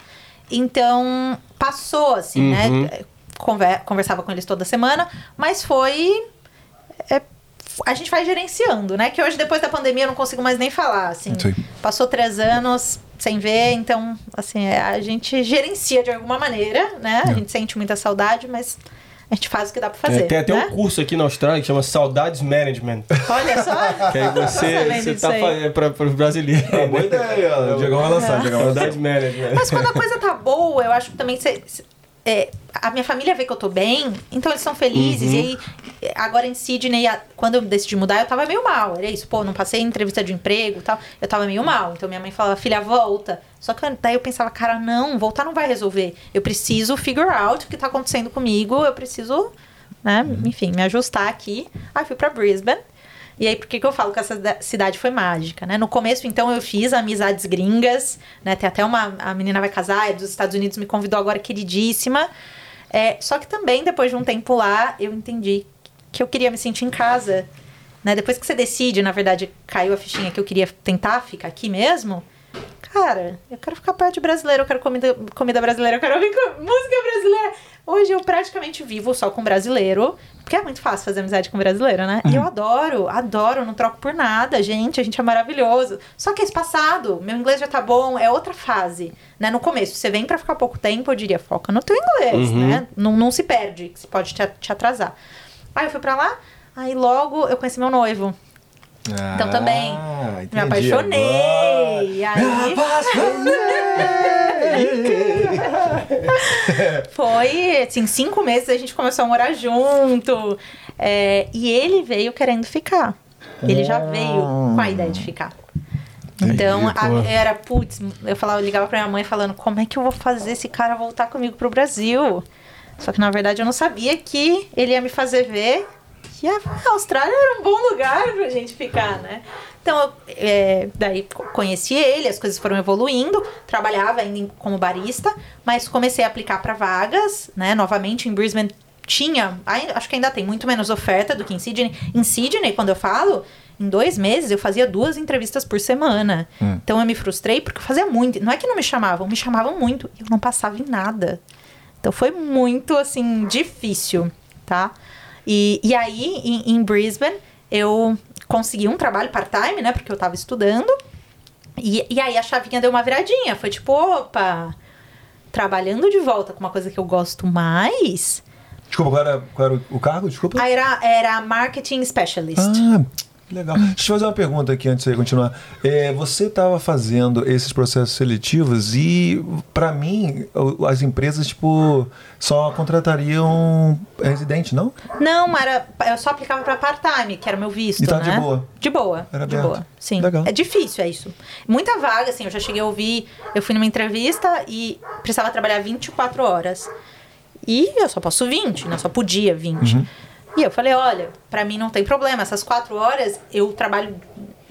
Então, passou assim, Uhum. né? Conver- conversava com eles toda semana, mas foi a gente vai gerenciando, né? Que hoje, depois da pandemia, eu não consigo mais nem falar, assim. Sim. Passou três anos sem ver, então, assim, é, a gente gerencia de alguma maneira, né? A gente sente muita saudade, mas a gente faz o que dá pra fazer, É, tem até né? um curso aqui na Austrália que chama Saudades Management. Olha só! (laughs) Que aí você, sabendo você tá fazendo para os brasileiros. É, boa ideia. O Diegão vai lançar, o Diegão vai lançar. Saudades Management. Mas quando a coisa tá boa, eu acho que também cê- cê- é, a minha família vê que eu tô bem, então eles são felizes. E aí, agora em Sydney, quando eu decidi mudar, eu tava meio mal. Era isso, pô, não passei em entrevista de emprego e tal. Eu tava meio mal. Então minha mãe falava, filha, volta. Só que daí eu pensava, cara, não, voltar não vai resolver. Eu preciso figure out o que tá acontecendo comigo. Eu preciso, né, enfim, me ajustar aqui. Aí fui pra Brisbane. E aí, por que, que eu falo que essa da- cidade foi mágica, né? No começo, então, eu fiz amizades gringas, né? Tem até uma... A menina vai casar, é dos Estados Unidos, me convidou agora, queridíssima. É, só que também, depois de um tempo lá, eu entendi que eu queria me sentir em casa. Né? Depois que você decide, na verdade, caiu a fichinha que eu queria tentar ficar aqui mesmo. Cara, eu quero ficar perto de brasileiro, eu quero comida, comida brasileira, eu quero ouvir música brasileira. Hoje eu praticamente vivo só com brasileiro, porque é muito fácil fazer amizade com brasileiro, né? E eu adoro, adoro, não troco por nada, gente, a gente é maravilhoso. Só que é espaçado, meu inglês já tá bom, é outra fase, né? No começo, você vem pra ficar pouco tempo, eu diria, foca no teu inglês, né? Não, não se perde, que você pode te, te atrasar. Aí eu fui pra lá, aí logo eu conheci meu noivo. Então também, Ah, me entendi apaixonei. Aí (laughs) foi, assim, cinco meses a gente começou a morar junto. É, e ele veio querendo ficar. Ele já veio com a ideia de ficar. Então, a- era, putz, eu falava, eu ligava pra minha mãe falando, como é que eu vou fazer esse cara voltar comigo pro Brasil? Só que na verdade eu não sabia que ele ia me fazer ver que a Austrália era um bom lugar pra gente ficar, né? Então, eu, é, daí co- conheci ele, as coisas foram evoluindo, trabalhava ainda como barista, mas comecei a aplicar para vagas, né? Novamente em Brisbane tinha, acho que ainda tem muito menos oferta do que em Sydney. Em Sydney, quando eu falo, em dois meses eu fazia duas entrevistas por semana. Então eu me frustrei porque eu fazia muito. Não é que não me chamavam, me chamavam muito. e Eu não passava em nada. Então foi muito, assim, difícil, tá? E, e aí, em, em Brisbane, eu consegui um trabalho part-time, né? Porque eu tava estudando. E, e aí a chavinha deu uma viradinha. Foi tipo, opa, trabalhando de volta com uma coisa que eu gosto mais. Desculpa, qual era, qual era o cargo? Desculpa. Era, era marketing specialist. Ah, legal. Deixa eu te fazer uma pergunta aqui antes de você continuar. É, você estava fazendo esses processos seletivos e, para mim, as empresas, tipo, só contratariam residente, não? Não, era, eu só aplicava pra part-time, que era o meu visto, E tá né? de boa? De boa. Era de aberto. boa. Sim. Legal. É difícil, é isso. Muita vaga, assim, eu já cheguei a ouvir, eu fui numa entrevista e precisava trabalhar 24 horas. E eu só posso 20, né? Só podia 20. Uhum. E eu falei, olha, pra mim não tem problema, essas quatro horas eu trabalho.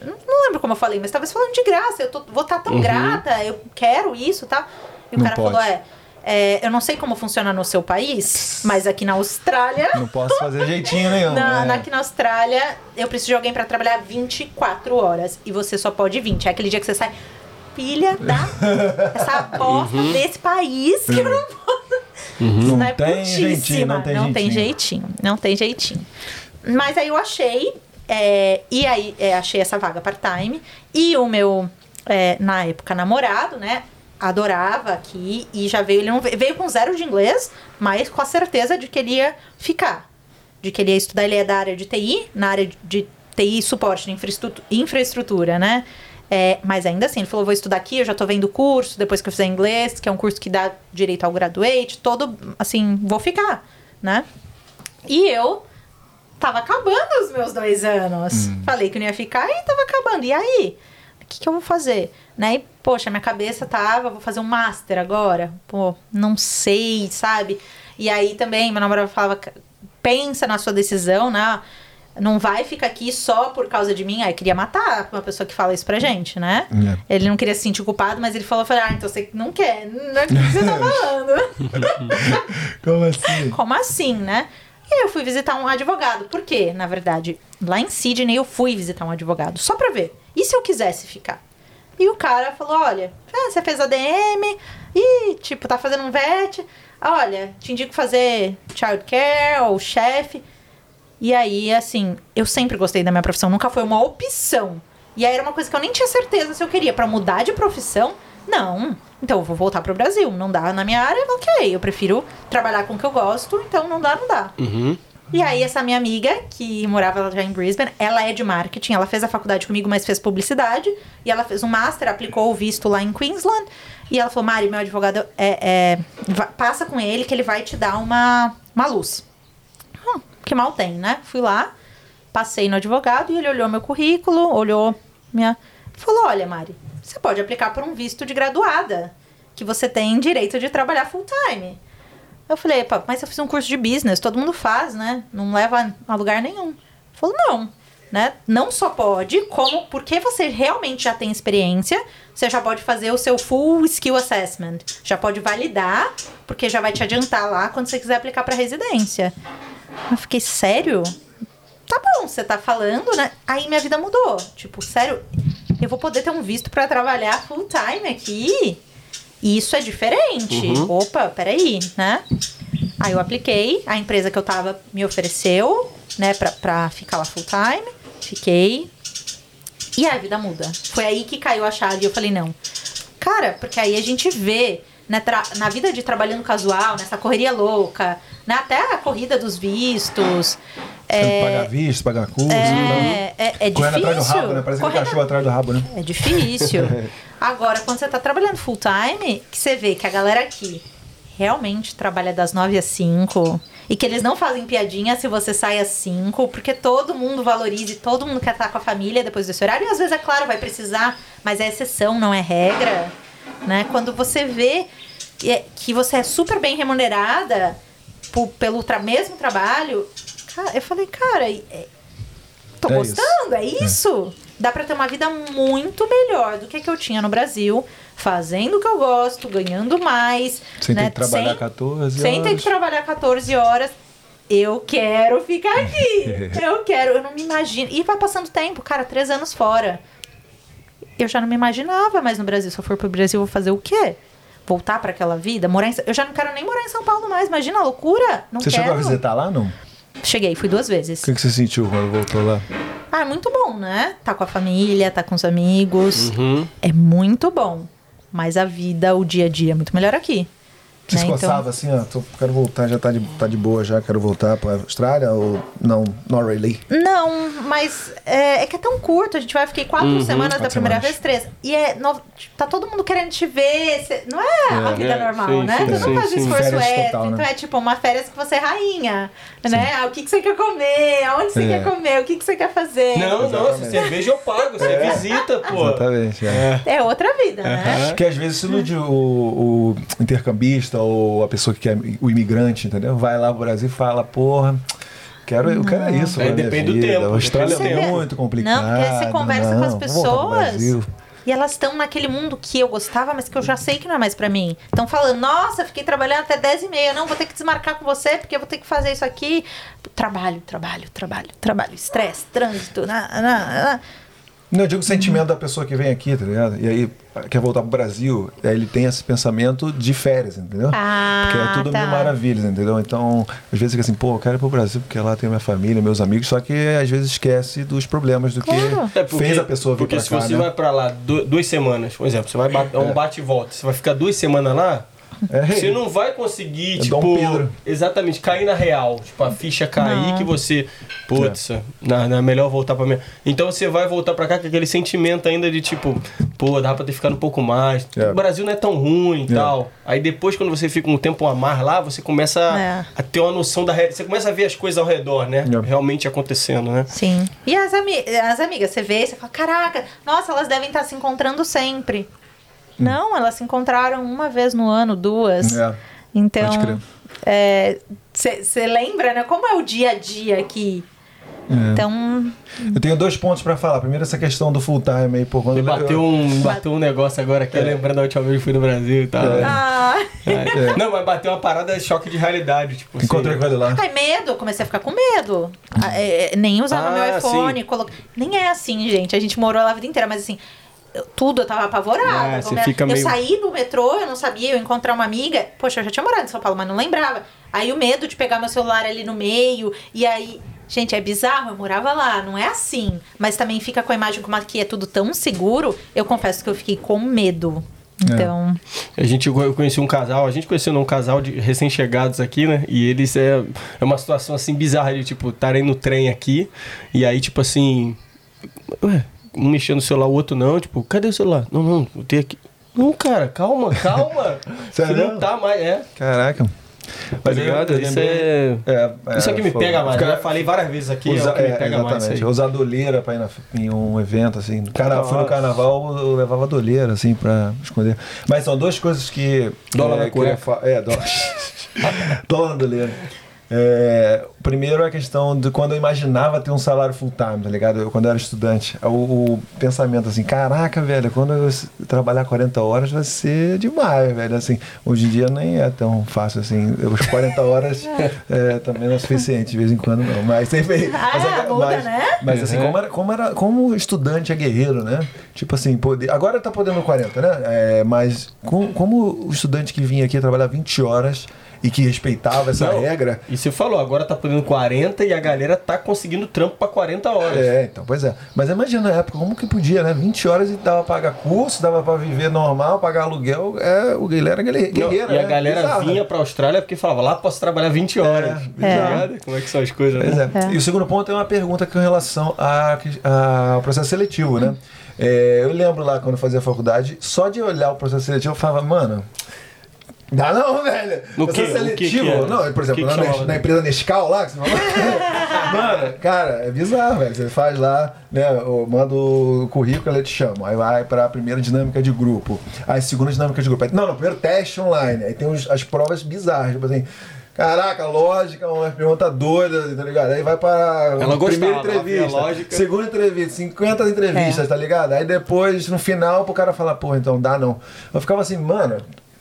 Não lembro como eu falei, mas talvez falando de graça, eu tô- vou estar tão grata, eu quero isso, tá? E o Não cara pode. falou, é, é, eu não sei como funciona no seu país, mas aqui na Austrália. Não posso fazer jeitinho nenhum. Na, né? aqui na Austrália, eu preciso de alguém pra trabalhar 24 horas. E você só pode 20. É aquele dia que você sai. Filha da. (laughs) essa bosta desse país que eu não posso. Isso Não é tem jeitinho, não tem jeitinho. jeitinho. Não tem jeitinho. Mas aí eu achei. é, e aí é, achei essa vaga part-time. E o meu, é, na época, namorado, né? Adorava aqui e já veio. Ele não veio, veio com zero de inglês, mas com a certeza de que ele ia ficar. De que ele ia estudar, ele é da área de TI, na área de TI e suporte de infraestrutu- infraestrutura, né? É, mas ainda assim, ele falou: vou estudar aqui, eu já tô vendo o curso, depois que eu fizer inglês, que é um curso que dá direito ao graduate, todo, assim, vou ficar, né? E eu tava acabando os meus dois anos. Falei que não ia ficar e tava acabando. E aí? O que, que eu vou fazer? Né? E, poxa, minha cabeça tava, vou fazer um master agora. Pô, não sei, sabe? E aí também, meu namorado falava, pensa na sua decisão, né? Não vai ficar aqui só por causa de mim. Aí queria matar uma pessoa que fala isso pra gente, né? É. Ele não queria se sentir culpado, mas ele falou, falou, ah, então você não quer. Não é o que você tá falando. (laughs) Como assim? Como assim, né? E eu fui visitar um advogado. Por quê? Na verdade, lá em Sydney eu fui visitar um advogado, só pra ver. E se eu quisesse ficar? E o cara falou: olha, ah, você fez ADM e, tipo, tá fazendo um VET. Olha, te indico fazer childcare ou chefe. E aí, assim, eu sempre gostei da minha profissão, nunca foi uma opção. E aí era uma coisa que eu nem tinha certeza se eu queria pra mudar de profissão. Não. Então eu vou voltar pro Brasil. Não dá na minha área, ok. Eu prefiro trabalhar com o que eu gosto, então não dá, não dá. E aí, essa minha amiga, que morava já em Brisbane, ela é de marketing, ela fez a faculdade comigo, mas fez publicidade. E ela fez um master, aplicou o visto lá em Queensland. E ela falou: Mari, meu advogado, é, é, passa com ele que ele vai te dar uma, uma luz. Que mal tem, né? Fui lá, passei no advogado e ele olhou meu currículo, olhou minha. Falou: Olha, Mari, você pode aplicar por um visto de graduada, que você tem direito de trabalhar full time. Eu falei, "Pá, mas eu fiz um curso de business, todo mundo faz, né? Não leva a lugar nenhum. Falou, não. né? Não só pode, como porque você realmente já tem experiência, você já pode fazer o seu full skill assessment. Já pode validar, porque já vai te adiantar lá quando você quiser aplicar para residência. Eu fiquei, sério? Tá bom, você tá falando, né? Aí minha vida mudou. Tipo, sério, eu vou poder ter um visto para trabalhar full time aqui? Isso é diferente. Opa, peraí, né? Aí eu apliquei, a empresa que eu tava me ofereceu, né, pra, pra ficar lá full time. Fiquei. E a vida muda. Foi aí que caiu a chave e eu falei, não. Cara, porque aí a gente vê né, na vida de trabalhando casual, nessa correria louca, né, até a corrida dos vistos. É, pagar visto, pagar curso. é, é, é Correndo difícil. atrás do rabo, né? Parece que Correndo cachorro atrás do rabo, né? é difícil. (laughs) Agora, quando você tá trabalhando full time, que você vê que a galera aqui realmente trabalha das 9 às 5 e que eles não fazem piadinha se você sai às 5, porque todo mundo valoriza e todo mundo quer estar com a família depois desse horário. E às vezes, é claro, vai precisar, mas é exceção, não é regra. Né? Quando você vê que é- que você é super bem remunerada po- pelo tra- mesmo trabalho, cara, eu falei, cara, é- tô É gostando, é isso. Dá pra ter uma vida muito melhor do que a que eu tinha no Brasil, fazendo o que eu gosto, ganhando mais. Sem ter né? que trabalhar sem, 14 sem ter horas. que trabalhar 14 horas. Eu quero ficar aqui. (laughs) eu quero, eu não me imagino. E vai passando tempo, cara, três anos fora. Eu já não me imaginava mais no Brasil. Se eu for pro Brasil, eu vou fazer o quê? Voltar pra aquela vida? Morar em... Eu já não quero nem morar em São Paulo mais. Imagina a loucura. Não Você quero. chegou a visitar lá, não? Cheguei, fui duas vezes. O que, que você sentiu quando voltou lá? Ah, é muito bom, né? Tá com a família, tá com os amigos. Uhum. É muito bom. Mas a vida, o dia a dia é muito melhor aqui. Você né? se coçava assim, ó, tô, quero voltar, já tá de, tá de boa, já quero voltar pra Austrália ou não, not really? Não, mas é, é que é tão curto. A gente vai ficar quatro semanas da Quatro primeira semanas. vez, três. E é. no- tá todo mundo querendo te ver. cê- não é, a vida é, normal, sim, né? sim, tu sim, não faz sim. esforço extra. total, né? Então é tipo uma férias que você é rainha. Né? Ah, O que, que você quer comer? Aonde você É. quer comer? O que, que você quer fazer? Não, não, se cerveja eu pago, você visita, pô. Exatamente. É. É outra vida, né? Acho que às vezes se ilude o, o intercambista ou a pessoa que quer, o imigrante, entendeu? Vai lá pro Brasil e fala, porra, quero, eu quero isso. Minha depende do vida. tempo, A Austrália do é muito complicado. Não, porque você conversa com as não, voltar pro pessoas Brasil. e elas estão naquele mundo que eu gostava, mas que eu já sei que não é mais pra mim. Estão falando, nossa, fiquei trabalhando até 10 e meia, não, vou ter que desmarcar com você porque eu vou ter que fazer isso aqui. Trabalho, trabalho, trabalho, trabalho, estresse, trânsito, na, na, na. Não, eu digo o sentimento da pessoa que vem aqui, tá ligado? E aí quer voltar pro Brasil, aí ele tem esse pensamento de férias, entendeu? Ah, Porque é tudo tá. mil maravilhas, entendeu? Então, às vezes fica assim, pô, eu quero ir pro Brasil porque lá tem minha família, meus amigos, só que às vezes esquece dos problemas do Claro. que É porque, fez a pessoa vir Porque pra se cá, você né? vai pra lá du- duas semanas, por exemplo, você vai é um bate e volta, você vai ficar duas semanas lá, É, você não vai conseguir, É tipo, exatamente, cair na real. Tipo, a ficha cair que você, putz, na, na melhor voltar pra mim. Então você vai voltar pra cá com aquele sentimento ainda de tipo, pô, dá pra ter ficado um pouco mais. É. O Brasil não é tão ruim e É. tal. Aí depois, quando você fica um tempo a mais lá, você começa É. a ter uma noção da realidade. Você começa a ver as coisas ao redor, né? É. Realmente acontecendo, né? Sim. E as, ami as amigas, você vê, você fala, caraca, nossa, elas devem estar se encontrando sempre. Não, elas se encontraram uma vez no ano, duas. É. Então, Pode crer. você lembra, né? Como é o dia a dia aqui? É. Então, Eu tenho dois pontos pra falar. Primeiro, essa questão do full time aí, pô. Quando bateu um, bateu um negócio agora aqui, eu lembrando da última vez que fui no Brasil e tal. É. ah, É. Não, mas bateu uma parada de choque de realidade. Tipo, Encontrei assim, com ele lá. ai, medo, comecei a ficar com medo. Ah, é, é, nem usava Ah, meu iPhone, colo... nem é assim, gente. A gente morou lá a vida inteira, mas assim, eu- tudo eu tava apavorada. É, você é- fica eu meio- saí do metrô, eu não sabia, eu encontrar uma amiga. Poxa, eu já tinha morado em São Paulo, mas não lembrava. Aí o medo de pegar meu celular ali no meio, e aí. Gente, é bizarro, eu morava lá, não é assim. Mas também fica com a imagem como aqui é tudo tão seguro. Eu confesso que eu fiquei com medo. É. Então. A gente eu conheci um casal, a gente conheceu um casal de recém-chegados aqui, né? E eles é, é uma situação assim bizarra de tipo, estarem no trem aqui e aí tipo assim, ué, um mexendo no celular, o outro não, tipo, cadê o celular? Não, não, eu tenho aqui. Não, cara, calma, calma. Você (laughs) Sério? não tá mais, é. Caraca. Tá ligado? Isso é... É, é, Isso aqui me foi- pega mais. Eu já falei várias vezes aqui, Usa- é o que me é, pega mais. exatamente. Aí. Usar doleira pra ir na- em um evento, assim. No Carna, fui no carnaval, eu levava doleira, assim, pra esconder. Mas são duas coisas que. Dólar é, na que cueca. fa- É, dólar. (laughs) dólar na doleira. É, primeiro a questão de quando eu imaginava ter um salário full time, tá ligado? Eu, quando eu era estudante. O, o pensamento assim, caraca, velho, quando eu trabalhar 40 horas vai ser demais, velho. Assim, hoje em dia nem é tão fácil assim. Os 40 horas (laughs) é, também não é suficiente, de vez em quando não. Mas enfim. (laughs) Ah, mas, é- muda, mas- né? mas assim, como era, como era, como estudante é guerreiro, né? Tipo assim, poder, agora tá podendo 40, né? É, mas com- como o estudante que vinha aqui trabalhar 20 horas e que respeitava essa Não, regra, E você falou, agora tá podendo 40 e a galera tá conseguindo trampo pra 40 horas. É, então, pois é. Mas imagina na época, como que podia, né? 20 horas e dava pra pagar curso, dava pra viver normal, pagar aluguel. É, o galera era Não, guerreiro, e a né? galera Bizarro, vinha né? pra Austrália porque falava, lá posso trabalhar 20 horas. É, Tá bizarro. ligado? Como é que são as coisas, Pois né? é. E o segundo ponto é uma pergunta com relação a- a- ao processo seletivo, né? É, eu lembro lá quando eu fazia faculdade, só de olhar o processo seletivo eu falava, mano. Dá não, velho. No Processo quê? O que que seletivo. era? não, por exemplo, que que na, chamava? na empresa Nescau lá, que você falou. (laughs) Mano, cara, é bizarro, velho. Você faz lá, né? Manda o currículo, ele te chama. Aí vai pra primeira dinâmica de grupo. Aí segunda dinâmica de grupo. Aí, não, no primeiro teste online. Aí tem os- as provas bizarras, tipo assim. Caraca, lógica, uma pergunta doida, tá ligado? Aí vai para Ela primeira gostava, entrevista, lógica. segunda entrevista, 50 entrevistas, tá ligado? Aí depois, no final, pro cara falar, pô, então dá não. Eu ficava assim, mano,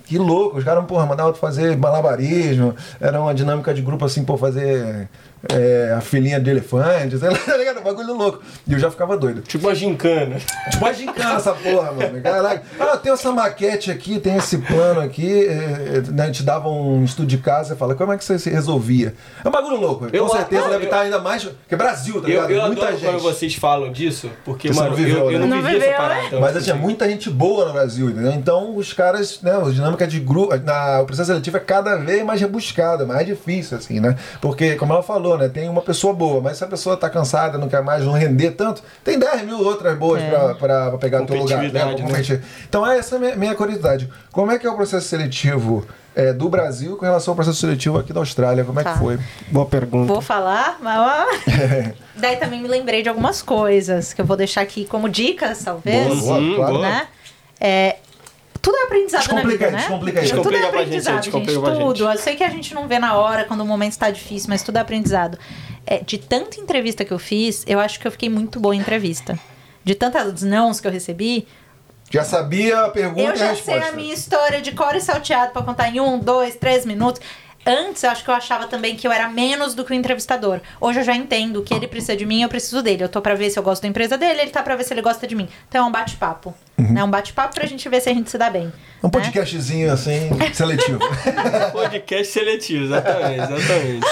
que louco, os caras, porra, mandavam fazer malabarismo, era uma dinâmica de grupo assim, pô, fazer é, a filhinha de elefante, sei lá, (laughs) tá ligado? Um bagulho louco. E eu já ficava doido. Tipo uma gincana. Tipo, a gincana essa porra, mano. Caraca. Ah, tem essa maquete aqui, tem esse plano aqui. É, é, né, a gente dava um estudo de casa e fala, como é que você se resolvia? É um bagulho louco. Eu- Com certeza eu- deve estar ainda mais. Que é Brasil, tá Eu, ligado? eu muita adoro gente. quando vocês falam disso, porque, Você mano, viveu, eu, eu né? não, Não vivi essa parada. né? Então, Mas tinha muita gente boa no Brasil, entendeu? Então os caras, né, a dinâmica de grupo, na, o processo seletivo é cada vez mais rebuscado, mais difícil, assim, né? Porque, como ela falou, né, tem uma pessoa boa, mas se a pessoa tá cansada, não quer mais, não render tanto, tem 10 mil outras boas pra, pra pegar o teu lugar, né? Né? Então essa é a minha, minha curiosidade. Como é que é o processo seletivo é, do Brasil com relação ao processo seletivo aqui da Austrália? Como é Tá. que foi? Boa pergunta. Vou falar, mas ó. (laughs) Daí também me lembrei de algumas coisas que eu vou deixar aqui como dicas, talvez. Boa, boa, claro. boa. Né? É, tudo é aprendizado na Descomplica vida, aí, né? descomplica aí. Tudo Descomplica é pra gente, aprendizado, gente. gente. Tudo. Eu sei que a gente não vê na hora quando o momento está difícil, mas tudo é aprendizado. É, de tanta entrevista que eu fiz, eu acho que eu fiquei muito boa em entrevista. De tantos nãos que eu recebi, Já sabia a pergunta eu e a já sei a minha história de cor e salteado pra contar em um, dois, três minutos. Antes, eu acho que eu achava também que eu era menos do que o entrevistador. Hoje eu já entendo que ele precisa de mim, eu preciso dele. Eu tô pra ver se eu gosto da empresa dele, ele tá pra ver se ele gosta de mim. Então é um bate-papo. É um bate-papo pra gente ver se a gente se dá bem. Um né? podcastzinho assim, seletivo. (laughs) Podcast seletivo, exatamente, exatamente.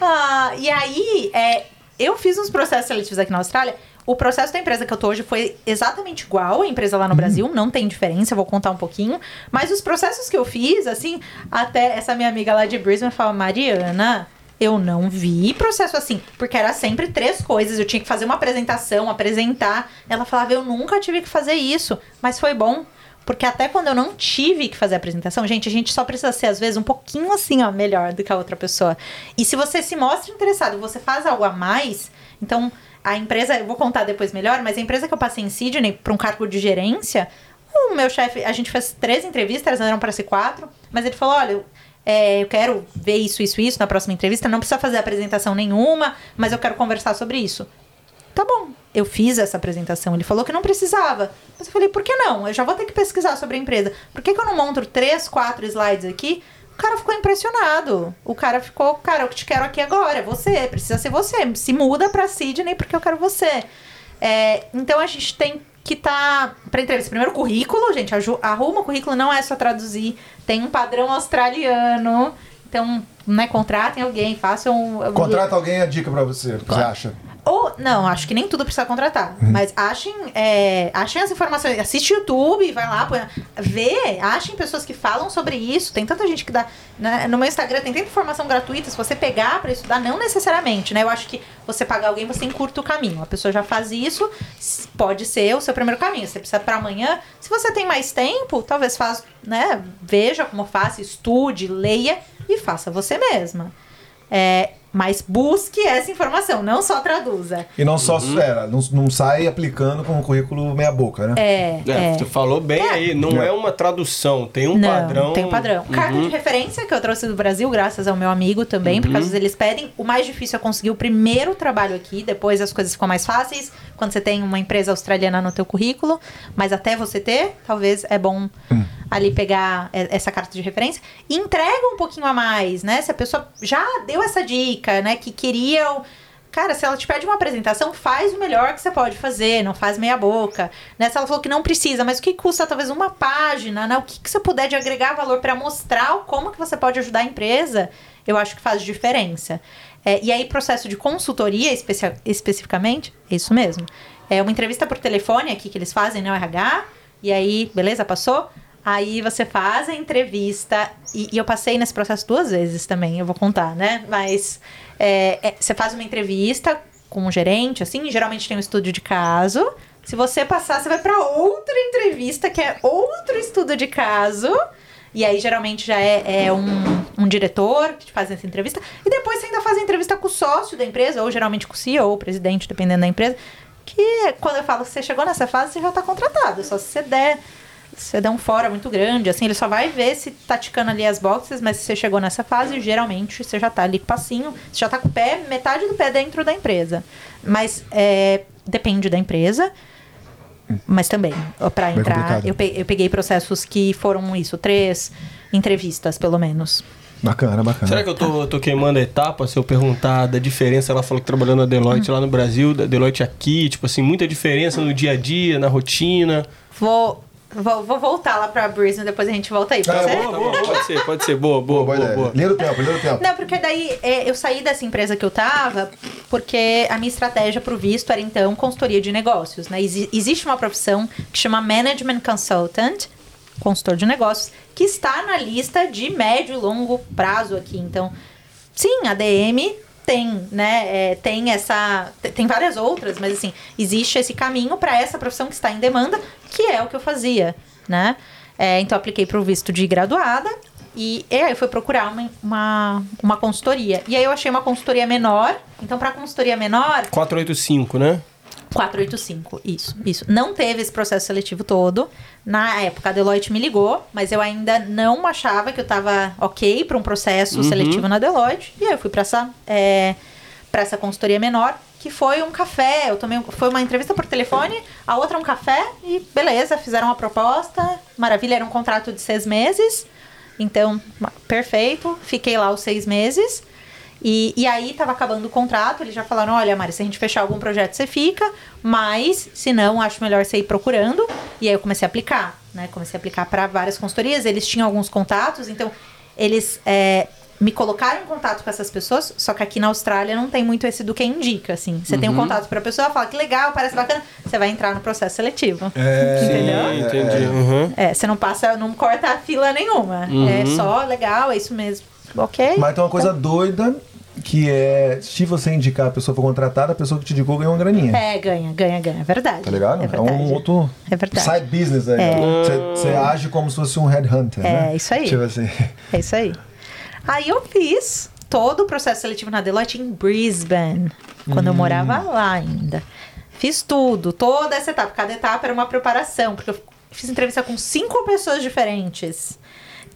Ah, e aí, é, eu fiz uns processos seletivos aqui na Austrália. O processo da empresa que eu tô hoje foi exatamente igual à empresa lá no Brasil, não tem diferença, eu vou contar um pouquinho. Mas os processos que eu fiz, assim, até essa minha amiga lá de Brisbane falava, Mariana, eu não vi processo assim, porque era sempre três coisas, eu tinha que fazer uma apresentação, apresentar. Ela falava, eu nunca tive que fazer isso, mas foi bom. Porque até quando eu não tive que fazer a apresentação, gente, a gente só precisa ser, às vezes, um pouquinho assim, ó, melhor do que a outra pessoa. E se você se mostra interessado, você faz algo a mais, então a empresa, eu vou contar depois melhor, mas a empresa que eu passei em Sydney para um cargo de gerência, o meu chefe, a gente fez três entrevistas, eram para ser quatro, mas ele falou: olha, é, eu quero ver isso, isso, isso na próxima entrevista, não precisa fazer apresentação nenhuma, mas eu quero conversar sobre isso. Tá bom, eu fiz essa apresentação. Ele falou que não precisava. Mas eu falei, por que não? Eu já vou ter que pesquisar sobre a empresa. Por que, que eu não monto três, quatro slides aqui? O cara ficou impressionado. O cara ficou, cara, eu te quero aqui agora. É você, precisa ser você. Se muda pra Sydney porque eu quero você. É, então a gente tem que. Tá, pra entrevista, primeiro currículo, gente. Arruma o currículo, não é só traduzir. Tem um padrão australiano. Então, né, contratem alguém, façam. Contrata alguém a dica pra você, o que você acha? Ou, não, acho que nem tudo precisa contratar. Mas achem, é, achem as informações. Assiste YouTube, vai lá, põe, vê, achem pessoas que falam sobre isso. Tem tanta gente que dá. né, no meu Instagram tem tanta informação gratuita. Se você pegar pra estudar, não necessariamente, né? Eu acho que você pagar alguém, você encurta o caminho. A pessoa já faz isso, pode ser o seu primeiro caminho. Você precisa pra amanhã. Se você tem mais tempo, talvez faz, né? Veja como faça, estude, leia e faça você mesma. É, mas busque essa informação, não só traduza. E não só é, não, não sai aplicando com o currículo meia boca, né? É, É, é. Você falou bem aí, não é. uma tradução, tem um Não, padrão. Tem um padrão. Carta Uhum. de referência que eu trouxe do Brasil, graças ao meu amigo também, porque às vezes eles pedem. O mais difícil é conseguir o primeiro trabalho aqui, depois as coisas ficam mais fáceis quando você tem uma empresa australiana no teu currículo. Mas até você ter, talvez é bom ali pegar essa carta de referência. E entrega um pouquinho a mais, né? Se a pessoa já deu essa dica, né? Que queria. o- Cara, se ela te pede uma apresentação, faz o melhor que você pode fazer, não faz meia boca. Né? Se ela falou que não precisa, mas o que custa talvez uma página, né? O que, que você puder de agregar valor para mostrar como que você pode ajudar a empresa, eu acho que faz diferença. É, e aí, processo de consultoria especia- especificamente, é isso mesmo. É uma entrevista por telefone aqui que eles fazem, né? O RH, e aí, beleza, passou? Aí você faz a entrevista, e, e eu passei nesse processo duas vezes também, eu vou contar, né? Mas é, é, você faz uma entrevista com um gerente, assim, geralmente tem um estudo de caso. Se você passar, você vai para outra entrevista, que é outro estudo de caso. E aí, geralmente, já é, é um, um diretor que te faz essa entrevista. E depois você ainda faz a entrevista com o sócio da empresa, ou geralmente com o CEO ou o presidente, dependendo da empresa. Que quando eu falo que você chegou nessa fase, você já tá contratado. Só se você der, você der um fora muito grande, assim, ele só vai ver se tá ticando ali as boxes, mas se você chegou nessa fase, geralmente você já tá ali com passinho, você já tá com o pé, metade do pé dentro da empresa. Mas é, depende da empresa. Mas também, para entrar, eu, pe- eu peguei processos que foram isso, três entrevistas, pelo menos. Bacana, bacana. Será que eu tô, tô queimando a etapa se eu perguntar da diferença? Ela falou que trabalhou na Deloitte lá no Brasil, da Deloitte aqui, tipo assim, muita diferença no dia a dia, na rotina. Vou, vou, vou voltar lá pra Brisbane, depois a gente volta aí, pode Ah, ser? boa, boa. Pode ser, pode ser. Boa, boa, Boa boa, boa. Linha do tempo, linha do tempo. Não, porque daí é, eu saí dessa empresa que eu tava, porque a minha estratégia pro visto era então consultoria de negócios, né? Exi- existe uma profissão que chama Management Consultant, consultor de negócios, que está na lista de médio e longo prazo aqui. Então, sim, a DM tem, né? é, tem essa. te- Tem várias outras, mas assim, existe esse caminho para essa profissão que está em demanda, que é o que eu fazia, né? É, então, apliquei para o visto de graduada e, e aí eu fui procurar uma, uma, uma consultoria. E aí eu achei uma consultoria menor. Então, para consultoria menor, 485, né? 485, isso, isso. Não teve esse processo seletivo todo. Na época, a Deloitte me ligou, mas eu ainda não achava que eu tava ok para um processo seletivo na Deloitte. E aí eu fui para essa, é, pra essa consultoria menor, que foi um café. Eu tomei, foi uma entrevista por telefone, a outra um café, e beleza, fizeram uma proposta. Maravilha, era um contrato de seis meses. Então, perfeito. Fiquei lá os seis meses. E, e aí tava acabando o contrato, eles já falaram, olha, Mari, se a gente fechar algum projeto, você fica, mas se não, acho melhor você ir procurando. E aí eu comecei a aplicar, né? Comecei a aplicar para várias consultorias, eles tinham alguns contatos, então eles é, me colocaram em contato com essas pessoas, só que aqui na Austrália não tem muito esse do que indica, assim. Você tem um contato pra pessoa, fala que legal, parece bacana, você vai entrar no processo seletivo. Entendeu? Sim, entendi. Uhum. É, você não passa, não corta a fila nenhuma. É só legal, é isso mesmo. Ok? Mas tem uma coisa doida que é se você indicar a pessoa for contratada, a pessoa que te indicou ganha uma graninha. É, ganha, ganha, ganha. É verdade. Tá ligado? É, É, verdade. um outro É verdade. side business aí. É. Você você age como se fosse um headhunter, né? É, isso aí. Tipo assim. É isso aí. Aí eu fiz todo o processo seletivo na Deloitte em Brisbane, quando eu morava lá ainda. Fiz tudo, toda essa etapa. Cada etapa era uma preparação, porque eu fiz entrevista com cinco pessoas diferentes.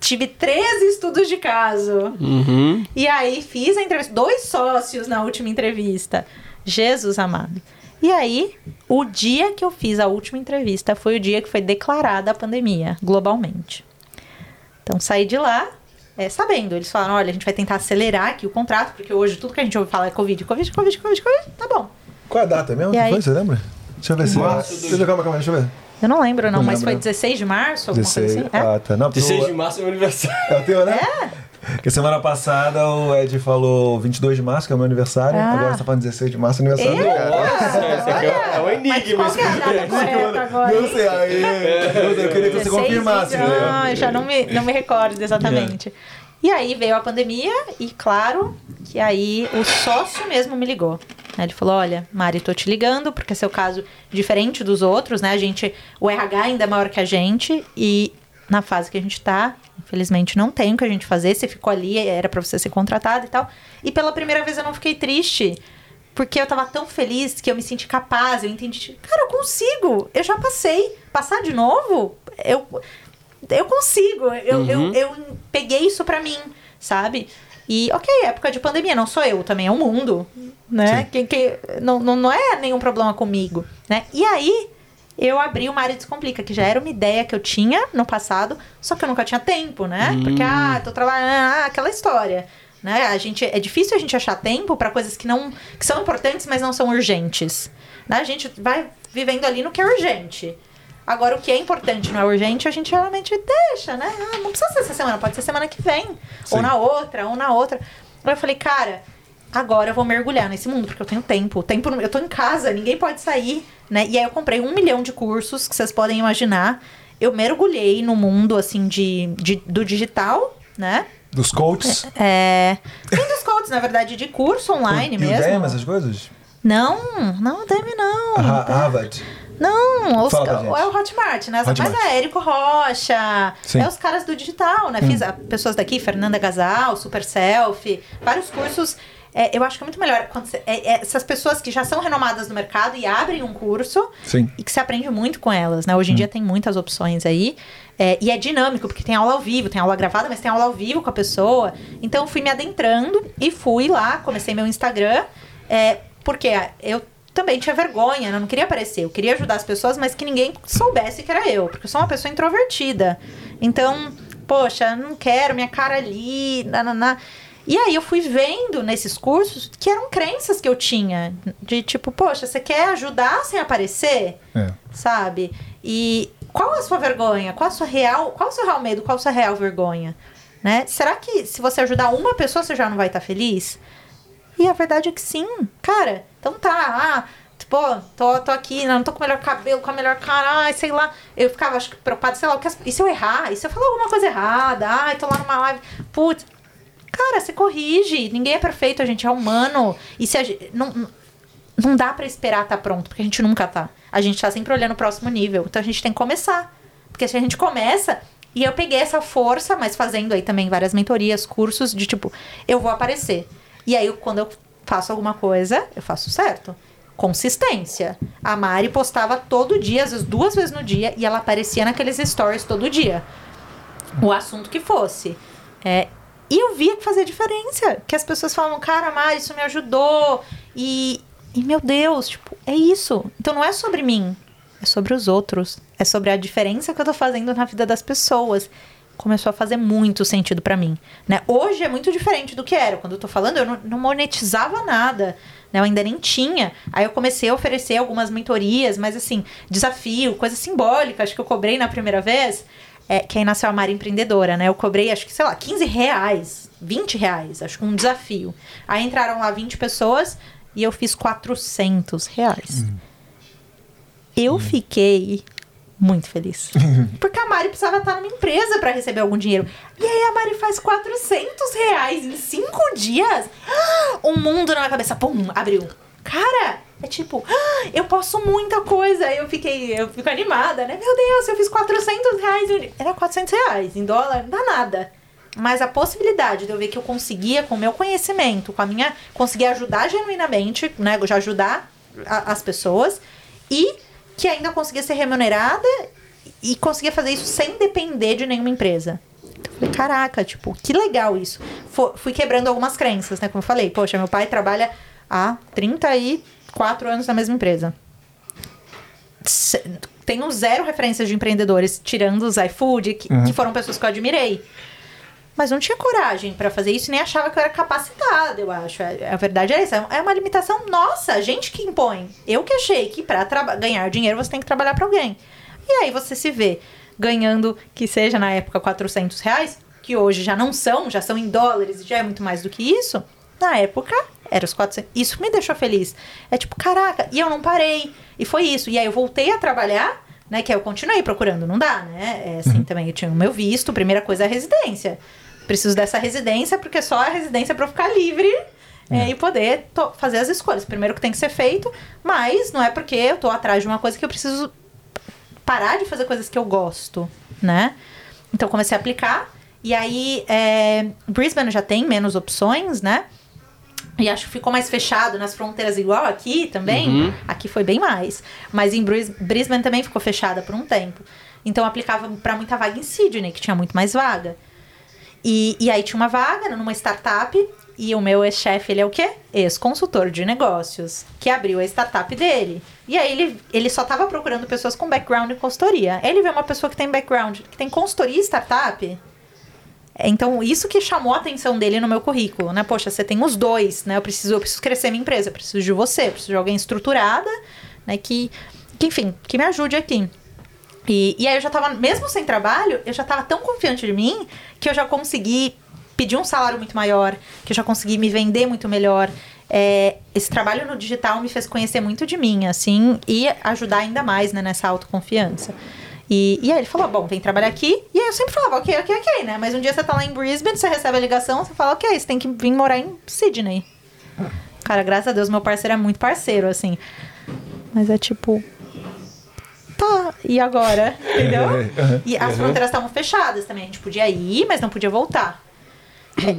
Tive 13 estudos de caso. Uhum. E aí fiz a entrevista, dois sócios na última entrevista. Jesus amado. E aí, o dia que eu fiz a última entrevista foi o dia que foi declarada a pandemia globalmente. Então saí de lá, é, sabendo. Eles falaram: olha, a gente vai tentar acelerar aqui o contrato, porque hoje tudo que a gente ouve falar é Covid, Covid, Covid, Covid, Covid. Tá bom. Qual é a data mesmo? Aí? Foi, você lembra? Deixa eu ver se. Março Deixa eu calma, calma, deixa eu ver. Eu não lembro, não, Não mas lembro. foi 16 de março, alguma 16. coisa assim. É? Ah, tá. Não, porque 16 o- de março é meu aniversário. (laughs) É o teu, né? Porque semana passada o Ed falou 22 de março, que é o meu aniversário. Ah. Agora você tá falando 16 de março, aniversário do cara. Nossa, esse aqui é, é um Mas enigma. esse é correta agora? Não sei, aí. Eu, eu queria que você 16 confirmasse. de- né? Ah, eu já não me, não me recordo exatamente. E aí veio a pandemia e claro que aí o sócio mesmo me ligou. Ele falou, olha, Mari, tô te ligando porque seu caso diferente dos outros, né? A gente, o RH ainda é maior que a gente e na fase que a gente tá. Infelizmente não tem o que a gente fazer. Você ficou ali, era pra você ser contratado e tal. E pela primeira vez eu não fiquei triste. Porque eu tava tão feliz que eu me senti capaz, eu entendi, cara, eu consigo, eu já passei. Passar de novo, eu, eu consigo. Eu, eu, eu peguei isso pra mim, sabe? E, ok, época de pandemia, não sou eu, também é o mundo, né? Que, que, não, não, não é nenhum problema comigo, né? E aí, eu abri o Mari Descomplica, que já era uma ideia que eu tinha no passado, só que eu nunca tinha tempo, né? Porque, ah, tô trabalhando, ah, aquela história. Né? A gente, é difícil a gente achar tempo para coisas que não que são importantes, mas não são urgentes. Né? A gente vai vivendo ali no que é urgente. Agora, o que é importante não é urgente, a gente geralmente deixa, né? Ah, não precisa ser essa semana, pode ser semana que vem. Ou na outra, ou na outra. Aí eu falei, cara, agora eu vou mergulhar nesse mundo, porque eu tenho tempo. Tempo eu tô em casa, ninguém pode sair, né? E aí eu comprei um milhão de cursos, que vocês podem imaginar. Eu mergulhei no mundo, assim, de, de do digital, né? Dos coaches. É. Tem dos coaches, na verdade, de curso online e mesmo. Udemy, essas coisas? Não, não, Udemy não. Ha- Harvard. Não, os, é o Hotmart, né? Hotmart. Mas é Érico Rocha, Sim. Hum. é os caras do digital, né? Fiz a- pessoas daqui, Fernanda Gasal, Super Selfie, vários cursos. É, eu acho que é muito melhor quando você- é- é essas pessoas que já são renomadas no mercado e abrem um curso Sim. e que se aprende muito com elas, né? Hoje em dia tem muitas opções aí. É, e é dinâmico, porque tem aula ao vivo, tem aula gravada, mas tem aula ao vivo com a pessoa. Então fui me adentrando e fui lá, comecei meu Instagram, é, porque eu também tinha vergonha, né? eu não queria aparecer. Eu queria ajudar as pessoas, mas que ninguém soubesse que era eu, porque eu sou uma pessoa introvertida. Então, poxa, não quero minha cara ali, nananá. E aí eu fui vendo nesses cursos que eram crenças que eu tinha. De tipo, poxa, você quer ajudar sem aparecer? É. sabe? E qual a sua vergonha? Qual a sua real, qual o seu real medo? Qual a sua real vergonha? Né? Será que se você ajudar uma pessoa, você já não vai estar feliz? E a verdade é que sim. Cara, então tá, ah, tipo, tô, tô aqui, não tô com o melhor cabelo, com a melhor cara, ai, sei lá. Eu ficava, acho que preocupada, sei lá, o que e se eu errar? E se eu falar alguma coisa errada? Ai, tô lá numa live, putz. Cara, você corrige. Ninguém é perfeito, a gente é humano. E se a gente. Não, não dá pra esperar estar pronto, porque a gente nunca tá. A gente tá sempre olhando o próximo nível. Então a gente tem que começar. Porque se a gente começa. E eu peguei essa força, mas fazendo aí também várias mentorias, cursos, de tipo, eu vou aparecer. E aí, quando eu faço alguma coisa, eu faço certo. Consistência. A Mari postava todo dia, às vezes duas vezes no dia, e ela aparecia naqueles stories todo dia. O assunto que fosse. É, e eu via que fazia diferença. Que as pessoas falavam, cara, Mari, isso me ajudou. E, e, meu Deus, tipo, é isso. Então não é sobre mim, é sobre os outros. É sobre a diferença que eu tô fazendo na vida das pessoas. Começou a fazer muito sentido pra mim. Né? Hoje é muito diferente do que era. Quando eu tô falando, eu não, não monetizava nada. Né? Eu ainda nem tinha. Aí eu comecei a oferecer algumas mentorias, mas assim, desafio, coisa simbólica. Acho que eu cobrei na primeira vez. É, que aí nasceu a Mari Empreendedora, né? Eu cobrei, acho que, sei lá, 15 reais, 20 reais, acho que um desafio. Aí entraram lá 20 pessoas e eu fiz 400 reais. Eu fiquei muito feliz. (laughs) Porque a Mari precisava estar numa empresa para receber algum dinheiro. E aí a Mari faz 400 reais em 5 dias. Ah, (gasps) Um mundo na minha cabeça, pum, abriu. Cara, é tipo, ah, (gasps) eu posso muita coisa. Eu fiquei, eu fico animada, né? Meu Deus, eu fiz 400 reais. Era 400 reais em dólar, não dá nada. Mas a possibilidade de eu ver que eu conseguia, com o meu conhecimento, com a minha. conseguir ajudar genuinamente, né? Já ajudar a- as pessoas. E que ainda conseguia ser remunerada e conseguia fazer isso sem depender de nenhuma empresa. Então eu falei, caraca, tipo, que legal isso. Fui quebrando algumas crenças, né? Como eu falei, poxa, meu pai trabalha há 34 anos na mesma empresa. Tenho zero referências de empreendedores, tirando os iFood, que, que foram pessoas que eu admirei. Mas não tinha coragem pra fazer isso, nem achava que eu era capacitada, eu acho. A, a verdade é essa. É uma limitação nossa, a gente que impõe. Eu que achei que pra traba- ganhar dinheiro você tem que trabalhar pra alguém. E aí você se vê ganhando, que seja na época 400 reais, que hoje já não são, já são em dólares e já é muito mais do que isso. Na época, era os 400. Isso me deixou feliz. É tipo, caraca, e eu não parei. E foi isso. E aí eu voltei a trabalhar, né? Que aí eu continuei procurando, não dá, né? É assim também, eu tinha o meu visto, primeira coisa é a residência. Preciso dessa residência, porque só a residência para eu ficar livre é, e poder fazer as escolhas. Primeiro que tem que ser feito, mas não é porque eu tô atrás de uma coisa que eu preciso parar de fazer coisas que eu gosto, né? Então comecei a aplicar. E aí, é, Brisbane já tem menos opções, né? E acho que ficou mais fechado nas fronteiras, igual aqui também. Aqui foi bem mais. Mas em Bris- Brisbane também ficou fechada por um tempo. Então eu aplicava pra muita vaga em Sydney, que tinha muito mais vaga. E, e aí tinha uma vaga numa startup. E o meu ex-chefe, ele é o quê? Ex-consultor de negócios, que abriu a startup dele. E aí ele, ele só tava procurando pessoas com background em consultoria. Aí ele vê uma pessoa que tem background, que tem consultoria e startup. Então, isso que chamou a atenção dele no meu currículo, né? Poxa, você tem os dois, né? Eu preciso, eu preciso crescer minha empresa, eu preciso de você, eu preciso de alguém estruturada, né? Que, que enfim, que me ajude aqui. E, e aí eu já tava, mesmo sem trabalho, eu já tava tão confiante de mim que eu já consegui pedir um salário muito maior, que eu já consegui me vender muito melhor. É, esse trabalho no digital me fez conhecer muito de mim, assim, e ajudar ainda mais, né, nessa autoconfiança. E, e aí ele falou, bom, vem trabalhar aqui. E aí eu sempre falava, ok, ok, ok, né? Mas um dia você tá lá em Brisbane, você recebe a ligação, você fala, ok, você tem que vir morar em Sydney. Cara, graças a Deus, meu parceiro é muito parceiro, assim. Mas é tipo. Tá, e agora? Entendeu? (laughs) E as fronteiras estavam fechadas também. A gente podia ir, mas não podia voltar.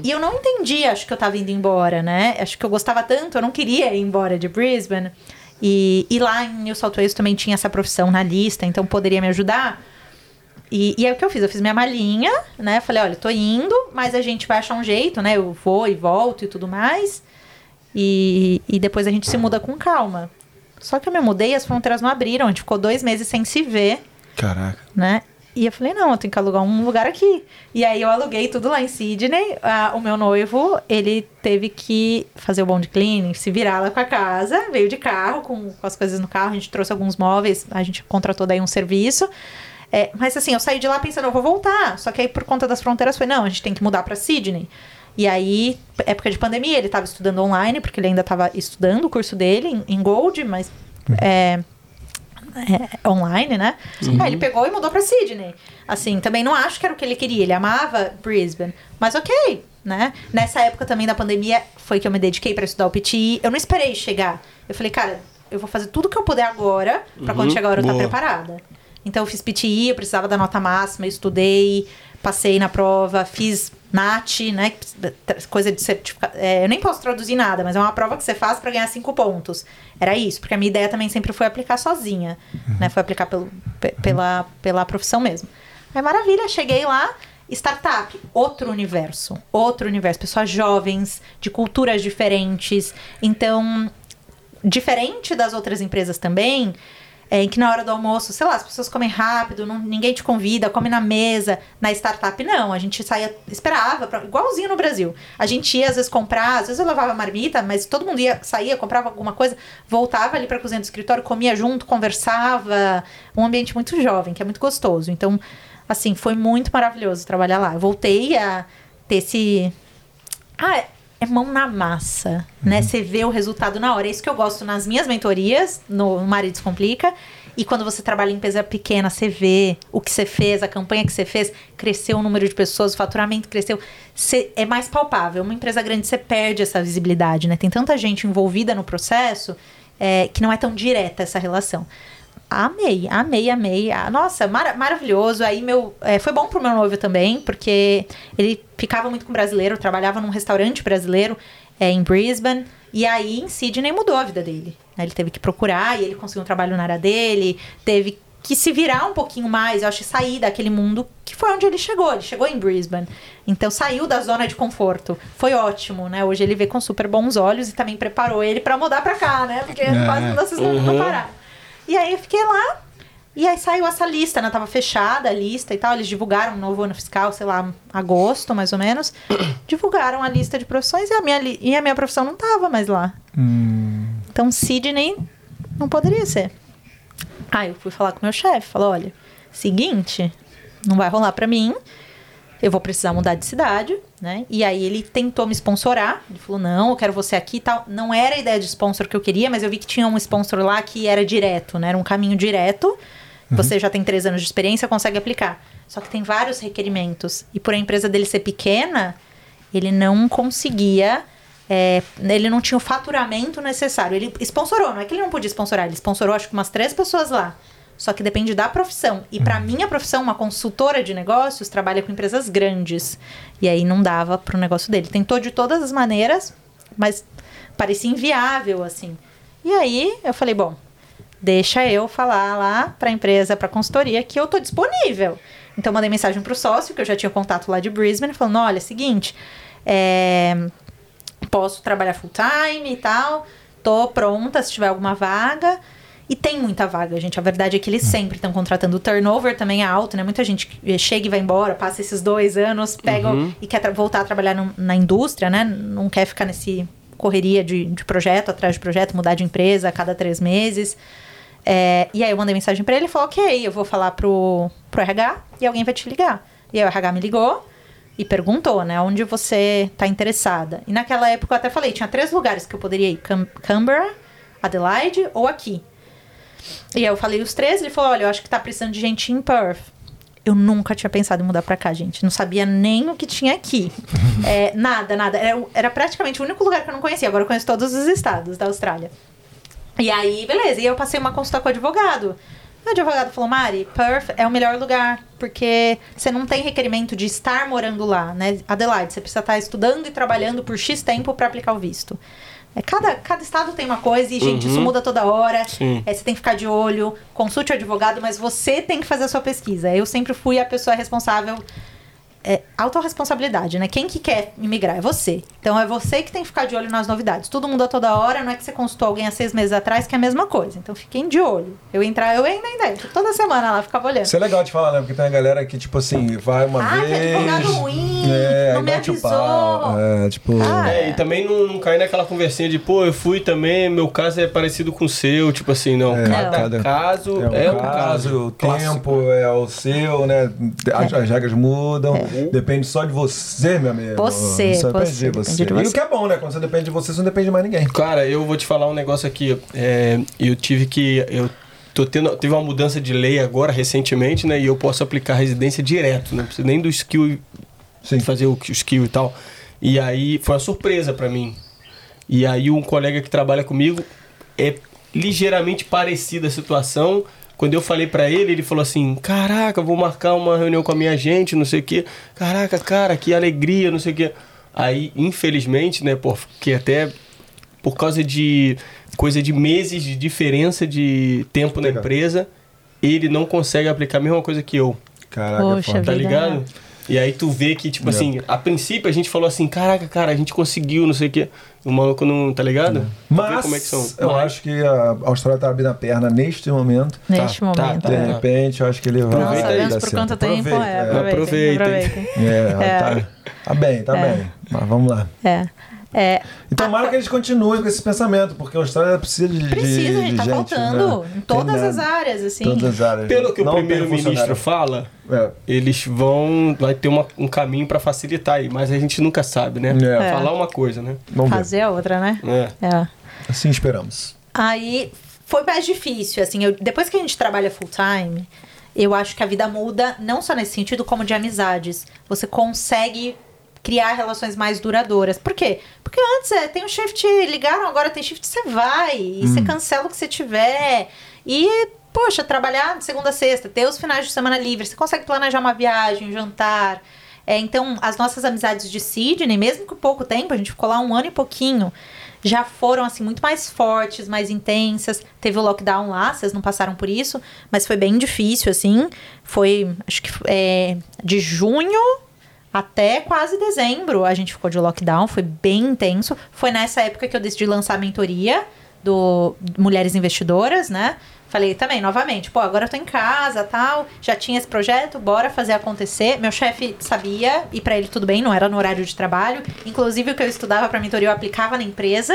E eu não entendi, acho que eu tava indo embora, né? Acho que eu gostava tanto, eu não queria ir embora de Brisbane. E, e lá em New South Wales também tinha essa profissão na lista, então poderia me ajudar. E, e aí o que eu fiz? Eu fiz minha malinha, né? Falei, olha, tô indo, mas a gente vai achar um jeito, né? Eu vou e volto e tudo mais. E, e depois a gente se muda com calma. Só que eu me mudei e as fronteiras não abriram. A gente ficou dois meses sem se ver Caraca. né? E eu falei, não, eu tenho que alugar um lugar aqui. E aí eu aluguei tudo lá em Sydney. Ah, o meu noivo, ele teve que fazer o bond cleaning, se virar lá com a casa, veio de carro, com, com as coisas no carro, a gente trouxe alguns móveis, a gente contratou daí um serviço. É, mas assim, eu saí de lá pensando, eu vou voltar. Só que aí, por conta das fronteiras, foi, não, a gente tem que mudar pra Sydney. E aí, época de pandemia, ele tava estudando online, porque ele ainda tava estudando o curso dele em, em Gold, mas é, é, online, né? Aí ele pegou e mudou pra Sydney. Assim, também não acho que era o que ele queria. Ele amava Brisbane. Mas ok, né? Nessa época também da pandemia foi que eu me dediquei pra estudar o PTI. Eu não esperei chegar. Eu falei, cara, eu vou fazer tudo que eu puder agora pra quando chegar a hora eu estar boa. preparada. Então eu fiz PTI, eu precisava da nota máxima, eu estudei, passei na prova, fiz NAT, né? Coisa de certificado. eu nem posso traduzir nada, mas é uma prova que você faz pra ganhar cinco pontos. Era isso, porque a minha ideia também sempre foi aplicar sozinha, né? Foi aplicar pelo, pe- pela, pela profissão mesmo. Aí maravilha, cheguei lá. Startup, outro universo, outro universo, pessoas jovens, de culturas diferentes. Então, diferente das outras empresas também, é, em que na hora do almoço, sei lá, as pessoas comem rápido, não- ninguém te convida, come na mesa. Na startup, não. A gente saía, esperava, pra- igualzinho no Brasil. A gente ia, às vezes, comprar, às vezes eu levava marmita, mas todo mundo ia, saía, comprava alguma coisa, voltava ali pra cozinha do escritório, comia junto, conversava. Um ambiente muito jovem, que é muito gostoso. Então, assim, foi muito maravilhoso trabalhar lá. Eu voltei a ter esse. Ah, é- mão na massa, né? Você vê o resultado na hora. É isso que eu gosto nas minhas mentorias, no Maridos Complica. E quando você trabalha em empresa pequena, você vê o que você fez, a campanha que você fez, cresceu o número de pessoas, o faturamento cresceu. Você- é mais palpável. Uma empresa grande, você perde essa visibilidade, né? Tem tanta gente envolvida no processo é, que não é tão direta essa relação. Amei, amei, amei. Ah, nossa, mara- maravilhoso. Aí meu. é, foi bom pro meu noivo também, porque ele ficava muito com brasileiro, trabalhava num restaurante brasileiro é, em Brisbane. E aí em Sydney mudou a vida dele. né? Ele teve que procurar e ele conseguiu um trabalho na área dele, teve que se virar um pouquinho mais, eu acho, sair daquele mundo que foi onde ele chegou. Ele chegou em Brisbane. Então saiu da zona de conforto. Foi ótimo, né? Hoje ele vê com super bons olhos e também preparou ele pra mudar pra cá, né? Porque quase não dá não, não pararam. E aí eu fiquei lá. E aí saiu essa lista, né? Tava fechada a lista e tal. Eles divulgaram um novo ano fiscal, sei lá, agosto, mais ou menos. (coughs) divulgaram a lista de profissões e a minha, li- e a minha profissão não tava mais lá. Então, Sidney não poderia ser. Aí eu fui falar com meu chefe. Falou, olha, seguinte, não vai rolar pra mim. Eu vou precisar mudar de cidade, né? E aí ele tentou me sponsorar. Ele falou, não, eu quero você aqui e tal. Não era a ideia de sponsor que eu queria, mas eu vi que tinha um sponsor lá que era direto, né? Era um caminho direto. Você já tem três anos de experiência, consegue aplicar. Só que tem vários requerimentos. E por a empresa dele ser pequena, ele não conseguia. é, ele não tinha o faturamento necessário. Ele sponsorou, não é que ele não podia sponsorar, ele sponsorou acho que umas três pessoas lá. Só que depende da profissão. E para minha profissão, uma consultora de negócios trabalha com empresas grandes. E aí não dava pro negócio dele. Tentou de todas as maneiras, mas parecia inviável, assim. E aí eu falei, bom, deixa eu falar lá pra empresa, pra consultoria, que eu tô disponível. Então mandei mensagem pro sócio, que eu já tinha contato lá de Brisbane, falando, olha, é seguinte, é, posso trabalhar full time e tal, tô pronta se tiver alguma vaga. E tem muita vaga, gente. A verdade é que eles sempre estão contratando. O turnover também é alto, né? Muita gente chega e vai embora, passa esses dois anos, pega e quer voltar a trabalhar no- na indústria, né? Não quer ficar nesse correria de, de projeto atrás de projeto, mudar de empresa a cada três meses. É, e aí eu mandei mensagem pra ele e falou, ok, eu vou falar pro, pro RH e alguém vai te ligar. E aí o RH me ligou e perguntou, né, onde você tá interessada. E naquela época eu até falei, tinha três lugares que eu poderia ir, Cam Canberra, Adelaide ou aqui. E aí eu falei os três, ele falou, olha, eu acho que tá precisando de gente em Perth. Eu nunca tinha pensado em mudar pra cá, gente. Não sabia nem o que tinha aqui. (laughs) É, nada, nada. Era, era praticamente o único lugar que eu não conhecia. Agora eu conheço todos os estados da Austrália. E aí, beleza. E eu passei uma consulta com o advogado. O advogado falou, Mari, Perth é o melhor lugar, porque você não tem requerimento de estar morando lá, né? Adelaide, você precisa estar estudando e trabalhando por X tempo para aplicar o visto. É, cada, cada estado tem uma coisa e, gente, isso muda toda hora. É, você tem que ficar de olho, consulte o advogado, mas você tem que fazer a sua pesquisa. Eu sempre fui a pessoa responsável. É, autorresponsabilidade, né? Quem que quer imigrar? É você. Então é você que tem que ficar de olho nas novidades. Tudo muda toda hora, não é que você consultou alguém há seis meses atrás que é a mesma coisa. Então fiquem de olho. Eu entrar, eu ainda ainda entro. Toda semana lá, ficava olhando. Isso é legal de falar, né? Porque tem uma galera que, tipo assim, vai uma Ah, que vez. advogado ruim, é, não me o avisou. pau. É, tipo. Ah, É, e também não, não cair naquela conversinha de, pô, eu fui também, meu caso é parecido com o seu. Tipo assim, não. É, cada, cada- caso É é, o um caso. o clássico. tempo é o seu, né? As, as regras mudam. É. Depende só de você, meu amigo. Você, Só depende você, de você. depende de E você. o que é bom, né? Quando você depende de você, você não depende de mais ninguém. Cara, eu vou te falar um negócio aqui. É, eu tive que. Eu tô tendo. Teve uma mudança de lei agora, recentemente, né? E eu posso aplicar residência direto, né? Não preciso nem do skill Sim. fazer o, o skill e tal. E aí foi uma surpresa pra mim. E aí um colega que trabalha comigo é ligeiramente parecida a situação. Quando eu falei pra ele, ele falou assim: "Caraca, vou marcar uma reunião com a minha gente, não sei o quê. Caraca, cara, que alegria, não sei o quê". Aí, infelizmente, né, porque até por causa de coisa de meses de diferença de tempo na Legal. empresa, ele não consegue aplicar a mesma coisa que eu. Caraca, Poxa. Tá ligado? E aí tu vê que, tipo É. assim, a princípio a gente falou assim, caraca, cara, a gente conseguiu, não sei o quê. O maluco não, tá ligado? Vê Mas como é que são. eu Mas- acho que a Austrália tá abrindo a perna neste momento. Neste Tá, tá, momento. tá. De é. repente, eu acho que ele vai. Aproveita Não aí, sabemos dar por quanto tempo. Aproveita, É, é. aproveitem. Aproveitem. aproveitem. É, É. Tá, tá bem, tá É. bem. Mas vamos lá. É. É. E tomara que eles continuem com esse pensamento, porque a Austrália precisa de. Precisa, de, gente, tá de faltando né? em todas Tem, as áreas, assim. Todas as áreas. Pelo que o primeiro-ministro fala, É. eles vão. Vai ter uma- um caminho pra facilitar aí, mas a gente nunca sabe, né? É. Falar uma coisa, né? Vamos ver. Fazer a outra, né? É. É. Assim esperamos. Aí foi mais difícil, assim, eu- depois que a gente trabalha full time, eu acho que a vida muda, não só nesse sentido, como de amizades. Você consegue criar relações mais duradouras. Por quê? Porque antes é, tem um shift, ligaram, agora tem shift, você vai, e você cancela o que você tiver. E, poxa, trabalhar de segunda a sexta, ter os finais de semana livres, você consegue planejar uma viagem, um jantar. É, então, as nossas amizades de Sydney, mesmo com pouco tempo, a gente ficou lá um ano e pouquinho, já foram assim muito mais fortes, mais intensas. Teve o lockdown lá, vocês não passaram por isso, mas foi bem difícil assim. Foi, acho que é, de junho até quase dezembro a gente ficou de lockdown, foi bem intenso. Foi nessa época que eu decidi lançar a mentoria do Mulheres Investidoras, né? Falei também, novamente, pô, agora eu tô em casa, tal, já tinha esse projeto, bora fazer acontecer. Meu chefe sabia, e pra ele tudo bem, não era no horário de trabalho. Inclusive, o que eu estudava pra mentoria, eu aplicava na empresa,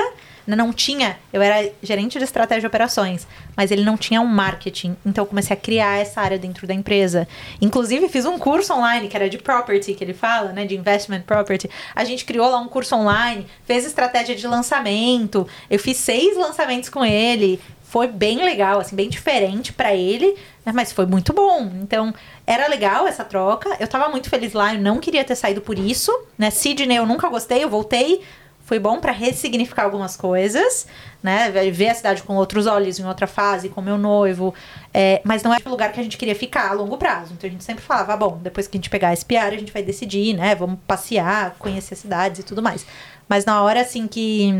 não tinha, eu era gerente de estratégia de operações, mas ele não tinha um marketing, então eu comecei a criar essa área dentro da empresa. Inclusive, fiz um curso online, que era de property, que ele fala, né, de investment property. A gente criou lá um curso online, fez estratégia de lançamento, eu fiz seis lançamentos com ele, foi bem legal, assim, bem diferente pra ele, né, mas foi muito bom. Então, era legal essa troca. Eu tava muito feliz lá, eu não queria ter saído por isso, né? Sydney eu nunca gostei, eu voltei Foi bom pra ressignificar algumas coisas, né? Ver a cidade com outros olhos em outra fase, com meu noivo. É, mas não é o lugar que a gente queria ficar a longo prazo. Então a gente sempre falava, ah, bom, depois que a gente pegar esse PR, a gente vai decidir, né? Vamos passear, conhecer cidades e tudo mais. Mas na hora, assim, que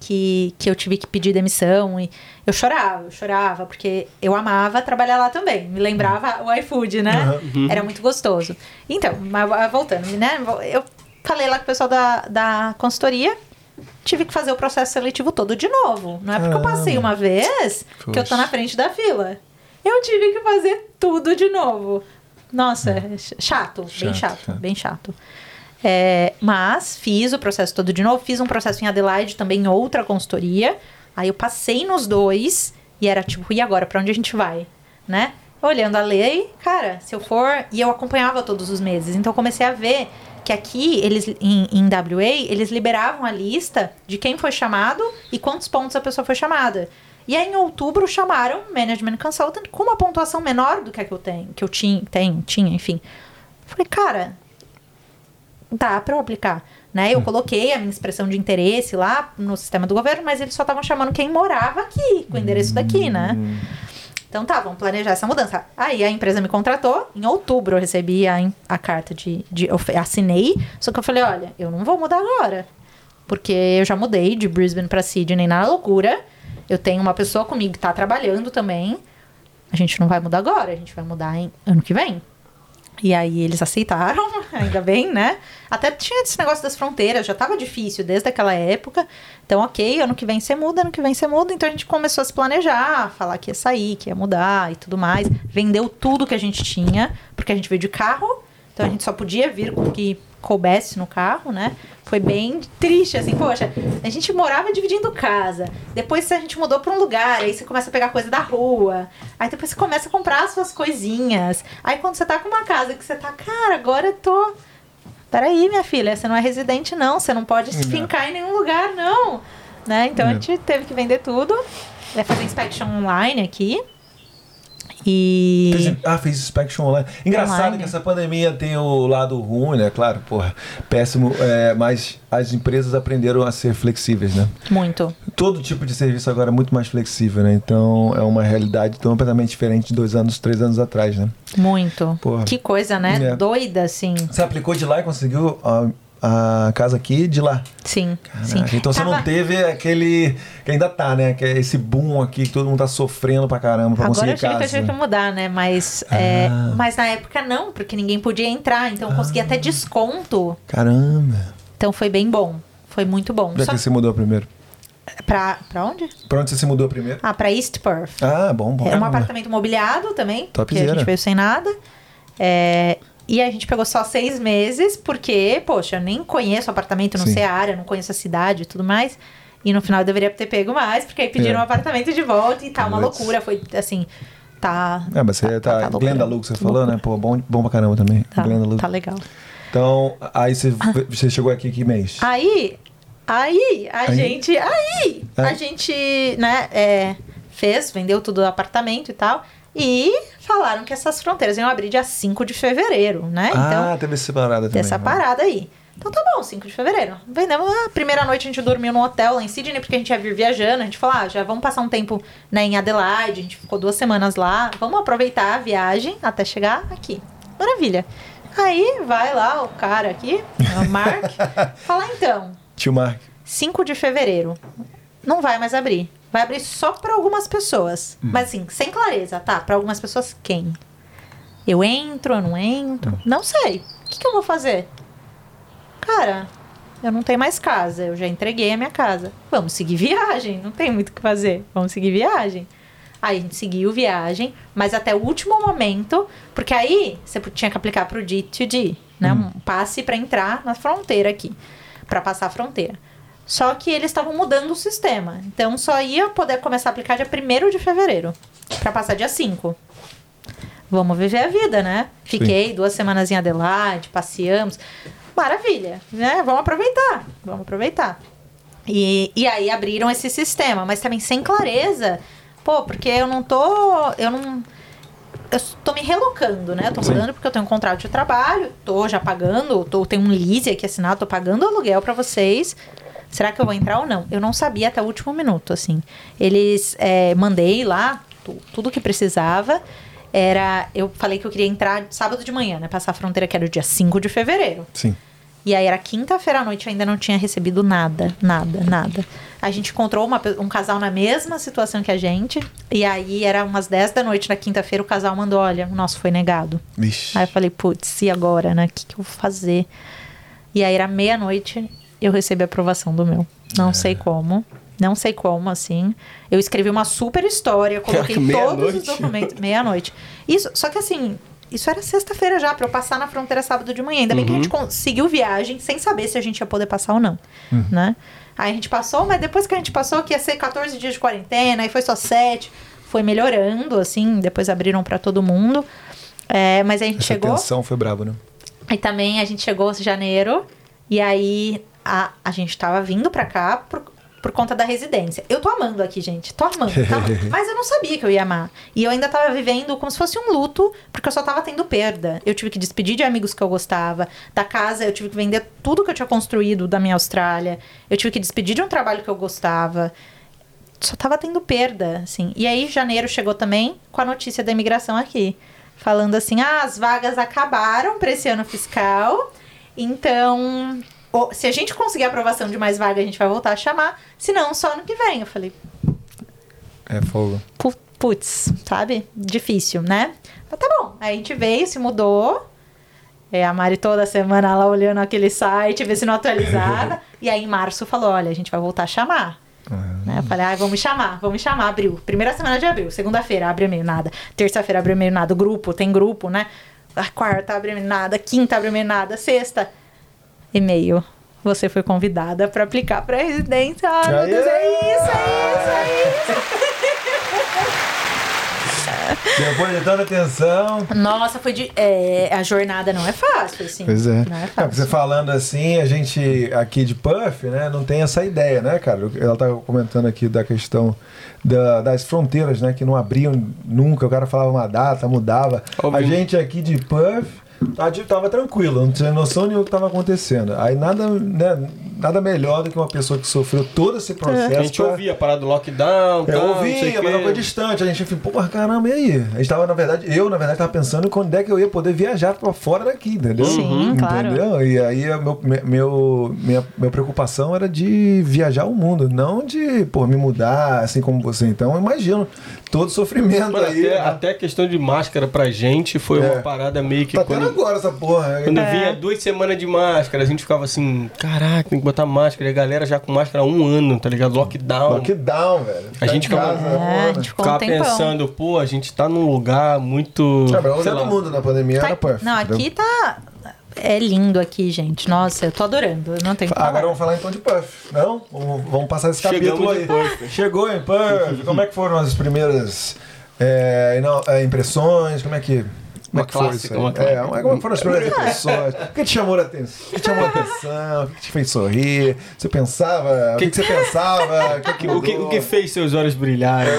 que, que eu tive que pedir demissão e eu chorava, eu chorava, porque eu amava trabalhar lá também. Me lembrava o iFood, né? Era muito gostoso. Então, mas ah, voltando, né? Eu falei lá com o pessoal da, da consultoria, tive que fazer o processo seletivo todo de novo. Não é porque eu passei uma vez que eu tô na frente da fila. Eu tive que fazer tudo de novo. Nossa, é chato, bem Chato, chato, é. bem chato. É, mas fiz o processo todo de novo, fiz um processo em Adelaide também em outra consultoria. Aí eu passei nos dois e era tipo, e agora, pra onde a gente vai? Né? Olhando a lei, cara, se eu for. E eu acompanhava todos os meses. Então eu comecei a ver que aqui, eles em, em WA, eles liberavam a lista de quem foi chamado e quantos pontos a pessoa foi chamada. E aí, em outubro, chamaram Management Consultant com uma pontuação menor do que a que eu tenho, que eu tinha, tenho, tinha, enfim. Falei, cara, dá pra eu aplicar. Né? Eu coloquei a minha expressão de interesse lá no sistema do governo, mas eles só estavam chamando quem morava aqui, com o endereço daqui, né? Então tá, vamos planejar essa mudança. Aí a empresa me contratou, em outubro eu recebi a, a carta de, de. Eu assinei, só que eu falei: olha, eu não vou mudar agora. Porque eu já mudei de Brisbane pra Sydney na loucura. Eu tenho uma pessoa comigo que tá trabalhando também. A gente não vai mudar agora, a gente vai mudar em ano que vem. E aí eles aceitaram, (laughs) ainda bem, né? Até tinha esse negócio das fronteiras, já tava difícil desde aquela época. Então, ok, ano que vem você muda, ano que vem você muda. Então a gente começou a se planejar, falar que ia sair, que ia mudar e tudo mais. Vendeu tudo que a gente tinha, porque a gente veio de carro. Então a gente só podia vir com o que coubesse no carro, né? Foi bem triste, assim, poxa, a gente morava dividindo casa. Depois a gente mudou pra um lugar, aí você começa a pegar coisa da rua. Aí depois você começa a comprar as suas coisinhas. Aí quando você tá com uma casa que você tá, cara, agora eu tô. Peraí, minha filha, você não é residente, não. Você não pode se fincar em nenhum lugar, não. Né? Então a gente teve que vender tudo. Vai fazer inspection online aqui. E. Fez- ah, fez inspection online. Engraçado Online. que essa pandemia tem o lado ruim, né? Claro, porra, péssimo. é, mas as empresas aprenderam a ser flexíveis, né? Muito. Todo tipo de serviço agora é muito mais flexível, né? Então é uma realidade completamente diferente de dois anos, três anos atrás, né? Muito. Porra. Que coisa, né? É. Doida, assim. Você aplicou de lá e conseguiu a, a casa aqui de lá. Sim. Sim. Então você não Tava- teve aquele. que ainda tá, né? Que é esse boom aqui que todo mundo tá sofrendo pra caramba pra Agora eu conseguir tive que, eu casa. tive que mudar, né? Mas, é, Ah. mas na época não, porque ninguém podia entrar. Então eu consegui até desconto. Caramba. Então foi bem bom. Foi muito bom. Onde é Só que você mudou primeiro? pra, pra onde? Pra onde você se mudou primeiro? Ah, pra East Perth. Ah, bom, bom. Era um Caramba. apartamento mobiliado também. Porque a Topzera. gente veio sem nada. É, e a gente pegou só seis meses, porque, poxa, eu nem conheço o apartamento, não Sim. sei a área, não conheço a cidade e tudo mais. E no final eu deveria ter pego mais, porque aí pediram É. um apartamento de volta e tá uma loucura. Foi assim, tá. É, mas você tá. loucura. Glenda que você falou, né? Pô, bom, bom pra caramba também. Tá, Glenda tá legal. Então, aí você, você chegou aqui que mês? Aí, aí, a Aí? gente. Aí, É. a gente, né, é, fez, vendeu tudo o apartamento e tal. E falaram que essas fronteiras iam abrir dia 5 de fevereiro, né? ah, teve essa parada também. dessa né? parada aí. Então tá bom, 5 de fevereiro. Vendemos a primeira noite a gente dormiu no hotel lá em Sydney, porque a gente ia vir viajando. A gente falou, ah, já vamos passar um tempo né, em Adelaide. A gente ficou duas semanas lá. Vamos aproveitar a viagem até chegar aqui. Maravilha. Aí vai lá o cara aqui, o Mark, (laughs) falar então, Tio Mark. 5 de fevereiro. Não vai mais abrir. Vai abrir só para algumas pessoas. Mas assim, sem clareza, tá? Para algumas pessoas, quem? Eu entro, eu não entro? Não sei. O que, que eu vou fazer? Cara, eu não tenho mais casa. Eu já entreguei a minha casa. Vamos seguir (laughs) viagem. Não tem muito o que fazer. Vamos seguir viagem. Aí a gente seguiu viagem, mas até o último momento, porque aí você tinha que aplicar pro D2D, né? Um passe para entrar na fronteira aqui, para passar a fronteira. Só que eles estavam mudando o sistema. Então só ia poder começar a aplicar dia 1 de fevereiro, para passar dia 5. Vamos viver a vida, né? Fiquei duas semanas em Adelaide, passeamos. Maravilha, né? Vamos aproveitar, vamos aproveitar. E, e aí abriram esse sistema, mas também sem clareza. Pô, porque eu não tô. Eu não. Eu tô me relocando, né? Eu tô Sim. mudando porque eu tenho um contrato de trabalho, tô já pagando, tô, tenho um lease aqui assinado, tô pagando aluguel pra vocês. Será que eu vou entrar ou não? Eu não sabia até o último minuto, assim. Eles é, mandei lá tu- tudo que precisava. Era. Eu falei que eu queria entrar sábado de manhã, né? Passar a fronteira, que era o dia 5 de fevereiro. Sim. E aí era quinta-feira à noite, eu ainda não tinha recebido nada, nada, nada. A gente encontrou uma um casal na mesma situação que a gente. E aí era umas 10 da noite na quinta-feira, o casal mandou: olha, o nosso foi negado. Vixe. Aí eu falei, putz, e agora, né? O que, que eu vou fazer? E aí era meia-noite, eu recebi a aprovação do meu. Não sei como. Não sei como, assim. Eu escrevi uma super história, (laughs) coloquei todos Meia-noite? os documentos. Meia-noite. Isso, só que assim, isso era sexta-feira já, pra eu passar na fronteira sábado de manhã. Ainda bem que a gente conseguiu viagem sem saber se a gente ia poder passar ou não, né? Aí a gente passou, mas depois que a gente passou, que ia ser 14 dias de quarentena, aí foi só 7. Foi melhorando, assim, depois abriram pra todo mundo. É, mas aí a gente Essa chegou. tensão foi brabo, né? Aí também a gente chegou em janeiro e aí a, a gente tava vindo pra cá por, por conta da residência. Eu tô amando aqui, gente. Tô amando, tá amando. (laughs) Mas eu não sabia que eu ia amar. E eu ainda tava vivendo como se fosse um luto, porque eu só tava tendo perda. Eu tive que despedir de amigos que eu gostava. Da casa, eu tive que vender tudo que eu tinha construído da minha Austrália. Eu tive que despedir de um trabalho que eu gostava só tava tendo perda, assim. E aí, janeiro chegou também com a notícia da imigração aqui. Falando assim, ah, as vagas acabaram para esse ano fiscal. Então, se a gente conseguir a aprovação de mais vagas, a gente vai voltar a chamar. Se não, só ano que vem. Eu falei, É fogo. pu- putz, sabe? Difícil, né? Mas tá bom. Aí a gente veio, se mudou. É, a Mari toda semana lá olhando aquele site, ver se não atualizava. (laughs) e aí em março falou: olha, a gente vai voltar a chamar. Né? Eu falei, ah, vamos chamar, vamos chamar, abril. Primeira semana de abril, segunda-feira, abre e-mail, nada. Terça-feira, abre e-mail, nada. Grupo, tem grupo, né? A quarta, abre e-mail, nada. Quinta, abre e-mail, nada. Sexta, e-mail. Você foi convidada para aplicar para residência. Ah, meu Deus, é isso, é isso, é isso. (laughs) Depois de tanta atenção. Nossa, foi de. é, a jornada não é fácil, assim. Pois é. Não é fácil. você falando assim, a gente aqui de Puff, né, não tem essa ideia, né, cara? Ela tava comentando aqui da questão da- das fronteiras, né, que não abriam nunca, o cara falava uma data, mudava. A gente aqui de Puff tava, de- tava tranquilo, não tinha noção nenhuma do que tava acontecendo. Aí nada, né, nada melhor do que uma pessoa que sofreu todo esse processo. A gente pra- ouvia a parada do lockdown, eu tal, não sei ouvia, mas não foi distante. A gente falou, porra, caramba, e aí? A gente tava, na verdade, eu, na verdade, tava pensando em quando é que eu ia poder viajar pra fora daqui, entendeu? Sim, claro. Entendeu? E aí, a meu, me- meu, minha, minha preocupação era de viajar o mundo, não de, pô, me mudar, assim como você. Então, eu imagino todo o sofrimento Mano, aí. até, né? até a questão de máscara pra gente foi É. uma parada meio que Tá quando, agora essa porra. quando É. vinha duas semanas de máscara, a gente ficava assim, caraca, tem que botar máscara. E a galera já com máscara há um ano, tá ligado? Lockdown. Lockdown, velho. A Tá gente em ficava- casa, É, a gente ficou um Ficava tempão. pensando, pô, a gente tá num lugar muito. É, mas o sei lugar lá. do mundo na pandemia Tá- era não, aqui tá. É lindo aqui, gente. Nossa, eu tô adorando. Eu não Ah, Agora falar. vamos falar então de Puff, não? Vamos, vamos passar esse capítulo aí. Puff. Chegou em Puff, como é que foram as primeiras é, não, é, impressões? Como é que... Como Uma é que foi clássica, isso É, como foram as primeiras impressões? O que te chamou a atenção? O que te chamou a atenção? O que te fez sorrir? Você pensava? O que, que você pensava? O que, que O que, o que fez seus olhos brilharem?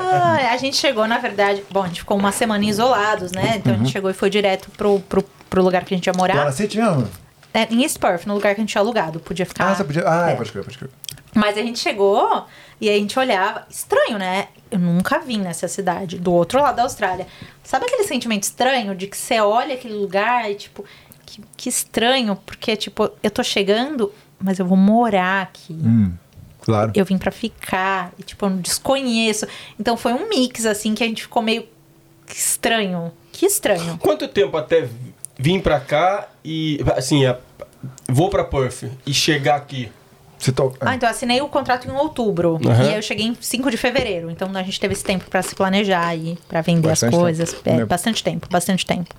Ah, a gente chegou, na verdade. Bom, a gente ficou uma semana isolados, né? Então a gente chegou e foi direto pro, pro, pro lugar que a gente ia Lá morar. na City mesmo? É, em East Perth, no lugar que a gente tinha alugado. Podia ficar. Ah, você podia... Ah, é. pode crer, pode crer. Mas a gente chegou e a gente olhava. Estranho, né? Eu nunca vim nessa cidade, do outro lado da Austrália. Sabe aquele sentimento estranho de que você olha aquele lugar e, tipo, que, que estranho, porque, tipo, eu tô chegando, mas eu vou morar aqui. Hum, claro. Eu vim pra ficar, e, tipo, eu não desconheço. Então foi um mix, assim, que a gente ficou meio que estranho. Que estranho. Quanto tempo até vir pra cá e, assim, é, vou pra Perth e chegar aqui? To... Ah, então eu assinei o contrato em outubro. Aham. E aí eu cheguei em 5 de fevereiro. Então a gente teve esse tempo pra se planejar aí, pra vender Bastante as coisas. tempo. É, bastante tempo, bastante tempo.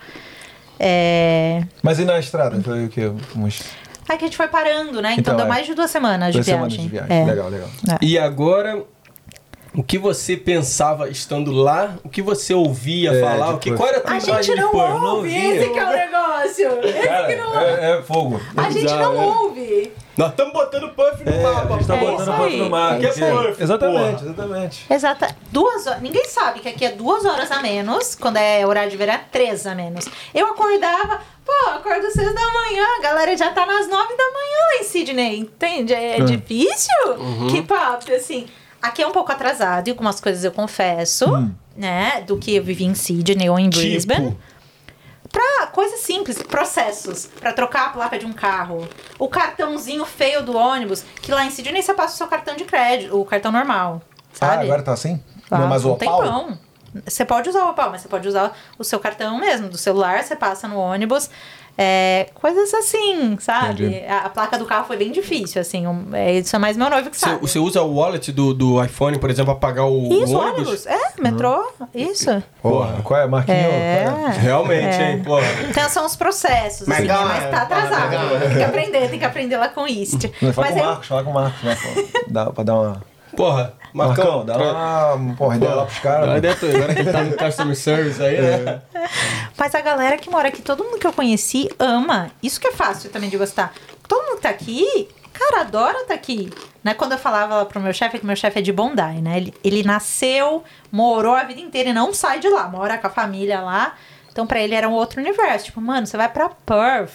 É. Mas e na estrada? Foi o quê? Uns... Aí que a gente foi parando, né? Então, Então, deu é. mais de duas semanas Duas de semanas viagem. de viagem. É. Legal, legal. E agora, o que você pensava estando lá? O que você ouvia É, falar? O que, qual era a tua A gente de não ouve, ouvia. esse que é o negócio. Esse Cara, que não é, é fogo. A gente Bizarro, não ouve. Nós estamos botando Puff no É, mapa, a gente tá É botando aí, no mar. Que é aqui. Puff, Exatamente, porra. exatamente. Exata. Duas horas. Ninguém sabe que aqui é duas horas a menos. Quando é horário de verão, é três a menos. Eu acordava, pô, acordo seis da manhã. A galera já tá nas nove da manhã lá em Sydney, entende? É difícil? Que papo, assim. Aqui é um pouco atrasado, e algumas coisas eu confesso, né? Do que eu vivi em Sydney ou em Brisbane. Pra coisas simples, processos. Pra trocar a placa de um carro. O cartãozinho feio do ônibus, que lá em Sydney você passa o seu cartão de crédito, o cartão normal. Ah, Sabe? agora tá assim? Tá, não mais o opal? tempão. Você pode usar o opal, mas você pode usar o seu cartão mesmo, do celular, você passa no ônibus. É, coisas assim, sabe? A, a placa do carro foi bem difícil, assim. um- é, isso é mais meu noivo que Você, sabe. você usa o wallet do, do iPhone, por exemplo, pra pagar o, Isso, o ônibus? ônibus. É, metrô. Isso. Porra, qual é, Marquinhos? É. É? Realmente, É. hein? Porra. Então são os processos, assim, Legal, mas é. tá atrasado. Tem que aprender, tem que aprender lá com East. Fala Mas com o aí, Marcos, fala com o Marcos, né? pô? (laughs) Dá pra dar uma... Porra, Marcão, Marcão, dá uma porra, ideia lá pros caras. Agora, deve- agora que ele tá no customer service aí, né? Mas a galera que mora aqui, todo mundo que eu conheci ama. Isso que é fácil também de gostar. Todo mundo que tá aqui, cara, adora tá aqui. Né? Quando eu falava lá pro meu chefe, que meu chefe é de Bondi, né? Ele, ele nasceu, morou a vida inteira e não sai de lá, mora com a família lá. Então pra ele era um outro universo. Tipo, mano, você vai pra Perth.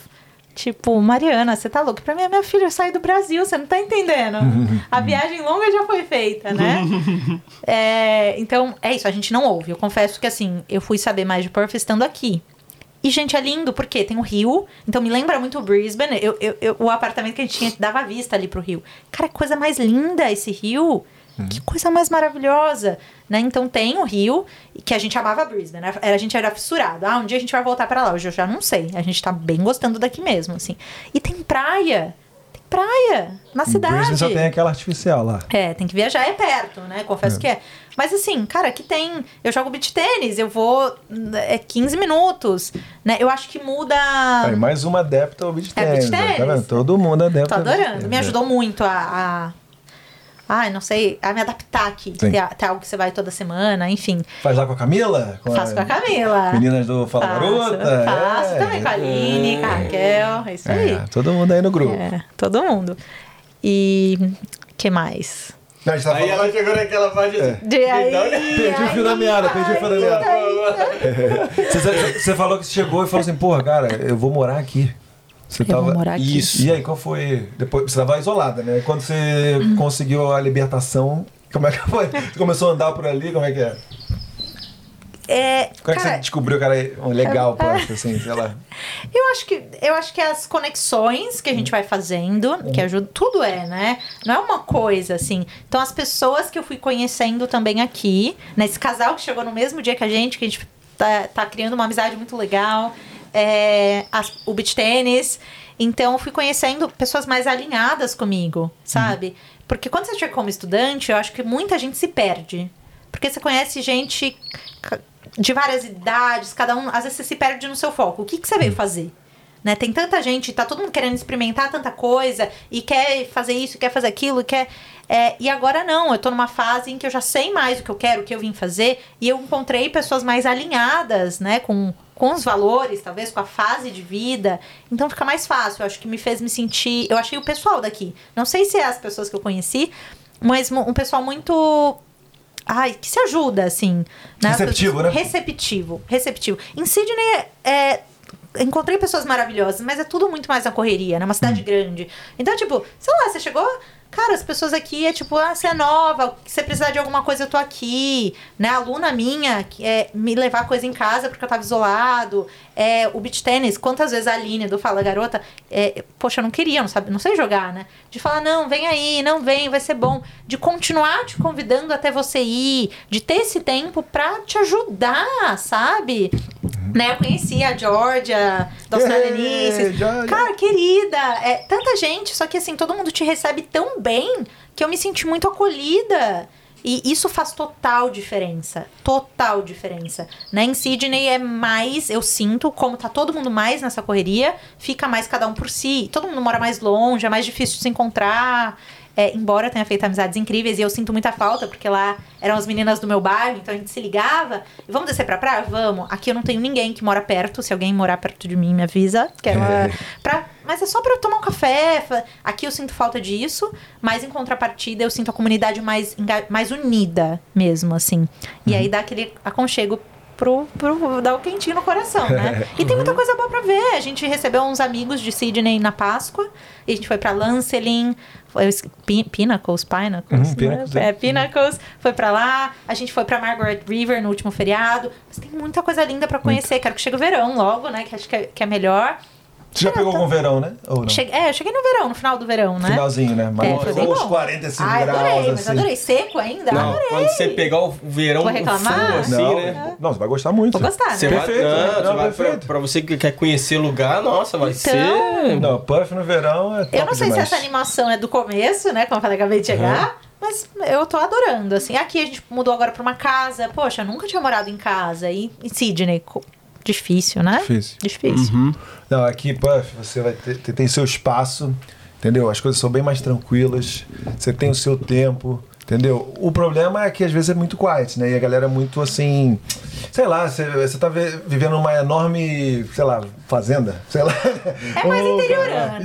Tipo, Mariana, você tá louca? Pra mim, minha filha sai do Brasil, você não tá entendendo. (laughs) A viagem longa já foi feita, né? (laughs) É, então, é isso, a gente não ouve. Eu confesso que, assim, eu fui saber mais de Perth estando aqui. E, gente, é lindo, porque tem o rio, então me lembra muito Brisbane. Eu, eu- eu- o apartamento que a gente tinha dava vista ali pro rio. Cara, que coisa mais linda esse rio. Que coisa mais maravilhosa, né? Então tem o rio, que a gente amava Brisbane, né? A gente era fissurado. Ah, um dia a gente vai voltar pra lá. Hoje eu já não sei. A gente tá bem gostando daqui mesmo, assim. E tem praia. Tem praia na cidade. Brisbane só tem aquela artificial lá. É, tem que viajar, é perto, né? Confesso que é. Mas assim, cara, aqui tem. Eu jogo beach tênis, eu vou. É 15 minutos, né? Eu acho que muda. Aí, mais uma adepta ao beach É, beach tennis. Tá tennis. vendo? Todo mundo é adepto Tô adorando. Me é. ajudou muito a. a... Ai, não sei, a me adaptar aqui. Ter, ter algo que você vai toda semana, enfim. Faz lá com a Camila? Com Faço com a Camila. Meninas do Fala Faço, Garota? faço é. também com a Aline, com a Raquel. É isso aí. É, todo mundo aí no grupo. É, todo mundo. E. que mais? Não, a gente tá Aí falando- ela chegou naquela parte assim. De aí, Perdi o fio da meada, perdi o fio da meada. (laughs) Você, falou que você chegou e falou assim, porra, cara, eu vou morar aqui. Você Eu tava... vou morar aqui. Isso. E aí, qual foi? Depois, você tava isolada, né? Quando você (coughs) conseguiu a libertação, como é que foi? Você começou a andar por ali, como é que é? É, Como é que cara, você descobriu, cara, um legal, poxa, assim, sei lá. (laughs) Eu acho que eu acho que as conexões que a gente vai fazendo, que ajuda, tudo é, né? Não é uma coisa assim. Então as pessoas que eu fui conhecendo também aqui, nesse casal que chegou no mesmo dia que a gente, que a gente tá, tá criando uma amizade muito legal, é, as- o beach tênis. Então eu fui conhecendo pessoas mais alinhadas comigo, sabe? Porque quando você chega como estudante, eu acho que muita gente se perde. Porque você conhece gente de várias idades, cada um, às vezes você se perde no seu foco. O que, que você veio fazer? Né? Tem tanta gente, tá todo mundo querendo experimentar tanta coisa e quer fazer isso, quer fazer aquilo, quer. é, e agora não, eu tô numa fase em que eu já sei mais o que eu quero, o que eu vim fazer, e eu encontrei pessoas mais alinhadas, né, com, com os valores, talvez com a fase de vida. Então fica mais fácil. Eu acho que me fez me sentir. Eu achei o pessoal daqui. Não sei se é as pessoas que eu conheci, mas um pessoal muito Ai, que se ajuda, assim. Né? Receptivo, né? Receptivo, receptivo. Em Sydney, é, encontrei pessoas maravilhosas, mas é tudo muito mais na correria, né? Uma Hum. cidade grande. Então, tipo, sei lá, você chegou... Cara, as pessoas aqui é tipo, ah, você é nova, se você precisar de alguma coisa, eu tô aqui. Né? Aluna minha, é me levar coisa em casa porque eu tava isolado. É, o beach tênis, quantas vezes a Aline do Fala Garota, é, poxa, eu não queria, não, sabe, não sei jogar, né? De falar, não, vem aí, não vem, vai ser bom. De continuar te convidando até você ir, de ter esse tempo pra te ajudar, sabe? Né, eu conheci a Georgia, da. Ei, Georgia. Cara, querida, é tanta gente, só que assim, todo mundo te recebe tão bem que eu me senti muito acolhida. E isso faz total diferença. Total diferença. Né? Em Sydney é mais, eu sinto, como tá todo mundo mais nessa correria, fica mais cada um por si. Todo mundo mora mais longe, é mais difícil de se encontrar. É, embora tenha feito amizades incríveis e eu sinto muita falta, porque lá eram as meninas do meu bairro, então a gente se ligava. E vamos descer pra praia? Vamos. Aqui eu não tenho ninguém que mora perto. Se alguém morar perto de mim, me avisa. Quero uma- pra, mas é só pra eu tomar um café. Aqui eu sinto falta disso, mas em contrapartida eu sinto a comunidade mais, mais unida mesmo, assim. E aí dá aquele aconchego pro, pro dar o quentinho no coração, né? (laughs) E tem muita coisa boa pra ver. A gente recebeu uns amigos de Sydney na Páscoa. E a gente foi pra Lancelin. Foi, Pin- Pinnacles, Pinnacles. Uhum, né? Pinnacles, É, é. Pinnacles. Foi pra lá. A gente foi pra Margaret River no último feriado. Mas tem muita coisa linda pra conhecer. Quero que chegue o verão logo, né? Que acho que é, que é melhor. Você já pegou algum verão, né? Ou não? Cheguei- é, eu cheguei no verão, no final do verão, né? Finalzinho, né? Mas É, não foi bem uns bom. 45 Ai, graus, adorei, mas assim. adorei. Seco ainda? Não, adorei. quando você pegar o verão Vou full, reclamar? assim, não, né? não, você vai gostar muito. Vou gostar, Você né? vai, Perfeito, não, né? você Não, vai pra, perfeito. pra você que quer conhecer lugar, nossa, vai Então, ser. Não, puff no verão é top Eu não sei demais. se essa animação é do começo, né? Como eu falei, acabei de chegar. Mas eu tô adorando, assim. Aqui a gente mudou agora pra uma casa. Poxa, eu nunca tinha morado em casa. E em Sydney, difícil, né? Difícil. Difícil. Não, aqui, Puff, você vai ter, ter- tem seu espaço, entendeu? As coisas são bem mais tranquilas, você tem o seu tempo, entendeu? O problema é que às vezes é muito quiet, né? E a galera é muito assim, sei lá, você, você tá vi- vivendo uma enorme, sei lá, fazenda, sei lá. É mais Um- interiorano, é Interiorano,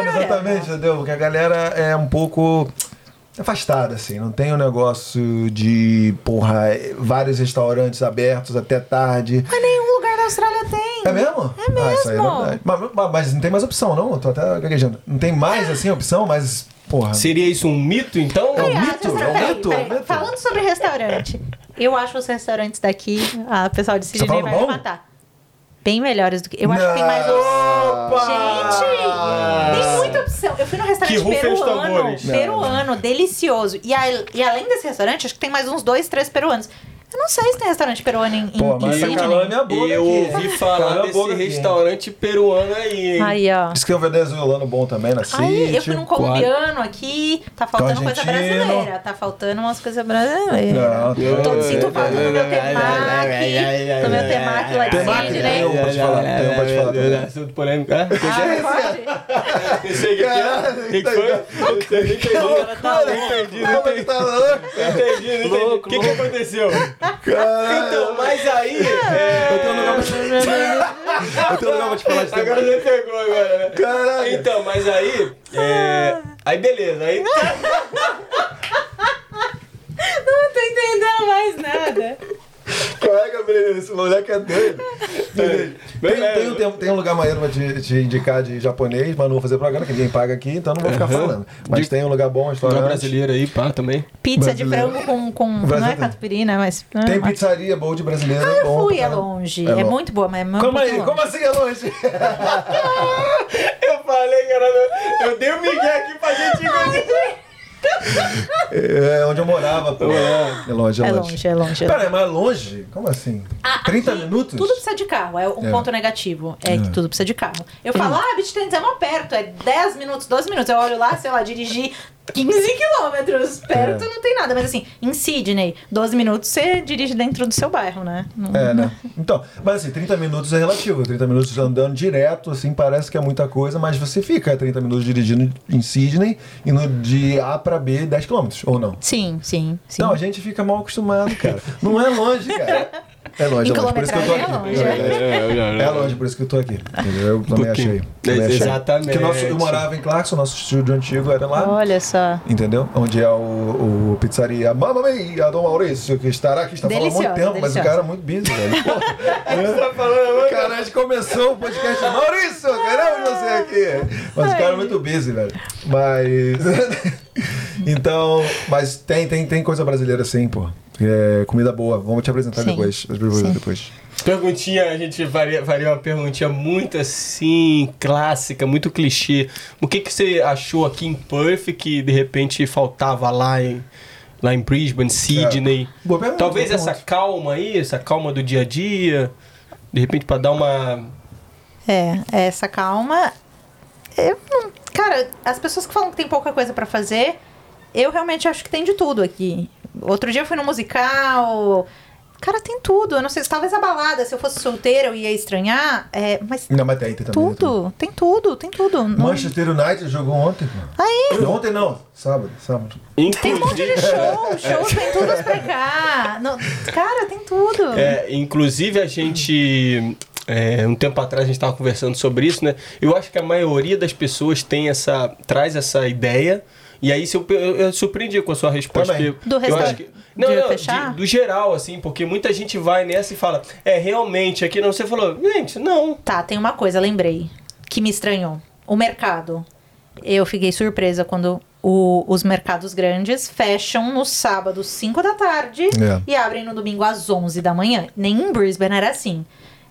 interiorano. exatamente, entendeu? Porque a galera é um pouco afastada, assim, não tem o negócio de, porra, vários restaurantes abertos até tarde. Mas nenhum Austrália tem. É mesmo? É Ah, isso aí é mesmo. verdade. mas, mas- mas não tem mais opção, não? Eu tô até gaguejando. Não tem mais, assim, opção, mas, porra. Seria isso um mito, então? É um Aliás, mito, é um peraí, mito, peraí. é um mito. Falando sobre restaurante, eu acho os restaurantes daqui, a pessoal de Sydney fala vai me matar. Bem melhores do que. Eu acho que tem mais. Gente! Tem muita opção. Eu fui num restaurante peruano. Peruano, delicioso. E, a- e além desse restaurante, acho que tem mais uns dois, três peruanos. Eu não sei se tem restaurante peruano em, Pô, mas em essa Sydney. a minha boca eu aqui. ouvi falar desse boca aqui. restaurante peruano aí, hein? Aí, ó. Diz que tem um venezuelano bom também na Aí, eu fui num colombiano aqui, tá faltando coisa brasileira. Tá faltando umas coisas brasileiras. Não, Tô, tem- sinto falta do meu temaki, do meu temaki lá de Sydney. tem um pra te falar, tem um pra te falar. Assunto polêmico, é? Ah, pode? Não sei o que é. O que que foi? Não sei, não entendi. Não entendi, não é que entendi. tá louco? Não entendi, não entendi. O que que aconteceu? Então, mas aí... é, Eu tenho um lugar pra te, (laughs) eu tenho um lugar pra te falar Agora você pegou agora, né? Caralho. Então, mas aí... é, Aí beleza, aí... Não tô entendendo mais nada. Qual é, Gabriel? Esse moleque é doido. Tem, tem, um, tem, um- tem um lugar maneiro pra te, te indicar de japonês, mas não vou fazer propaganda, que ninguém paga aqui, então não vou ficar falando. Mas De- tem um lugar bom, um Lugar restaurante. brasileiro aí, pá, também. Pizza de Brasileiro. frango com. com não é catupiry, né? Mas. Tem mas- pizzaria boa de brasileiro. Ah, é eu bom fui, é longe. É É, muito boa, mas é muito Como aí? longe. Como assim é longe? (laughs) Eu falei, cara, eu- eu dei um migué aqui pra gente encontrar. É onde eu morava, pô. É longe, é É longe. longe, é longe. Pera, mas é longe? Como assim? Ah, 30 aqui, minutos? Tudo precisa de carro. É um É. ponto negativo. É que tudo precisa de carro. Eu falo, ah, Beach Tennis é mó perto. É 10 minutos, 12 minutos. Eu olho lá, sei lá, dirigir 15 quilômetros. Perto É. não tem nada. Mas assim, em Sydney, 12 minutos você dirige dentro do seu bairro, né? Não- É, né? Então, mas assim, 30 minutos é relativo. 30 minutos andando direto, assim, parece que é muita coisa, mas você fica 30 minutos dirigindo em Sydney e no de A pra B 10 km, ou não? Sim, sim, sim. Então a gente fica mal acostumado, cara. Não é longe, cara. (laughs) É longe, é longe, por isso que eu tô aqui. é longe, É longe, por isso que eu tô aqui. Entendeu? Eu também achei. Também. Exatamente. Porque nosso, eu morava em Clarkson, nosso estúdio antigo era lá. Olha só. Entendeu? Onde é o, o pizzaria Mamma Mia, Dom Maurício, que estará aqui, está falando há muito Deliciosa, tempo, mas o deliciosa. cara é muito busy, velho. (laughs) Pô, cara, a gente começou o podcast, Maurício, queremos você aqui. Mas o cara é muito busy, velho. Mas. (laughs) (laughs) então, mas tem, tem, tem coisa brasileira sim, pô. É, comida boa. Vamos te apresentar Sim. depois. Sim. depois. Perguntinha, a gente faria, faria uma perguntinha muito assim, clássica, muito clichê. O que, que você achou aqui em Perth que de repente faltava lá em, lá em Brisbane, Sydney? Boa pergunta, Talvez boa essa pergunta. calma aí, essa calma do dia a dia, de repente pra dar uma. É, essa calma. Eu não. Cara, as pessoas que falam que tem pouca coisa pra fazer, eu realmente acho que tem de tudo aqui. Outro dia eu fui no musical. Cara, tem tudo. Eu não sei, talvez a balada, se eu fosse solteira, eu ia estranhar. É, mas Não, mas tem, tem também. tudo, tem tudo, tem tudo. Não- Manchester United jogou ontem, pô. Aí, Ontem não, sábado, sábado. tem um monte de show, (laughs) shows tem tudo pra cá. Não, cara, tem tudo. É, inclusive a gente. É, um tempo atrás a gente estava conversando sobre isso, né? Eu acho que a maioria das pessoas tem essa. traz essa ideia E aí se eu, eu, eu surpreendi com a sua resposta. Também. Do eu restaurante? Não, De não, fechar? de- do geral, assim, porque muita gente vai nessa e fala, é, realmente, aqui não. Você falou, gente, não. Tá, tem uma coisa, lembrei, que me estranhou. O mercado. Eu fiquei surpresa quando o- os mercados grandes fecham no sábado, 5 da tarde, É. e abrem no domingo às 11 da manhã. Nem em Brisbane era assim.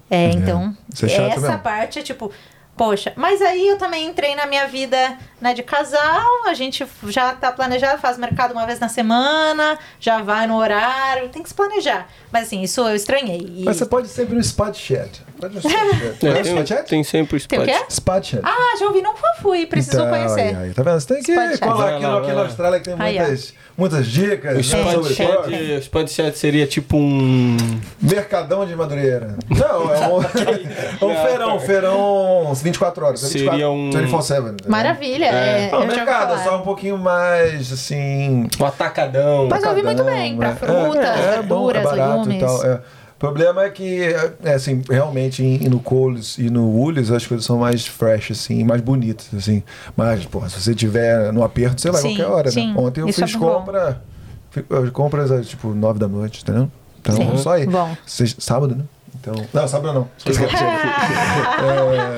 É, então, Isso é essa mesmo. parte é tipo. Poxa, mas aí eu também entrei na minha vida né, de casal, a gente já tá planejado, faz mercado uma vez na semana, já vai no horário, tem que se planejar. Mas assim, isso eu estranhei. E- Mas você pode sempre no Spot Chat. Pode no Spot Chat. Conhece o tem, Spot tem sempre o Tem quê? Spot Chat. Ah, já ouvi, nunca fui, preciso Então, conhecer. aí, aí, tá vendo? Você tem que colar aqui, aqui na. Austrália que tem Aí, ó. muitas, muitas dicas O né, spot sobre chat, puff. o spot chat seria tipo um. Mercadão de Madureira. Não, é um, (laughs) é um feirão, feirão 24 horas. é 24, Seria um- 24/7. Maravilha. É. É, Não, mercado, é só um pouquinho mais, assim... Um atacadão. Mas eu ouvi muito bem, pra né? frutas, é, é bom, é verduras, barato legumes. E tal, é. O problema é que, é, assim, realmente em- no Coles e no Woolies as coisas são mais fresh, assim, mais bonitas, assim. Mas, pô, se você tiver no aperto, você vai Sim, qualquer hora, sim. né? Ontem eu Isso fiz é compra, compras, é, tipo, nove da noite, entendeu? Então, Sim, só aí. bom. Seja- sábado, né? Então, não, sábado não. é,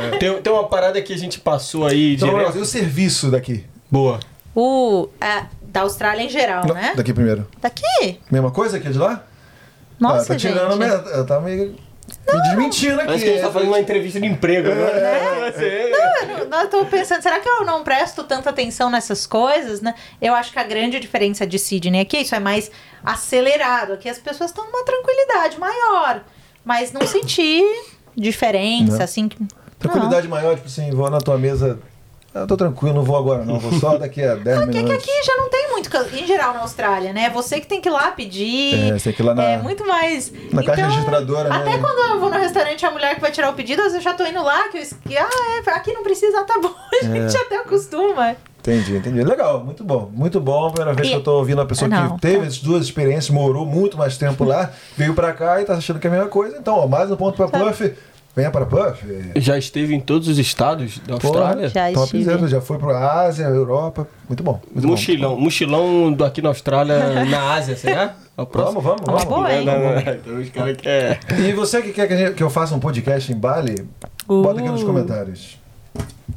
(laughs) Tem, tem uma parada que a gente passou aí então, direto. e o serviço daqui? Boa. O, é, da Austrália em geral, Não, né? Daqui primeiro. Daqui? Mesma coisa que a de lá? Nossa, ah, tá gente. me- eu tava meio me desmentindo aqui. Parece que a gente tá fazendo uma entrevista de emprego agora. (laughs) né? Eu não- eu tô pensando, será que eu não presto tanta atenção nessas coisas, né? Eu acho que a grande diferença de Sydney aqui, isso é mais acelerado. Aqui as pessoas estão numa tranquilidade maior. Mas não senti diferença, Não. assim. que- Tranquilidade maior, tipo assim, vou na tua mesa. Eu tô tranquilo, não vou agora não, vou só daqui a 10 Não. Porque é que minutos. aqui já não tem muito, em geral na Austrália, né? Você que tem que ir lá pedir. É, você que ir lá na- É muito mais. na caixa registradora, né? Até quando eu vou no restaurante, a mulher que vai tirar o pedido, eu já tô indo lá, que eu. Ah, é, aqui não precisa, tá bom. (laughs) A É. gente até acostuma. Entendi, entendi. Legal, muito bom. Muito bom. Primeira vez E- que eu tô ouvindo uma pessoa Não, que teve tá. essas duas experiências, morou muito mais tempo lá, (laughs) veio pra cá e tá achando que é a mesma coisa. Então, ó, mais um ponto pra Puff. Venha para Puff. Já esteve em todos os estados da Austrália? Já Top zero, já foi pra Ásia, Europa. Muito bom. Muito Mochilão. Mochilão do aqui na Austrália, (laughs) na Ásia, será? É Bom. Vamos, vamos, vamos. boa, hein? Não, não, não. Então querem. E você que quer que, a gente- que eu faça um podcast em Bali, bota aqui nos Uh. comentários.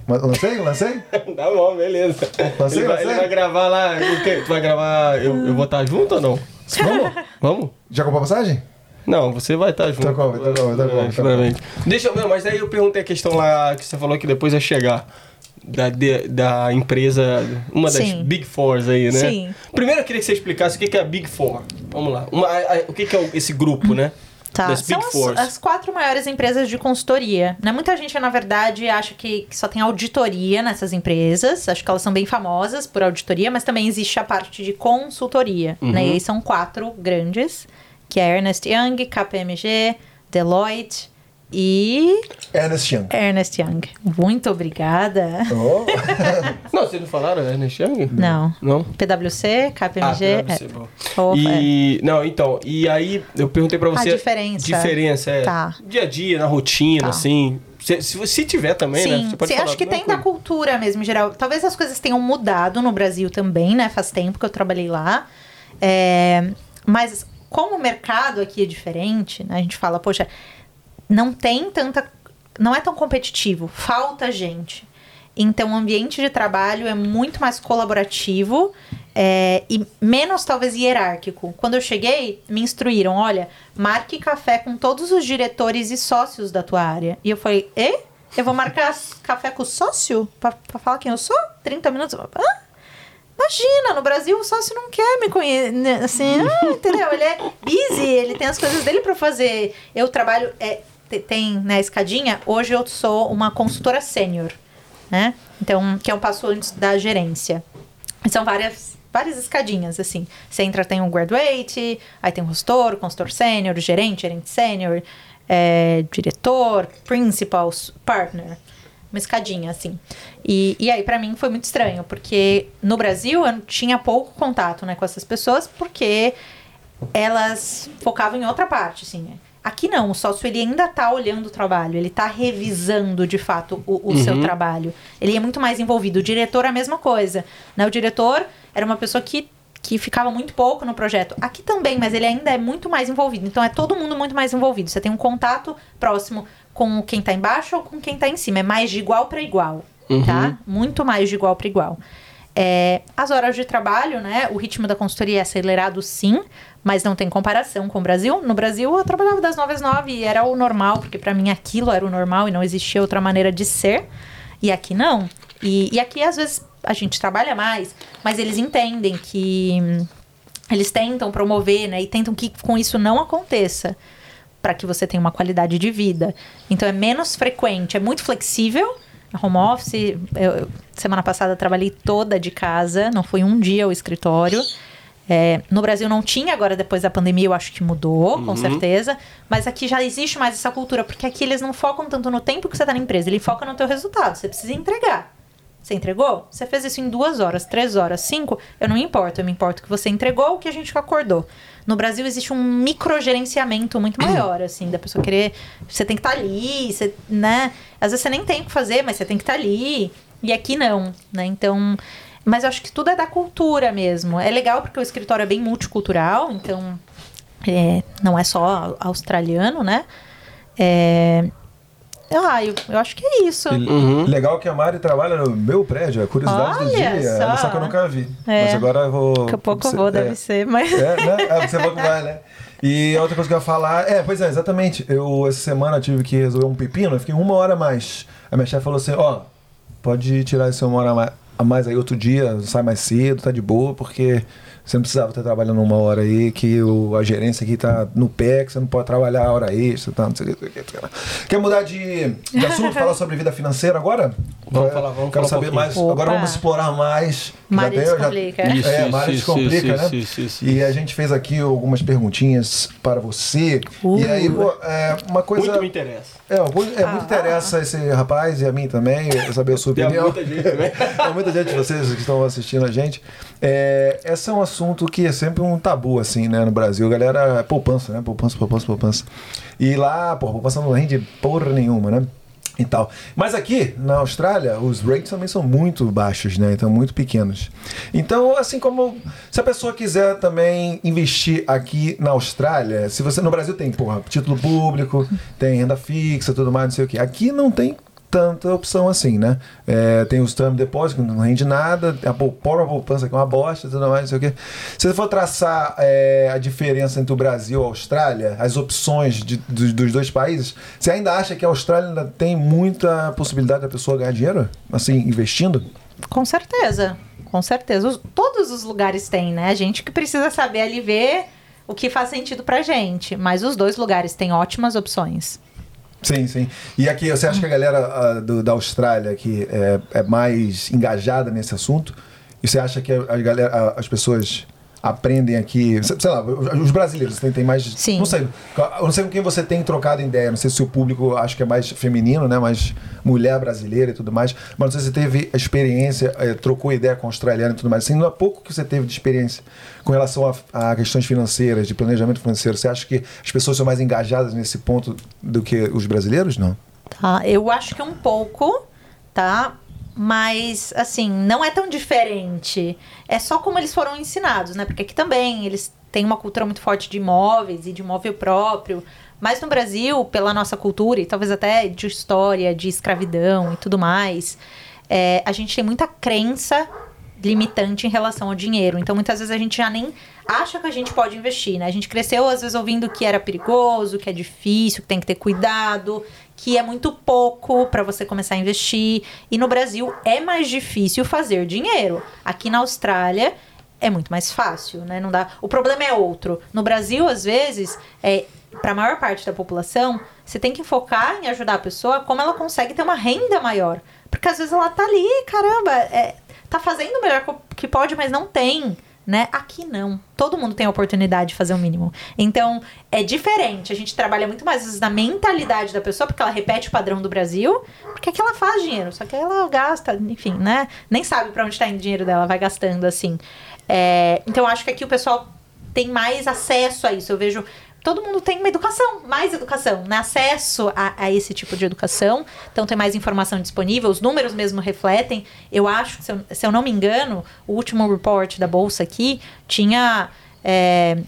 Lancei? Lancei? (laughs) Tá bom, beleza. Você, ele, vai, você? ele vai gravar lá. O quê? Tu vai gravar. Eu, eu vou estar junto ou não? Vamos? Vamos? Já comprou passagem? Não, você vai estar junto. Tá bom, tá bom, tá bom, tá bom. Deixa eu ver, mas aí eu perguntei a questão lá que você falou que depois ia chegar. Da, de- da empresa, uma das Sim. Big Fours aí, né? Sim. Primeiro eu queria que você explicasse o que é a Big Four. Vamos lá. Uma- a- a- o que é esse grupo, né? Tá, Das são Big as, Fours. as quatro maiores empresas de consultoria. Né? Muita gente, na verdade, acha que, que só tem auditoria nessas empresas. Acho que elas são bem famosas por auditoria, mas também existe a parte de consultoria. Uhum. Né? E aí são quatro grandes, que é Ernest Young, KPMG, Deloitte e Ernest Young. Ernest Young. Muito obrigada. Oh. (laughs) Não, vocês não falaram Ernest Young? Não. Não? PwC, KPMG. Ah, PwC, é. bom. Ou- E, não, então, e aí eu perguntei pra você... A diferença. Diferença, é. Tá. Dia a dia, na rotina, Tá. assim. Se, se, se tiver também, né? Sim, Você pode sim, acho que tem da coisa. cultura mesmo, em geral. Talvez as coisas tenham mudado no Brasil também, né? Faz tempo que eu trabalhei lá. É, mas como o mercado aqui é diferente, né? A gente fala, poxa, não tem tanta. Não é tão competitivo, falta gente. Então, o ambiente de trabalho é muito mais colaborativo é, e menos, talvez, hierárquico. Quando eu cheguei, me instruíram: olha, marque café com todos os diretores e sócios da tua área. E eu falei: e? Eu vou marcar café com o sócio? Pra, falar quem eu sou? 30 minutos? Hã? Imagina, no Brasil o sócio não quer me conhecer, assim, (laughs) ah, entendeu? Ele é busy, ele tem as coisas dele pra fazer. Eu trabalho, é, te- tem na né, escadinha, hoje eu sou uma consultora sênior, né? Então, que é um passo antes da gerência. São várias, várias escadinhas, assim. Você entra, tem um graduate, aí tem um consultor, consultor sênior, gerente, gerente sênior, é, diretor, principal, partner. Uma escadinha, assim. E, e aí, pra mim, foi muito estranho, porque no Brasil eu tinha pouco contato né, com essas pessoas, porque elas focavam em outra parte, assim. Aqui não, o sócio ele ainda tá olhando o trabalho, ele tá revisando de fato o, o seu trabalho. Ele é muito mais envolvido. O diretor é a mesma coisa. Né? O diretor era uma pessoa que, que ficava muito pouco no projeto. Aqui também, mas ele ainda é muito mais envolvido. Então é todo mundo muito mais envolvido. Você tem um contato próximo com quem tá embaixo ou com quem tá em cima. É mais de igual para igual, tá? Muito mais de igual para igual. É, as horas de trabalho, né? O ritmo da consultoria é acelerado, sim, mas não tem comparação com o Brasil. No Brasil, eu trabalhava das 9 às 9 e era o normal, porque para mim aquilo era o normal e não existia outra maneira de ser. E aqui não. E, e aqui, às vezes, a gente trabalha mais, mas eles entendem que. hum, Eles tentam promover, né? E tentam que com isso não aconteça. Para que você tenha uma qualidade de vida. Então é menos frequente, é muito flexível. A home office, eu, semana passada trabalhei toda de casa, não foi um dia ao escritório. É, no Brasil não tinha, agora depois da pandemia eu acho que mudou, com certeza. Mas aqui já existe mais essa cultura, porque aqui eles não focam tanto no tempo que você tá na empresa, ele foca no teu resultado. Você precisa entregar. Você entregou? Você fez isso em duas horas, três horas, cinco? Eu não me importo. Eu me importo que você entregou o que a gente acordou. No Brasil existe um microgerenciamento muito maior, assim, da pessoa querer. Você tem que estar ali, você, né? Às vezes você nem tem o que fazer, mas você tem que estar ali. E aqui não, né? Então. Mas eu acho que tudo é da cultura mesmo. É legal porque o escritório é bem multicultural, então. é, não é só australiano, né? É, ah, eu, eu acho que é isso. Legal que a Mari trabalha no meu prédio, é curiosidade do Olha dia. só. Só que eu nunca vi. É. Mas agora eu vou. Daqui a pouco eu vou, deve é. ser, mas. É, né? É, você vai que vai, né? E a outra coisa que eu ia falar, é, pois é, exatamente. Eu, essa semana, tive que resolver um pepino, eu fiquei uma hora a mais. A minha chefe falou assim: ó, pode tirar esse uma hora a mais, a mais aí outro dia, sai mais cedo, tá de boa, porque você não precisava estar trabalhando uma hora aí, que o, a gerência aqui tá no pé, que você não pode trabalhar a hora extra, tá, não sei o que. Quer mudar de, de assunto, falar sobre vida financeira agora? Vamos É, falar, vamos Quero falar um saber pouquinho. mais. Opa. Agora vamos explorar mais. Já já- Descomplica. Isso, é, isso, Mari isso, Descomplica, né? isso, isso, E a gente fez aqui algumas perguntinhas para você. Uh. E aí, pô, é, uma coisa. Muito me interessa. É, muito, é, muito interessa esse rapaz e a mim também, saber a sua Tem opinião. muita gente também. (laughs) Tem muita gente de vocês que estão assistindo a gente. É, esse é um assunto que é sempre um tabu, assim, né, no Brasil. A galera, poupança, né? Poupança, poupança, poupança. E lá, pô, poupança não rende porra nenhuma, né? E tal. Mas aqui, na Austrália, os rates também são muito baixos, né? Então, muito pequenos. Então, assim como se a pessoa quiser também investir aqui na Austrália, se você no Brasil tem, porra, título público, tem renda fixa, tudo mais, não sei o quê. Aqui não tem tanta opção assim, né? É, tem os term deposit, que não rende nada, a própria poupança que é uma bosta, tudo mais, não sei o quê. Se você for traçar é, a diferença entre o Brasil e a Austrália, as opções de- dos, dos dois países, você ainda acha que a Austrália ainda tem muita possibilidade da pessoa ganhar dinheiro? Assim, investindo? Com certeza, com certeza. Os- todos os lugares têm, né? A gente que precisa saber ali ver o que faz sentido pra gente. Mas os dois lugares têm ótimas opções. Sim, sim. E aqui, você acha que a galera ah, do- da Austrália que é, é mais engajada nesse assunto? E você acha que a, a galera, a- as pessoas aprendem aqui, sei lá, os brasileiros têm, têm mais. Sim. Não sei. Eu não sei com quem você tem trocado ideia. Não sei se o público acho que é mais feminino, né? Mais mulher brasileira e tudo mais. Mas não sei se você teve a experiência, eh, trocou ideia com australiano e tudo mais. Assim, não é pouco que você teve de experiência com relação a, a questões financeiras, de planejamento financeiro. Você acha que as pessoas são mais engajadas nesse ponto do que os brasileiros? Não. Tá? Eu acho que um pouco, tá? Mas, assim, não é tão diferente. É só como eles foram ensinados, né? Porque aqui também eles têm uma cultura muito forte de imóveis e de imóvel próprio. Mas no Brasil, pela nossa cultura e talvez até de história, de escravidão e tudo mais, é, a gente tem muita crença limitante em relação ao dinheiro. Então, muitas vezes a gente já nem acha que a gente pode investir, né? A gente cresceu, às vezes, ouvindo que era perigoso, que é difícil, que tem que ter cuidado, que é muito pouco para você começar a investir. E no Brasil é mais difícil fazer dinheiro. Aqui na Austrália é muito mais fácil, né? Não dá. O problema é outro. No Brasil, às vezes, é para a maior parte da população, você tem que focar em ajudar a pessoa como ela consegue ter uma renda maior. Porque às vezes ela tá ali, caramba, é, tá fazendo o melhor que pode, mas não tem. Né? Aqui não. Todo mundo tem a oportunidade de fazer o mínimo. Então, é diferente. A gente trabalha muito mais na mentalidade da pessoa, porque ela repete o padrão do Brasil, porque aqui ela faz dinheiro, só que ela gasta, enfim, né? Nem sabe pra onde tá indo o dinheiro dela, vai gastando assim. É, então, acho que aqui o pessoal tem mais acesso a isso. Eu vejo todo mundo tem uma educação, mais educação, né? acesso a, a, esse tipo de educação. Então tem mais informação disponível, os números mesmo refletem. Eu acho, se eu, se eu não me engano, o último report da Bolsa aqui tinha é,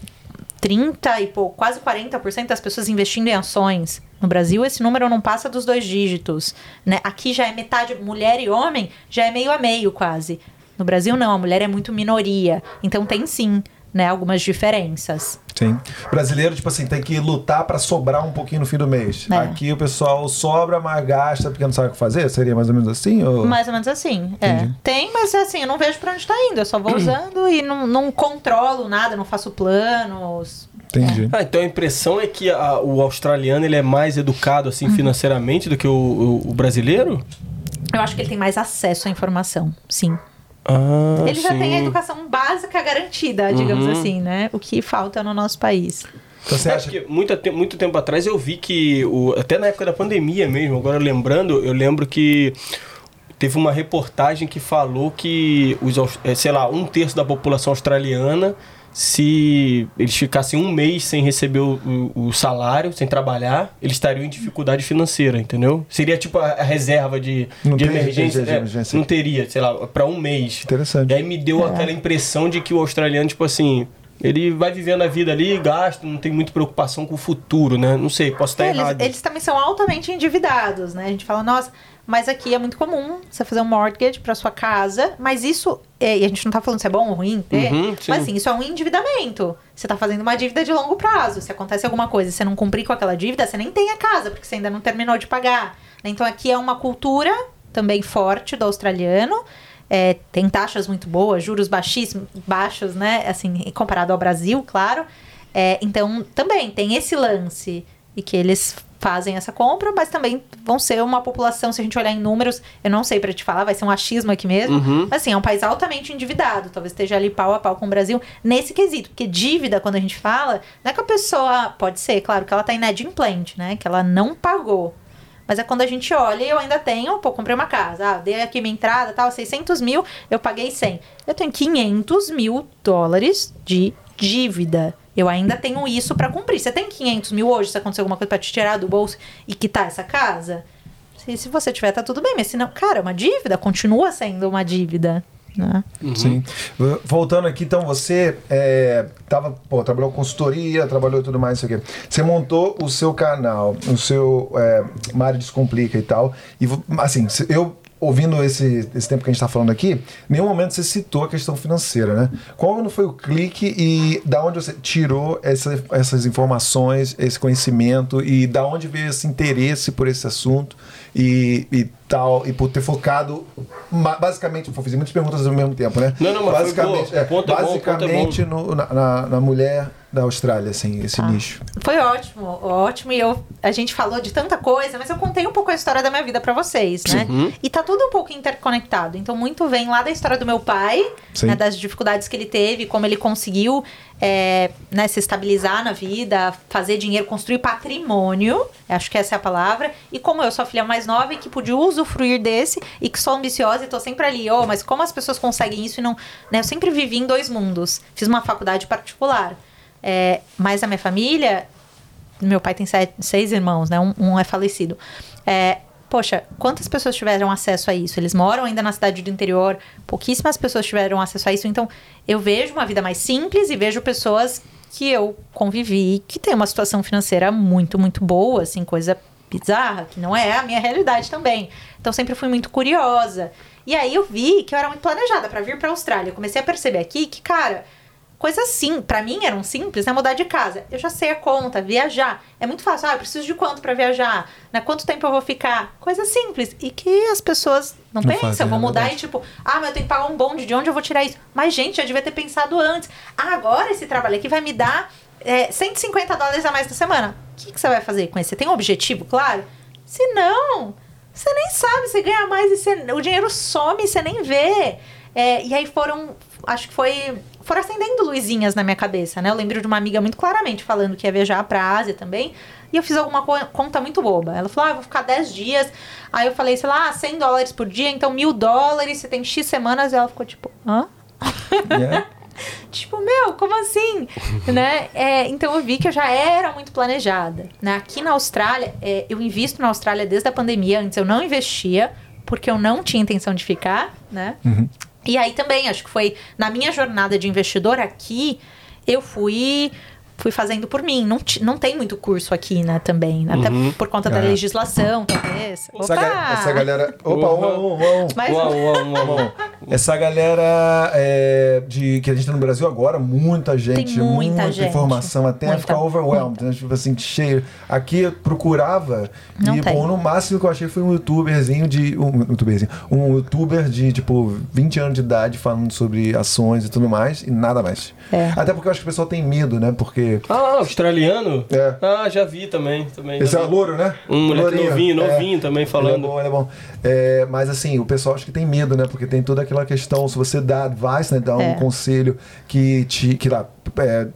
30 e quase 40% das pessoas investindo em ações. No Brasil, esse número não passa dos dois dígitos. Né? Aqui já é metade, mulher e homem, já é meio a meio quase. No Brasil, não, a mulher é muito minoria. Então tem sim né, algumas diferenças. Sim. Brasileiro, tipo assim, tem que lutar para sobrar um pouquinho no fim do mês. É. Aqui o pessoal sobra, mas gasta porque não sabe o que fazer? Seria mais ou menos assim? Ou... Mais ou menos assim. É. Tem, mas assim, eu não vejo para onde está indo. Eu só vou (clears throat) usando e não, não controlo nada, não faço planos. Entendi. Ah, então a impressão é que a, o australiano ele é mais educado assim uhum. financeiramente do que o, o, o brasileiro? Eu acho que ele tem mais acesso à informação, sim. Ah, ele já tem a educação básica garantida, digamos uhum. assim, né? O que falta no nosso país. Então você acha que muito, muito tempo atrás eu vi que, o, até na época da pandemia mesmo, agora lembrando, eu lembro que teve uma reportagem que falou que, os, é, sei lá, um terço da população australiana se eles ficassem um mês sem receber o, o, o, salário, sem trabalhar, eles estariam em dificuldade financeira, entendeu? Seria tipo a, a reserva de, de emergência. De emergência. É, não teria, sei lá, para um mês. Interessante. E aí me deu é. aquela impressão de que o australiano, tipo assim, ele vai vivendo a vida ali, gasta, não tem muita preocupação com o futuro, né? Não sei, posso estar é, errado. Eles, eles, também são altamente endividados, né? A gente fala, nossa, mas aqui é muito comum você fazer um mortgage para sua casa, mas isso, é, e a gente não tá falando se é bom ou ruim ter, uhum, mas assim, isso é um endividamento. Você tá fazendo uma dívida de longo prazo. Se acontece alguma coisa e você não cumprir com aquela dívida, você nem tem a casa, porque você ainda não terminou de pagar. Então aqui é uma cultura também forte do australiano é, tem taxas muito boas, juros baixíssimos, baixos, né? Assim, comparado ao Brasil, claro. É, então, também tem esse lance e que eles fazem essa compra, mas também vão ser uma população, se a gente olhar em números, eu não sei para te falar, vai ser um achismo aqui mesmo, uhum. mas assim, é um país altamente endividado, talvez esteja ali pau a pau com o Brasil nesse quesito, porque dívida, quando a gente fala, não é que a pessoa, pode ser, claro, que ela tá inadimplente, né, que ela não pagou, mas é quando a gente olha e eu ainda tenho, pô, comprei uma casa, ah, dei aqui minha entrada, tal, 600 mil, eu paguei 100. Eu tenho 500 mil dólares de dívida. Eu ainda tenho isso para cumprir. Você tem 500 mil hoje, se acontecer alguma coisa para te tirar do bolso e quitar essa casa? Se, se você tiver, tá tudo bem. Mas se não, cara, é uma dívida, continua sendo uma dívida. Né? Uhum. Sim. Voltando aqui, então, você é, tava, pô, trabalhou consultoria, trabalhou tudo mais, isso aqui. Você montou o seu canal, o seu é, Mário Descomplica e tal. E assim, eu ouvindo esse, esse tempo que a gente está falando aqui, em nenhum momento você citou a questão financeira, né? Qual foi o clique e da onde você tirou essa, essas informações, esse conhecimento e da onde veio esse interesse por esse assunto e, e tal, e por ter focado basicamente, vou fazer muitas perguntas ao mesmo tempo, né? Não, não, mas basicamente, é, ponto basicamente é bom, no, na, na mulher da Austrália, assim, esse tá. nicho. Foi ótimo, ótimo. E eu, a gente falou de tanta coisa, mas eu contei um pouco a história da minha vida para vocês, né? Uhum. E tá tudo um pouco interconectado. Então, muito vem lá da história do meu pai, né, das dificuldades que ele teve, como ele conseguiu é, né, se estabilizar na vida, fazer dinheiro, construir patrimônio. Acho que essa é a palavra. E como eu sou a filha mais nova e que pude usufruir desse, e que sou ambiciosa e tô sempre ali, oh, mas como as pessoas conseguem isso e não. Né, eu sempre vivi em dois mundos. Fiz uma faculdade particular. É, mas a minha família, meu pai tem sete, seis irmãos, né? Um, um é falecido. É, poxa, quantas pessoas tiveram acesso a isso? Eles moram ainda na cidade do interior, pouquíssimas pessoas tiveram acesso a isso. Então, eu vejo uma vida mais simples e vejo pessoas que eu convivi que tem uma situação financeira muito, muito boa, assim, coisa bizarra, que não é a minha realidade também. Então, sempre fui muito curiosa. E aí eu vi que eu era muito planejada para vir para a Austrália. Eu comecei a perceber aqui que, cara, coisas sim, para mim eram simples, né? Mudar de casa. Eu já sei a conta, viajar. É muito fácil. Ah, eu preciso de quanto para viajar? Né? Quanto tempo eu vou ficar? Coisas simples. E que as pessoas não, não pensam. Fazem, vou é mudar e tipo, ah, mas eu tenho que pagar um bonde, de onde eu vou tirar isso? Mas, gente, já devia ter pensado antes. Ah, agora esse trabalho aqui vai me dar é, 150 dólares a mais na semana. O que, que você vai fazer com isso? Você tem um objetivo, claro? Se não, você nem sabe, você ganha mais e você, o dinheiro some e você nem vê. É, e aí foram, acho que foi foram acendendo luzinhas na minha cabeça, né? Eu lembro de uma amiga muito claramente falando que ia viajar pra Ásia também. E eu fiz alguma co conta muito boba. Ela falou, ah, vou ficar 10 dias. Aí eu falei, sei lá, 100 dólares por dia, então mil dólares, você tem X semanas. E ela ficou tipo, hã? Yeah. (laughs) Tipo, meu, como assim? né? É, então eu vi que eu já era muito planejada. Né? Aqui na Austrália, é, eu invisto na Austrália desde a pandemia. Antes eu não investia, porque eu não tinha intenção de ficar, né? E aí também, acho que foi na minha jornada de investidor aqui, eu fui fui fazendo por mim. Não, não tem muito curso aqui, né, também. Até por conta da É. legislação, talvez. Essa, ga- essa galera. Opa, Uhum. um, um, um. Uau. Bom, essa galera é, de, que a gente tem no Brasil agora, muita gente, Tem muita gente. informação, até Muita, ficar overwhelmed, né? tipo assim, cheio. Aqui eu procurava Não e, tem. bom, no máximo que eu achei foi um youtuberzinho de. Um, youtuberzinho, um youtuber de, tipo, 20 anos de idade falando sobre ações e tudo mais, e nada mais. É. Até porque eu acho que o pessoal tem medo, né? Porque. Ah, australiano? É. Ah, já vi também. também Esse já é vi. louro, né? Um moleque Lourinho. novinho, novinho É. também Ele é falando. bom, ele é bom. É, mas assim, o pessoal acho que tem medo, né? Porque tem toda aquela questão, se você dá advice, né? Dá um É. conselho que te que lá é,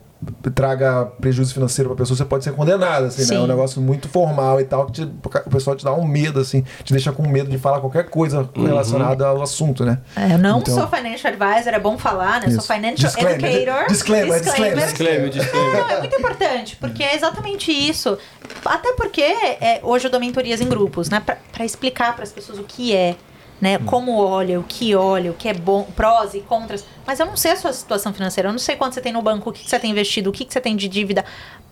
traga prejuízo financeiro pra pessoa, você pode ser condenado, assim, né? É um negócio muito formal e tal, que te- o pessoal te dá um medo, assim, te deixa com medo de falar qualquer coisa Uhum. relacionada ao assunto, né? É, eu não Então- sou financial advisor, é bom falar, né? Eu Isso. sou financial Disclaimer, educator. disclaimer, disclaimer. Disclaimer, disclaimer. Não, é muito importante, porque é exatamente isso. Até porque é, hoje eu dou mentorias em grupos, né? Pra, pra explicar para as pessoas o que é, né? Como olha, o que olha, o que é bom, prós e contras. Mas eu não sei a sua situação financeira, eu não sei quanto você tem no banco, o que, que você tem investido, o que, que você tem de dívida.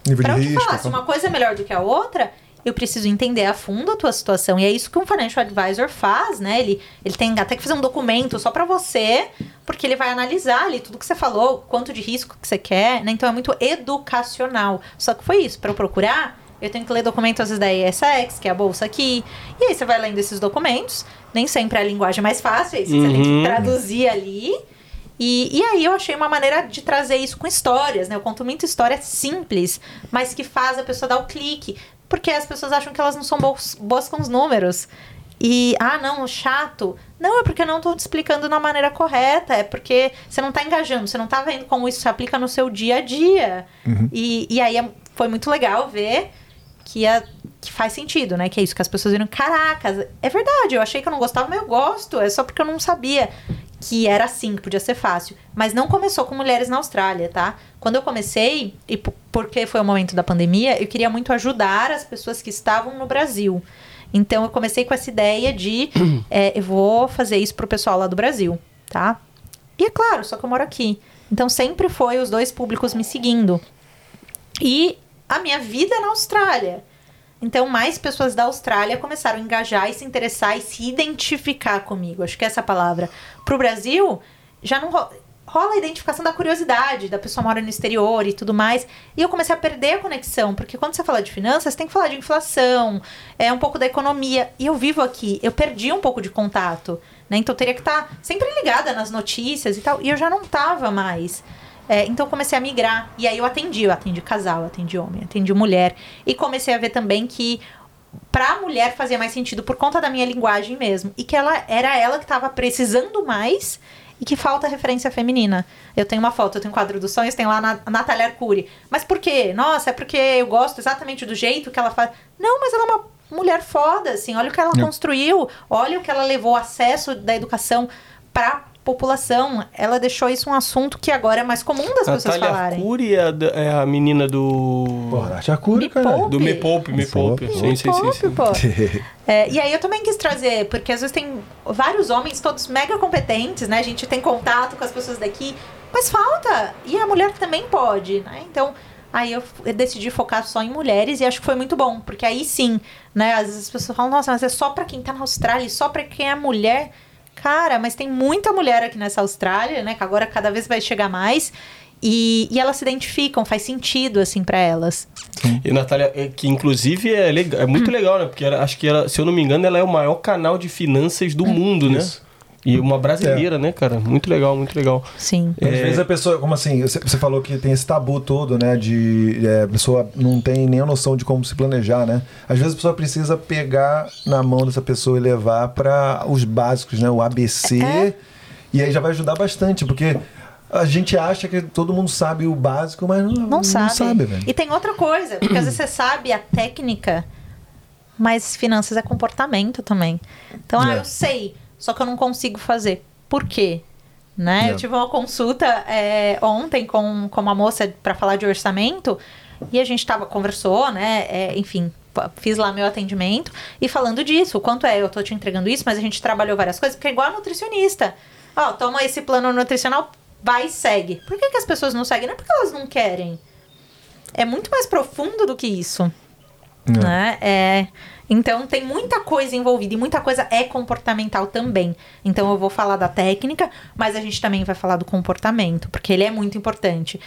Nível Pra de eu te risco. falar, se uma coisa é melhor do que a outra, eu preciso entender a fundo a tua situação. E é isso que um financial advisor faz, né? Ele, ele tem até que fazer um documento só pra você, porque ele vai analisar ali tudo que você falou, quanto de risco que você quer, né? Então é muito educacional. Só que foi isso, pra eu procurar, eu tenho que ler documentos às vezes da ESX, que é a bolsa aqui. E aí você vai lendo esses documentos, nem sempre é a linguagem mais fácil, aí você tem Uhum. que traduzir ali. E, e aí eu achei uma maneira de trazer isso com histórias, né? Eu conto muita história simples, mas que faz a pessoa dar o clique. Porque as pessoas acham que elas não são boas, boas com os números. E, ah, não, chato. Não, é porque eu não tô te explicando na maneira correta. É porque você não tá engajando, você não tá vendo como isso se aplica no seu dia a dia. E, e aí é- foi muito legal ver que, é, que faz sentido, né? Que é isso, que as pessoas viram, caracas, é verdade, eu achei que eu não gostava, mas eu gosto. É só porque eu não sabia que era assim, que podia ser fácil. Mas não começou com mulheres na Austrália, tá? Quando eu comecei, e porque foi o momento da pandemia, eu queria muito ajudar as pessoas que estavam no Brasil. Então eu comecei com essa ideia de é, (coughs) eu vou fazer isso pro pessoal lá do Brasil, tá? E é claro, só que eu moro aqui. Então sempre foi os dois públicos me seguindo. E a minha vida na Austrália. Então, mais pessoas da Austrália começaram a engajar e se interessar e se identificar comigo. Acho que é essa palavra. Pro Brasil, já não ro- rola a identificação da curiosidade, da pessoa mora no exterior e tudo mais. E eu comecei a perder a conexão, porque quando você fala de finanças, tem que falar de inflação, é um pouco da economia. E eu vivo aqui, eu perdi um pouco de contato. Né? Então, eu teria que estar sempre ligada nas notícias e tal. E eu já não tava mais. É, então eu comecei a migrar. E aí eu atendi, eu atendi casal, eu atendi homem, atendi mulher. E comecei a ver também que pra mulher fazia mais sentido por conta da minha linguagem mesmo. E que ela era ela que tava precisando mais e que falta referência feminina. Eu tenho uma foto, eu tenho um quadro dos sonhos, tem lá na a Natália Arcuri. Mas por quê? Nossa, é porque eu gosto exatamente do jeito que ela faz. Não, mas ela é uma mulher foda, assim. Olha o que ela construiu, olha o que ela levou acesso da educação pra população. Ela deixou isso um assunto que agora é mais comum das pessoas Natália falarem. Arcuri é a, é a menina do. Porra, Chacura, Me cara. Do Me Poupe, Me Me Poupe. Sim, sim, sim, sim. Pô. (laughs) É, e aí eu também quis trazer, porque às vezes tem vários homens todos mega competentes, né? A gente tem contato com as pessoas daqui, mas falta. E a mulher também pode, né? Então, aí eu decidi focar só em mulheres e acho que foi muito bom, porque aí sim, né? Às vezes as pessoas falam, nossa, mas é só pra quem tá na Austrália, só pra quem é mulher. Cara, mas tem muita mulher aqui nessa Austrália, né? Que agora cada vez vai chegar mais. E, e elas se identificam, faz sentido, assim, pra elas. E Natália, é, que inclusive é, legal, é muito legal, né? Porque ela- acho que ela, se eu não me engano, ela é o maior canal de finanças do mundo, né? Isso. E uma brasileira, né, cara? Muito legal, muito legal. Sim. Às vezes a pessoa, como assim, você falou que tem esse tabu todo, né? De é, a pessoa não tem nem a noção de como se planejar, né? Às vezes a pessoa precisa pegar na mão dessa pessoa e levar para os básicos, né? O ABC. É. E aí já vai ajudar bastante, porque a gente acha que todo mundo sabe o básico, mas não, Não sabe. velho. E tem outra coisa, porque às vezes você sabe a técnica, mas finanças é comportamento também. Então, ah, É. eu sei, só que eu não consigo fazer. Por quê? Né? É. Eu tive uma consulta é, ontem com, com uma moça para falar de orçamento e a gente tava, conversou, né? É, enfim, fiz lá meu atendimento e falando disso, o quanto é, eu tô te entregando isso, mas a gente trabalhou várias coisas, porque é igual a nutricionista. Ó, toma esse plano nutricional, vai e segue. Por que, que as pessoas não seguem? Não é porque elas não querem. É muito mais profundo do que isso. Né? É, então tem muita coisa envolvida e muita coisa é comportamental também. Então eu vou falar da técnica, mas a gente também vai falar do comportamento, porque ele é muito importante.